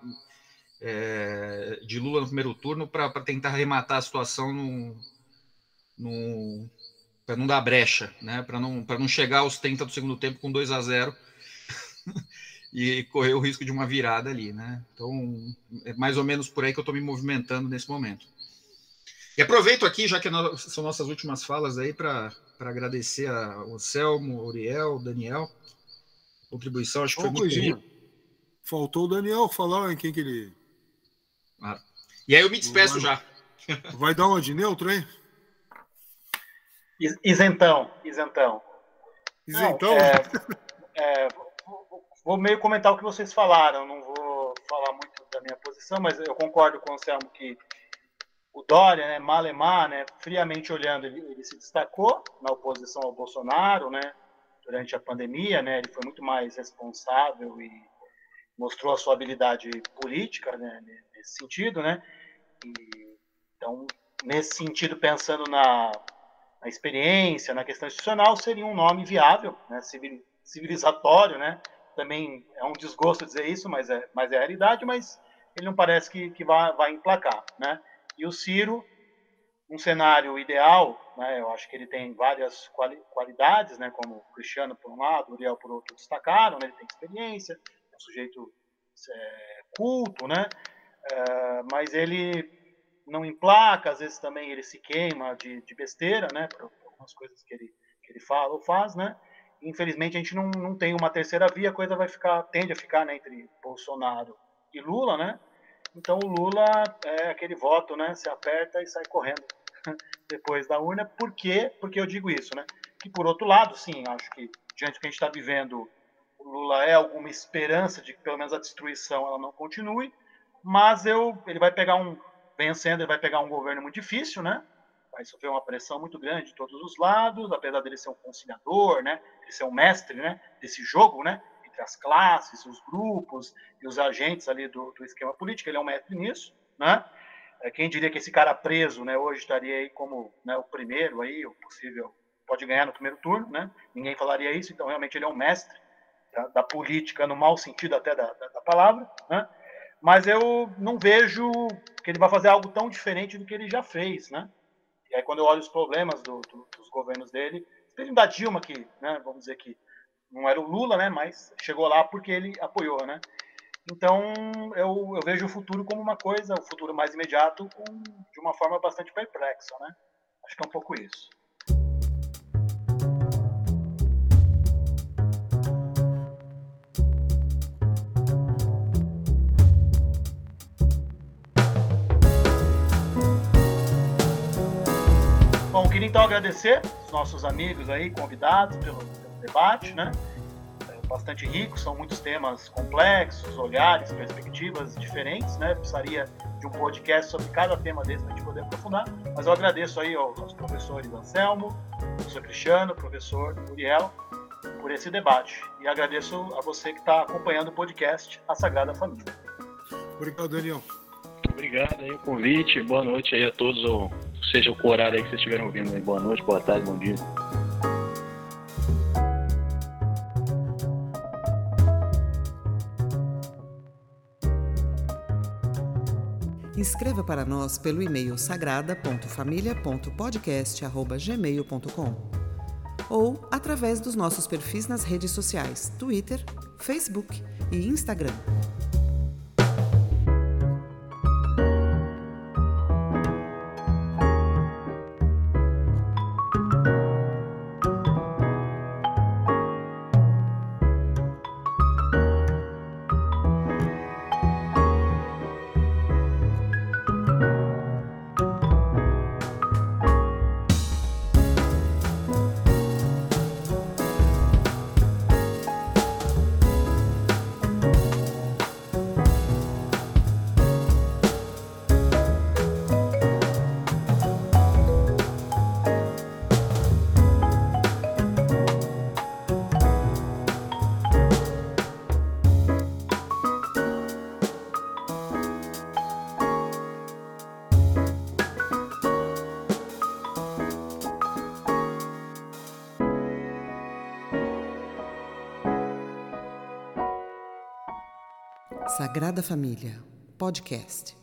E: é, de Lula no primeiro turno para tentar arrematar a situação no, no, para não dar brecha, né? Para não, não chegar aos 30 do segundo tempo com 2 a 0 e correr o risco de uma virada ali, né? Então, é mais ou menos por aí que eu estou me movimentando nesse momento. E aproveito aqui, já que são nossas últimas falas aí, para agradecer ao Selmo, Uriel, Daniel, contribuição, acho que foi muito
C: Faltou o Daniel falar em quem que ele.
E: Ah. E aí eu me despeço vai, já.
C: Vai dar uma de neutro, hein?
B: Isentão, isentão.
C: Isentão? Não,
B: é, é, vou meio comentar o que vocês falaram, não vou falar muito da minha posição, mas eu concordo com o Anselmo que o Dória, né, Malemar, né, friamente olhando, ele, ele, se destacou na oposição ao Bolsonaro, né, durante a pandemia, né, ele foi muito mais responsável e mostrou a sua habilidade política né, nesse sentido, né? E, então, nesse sentido, pensando na, na, experiência, na questão institucional, seria um nome viável, né, civilizatório, né? Também é um desgosto dizer isso, mas é, mas é a realidade, mas ele não parece que, que vai, vai emplacar, né? E o Ciro, um cenário ideal, né, eu acho que ele tem várias quali qualidades, né, como o Cristiano por um lado, o Uriel por outro destacaram, né, ele tem experiência, é um sujeito é, culto, né, é, mas ele não emplaca, às vezes também ele se queima de, de besteira, né, por, algumas coisas que ele, que ele fala ou faz, né, infelizmente a gente não, não tem uma terceira via, a coisa vai ficar, tende a ficar né, entre Bolsonaro e Lula, né, então o Lula é aquele voto, né, se aperta e sai correndo depois da urna. Por quê? Porque eu digo isso, né? Que por outro lado, sim, acho que diante do que a gente está vivendo, o Lula é alguma esperança de que pelo menos a destruição ela não continue, mas eu, ele vai pegar um, vencendo, ele vai pegar um governo muito difícil, né? Vai sofrer uma pressão muito grande de todos os lados, apesar dele ser um conciliador, né? Ele ser um mestre, né? Desse jogo, né? Entre as classes, os grupos e os agentes ali do, do esquema político, ele é um mestre nisso, né? É, quem diria que esse cara preso, né, hoje estaria aí como né, o primeiro aí, o possível pode ganhar no primeiro turno, né? Ninguém falaria isso, então realmente ele é um mestre da, da política no mau sentido até da, da, da, palavra, né? Mas eu não vejo que ele vai fazer algo tão diferente do que ele já fez, né? E aí quando eu olho os problemas do, do, dos governos dele, mesmo da Dilma que, né, vamos dizer que não era o Lula, né, mas chegou lá porque ele apoiou, né? Então, eu, eu, vejo o futuro como uma coisa, o futuro mais imediato, com, de uma forma bastante perplexa, né? Acho que é um pouco isso. Bom, queria então agradecer os nossos amigos aí, convidados pelo, pelo debate, né? bastante rico, são muitos temas complexos, olhares, perspectivas diferentes, né? Precisaria de um podcast sobre cada tema desse para a gente poder aprofundar. Mas eu agradeço aí aos professores Anselmo, professor Cristiano, professor Uriel, por esse debate. E agradeço a você que está acompanhando o podcast A Sagrada Família.
C: Obrigado, Daniel.
D: Obrigado aí o convite. Boa noite aí a todos, seja o horário aí que vocês estiverem ouvindo. Boa noite, boa tarde, bom dia.
A: Escreva para nós pelo e-mail sagrada.família.podcast.gmail.com ou através dos nossos perfis nas redes sociais Twitter, Facebook e Instagram. Família, podcast.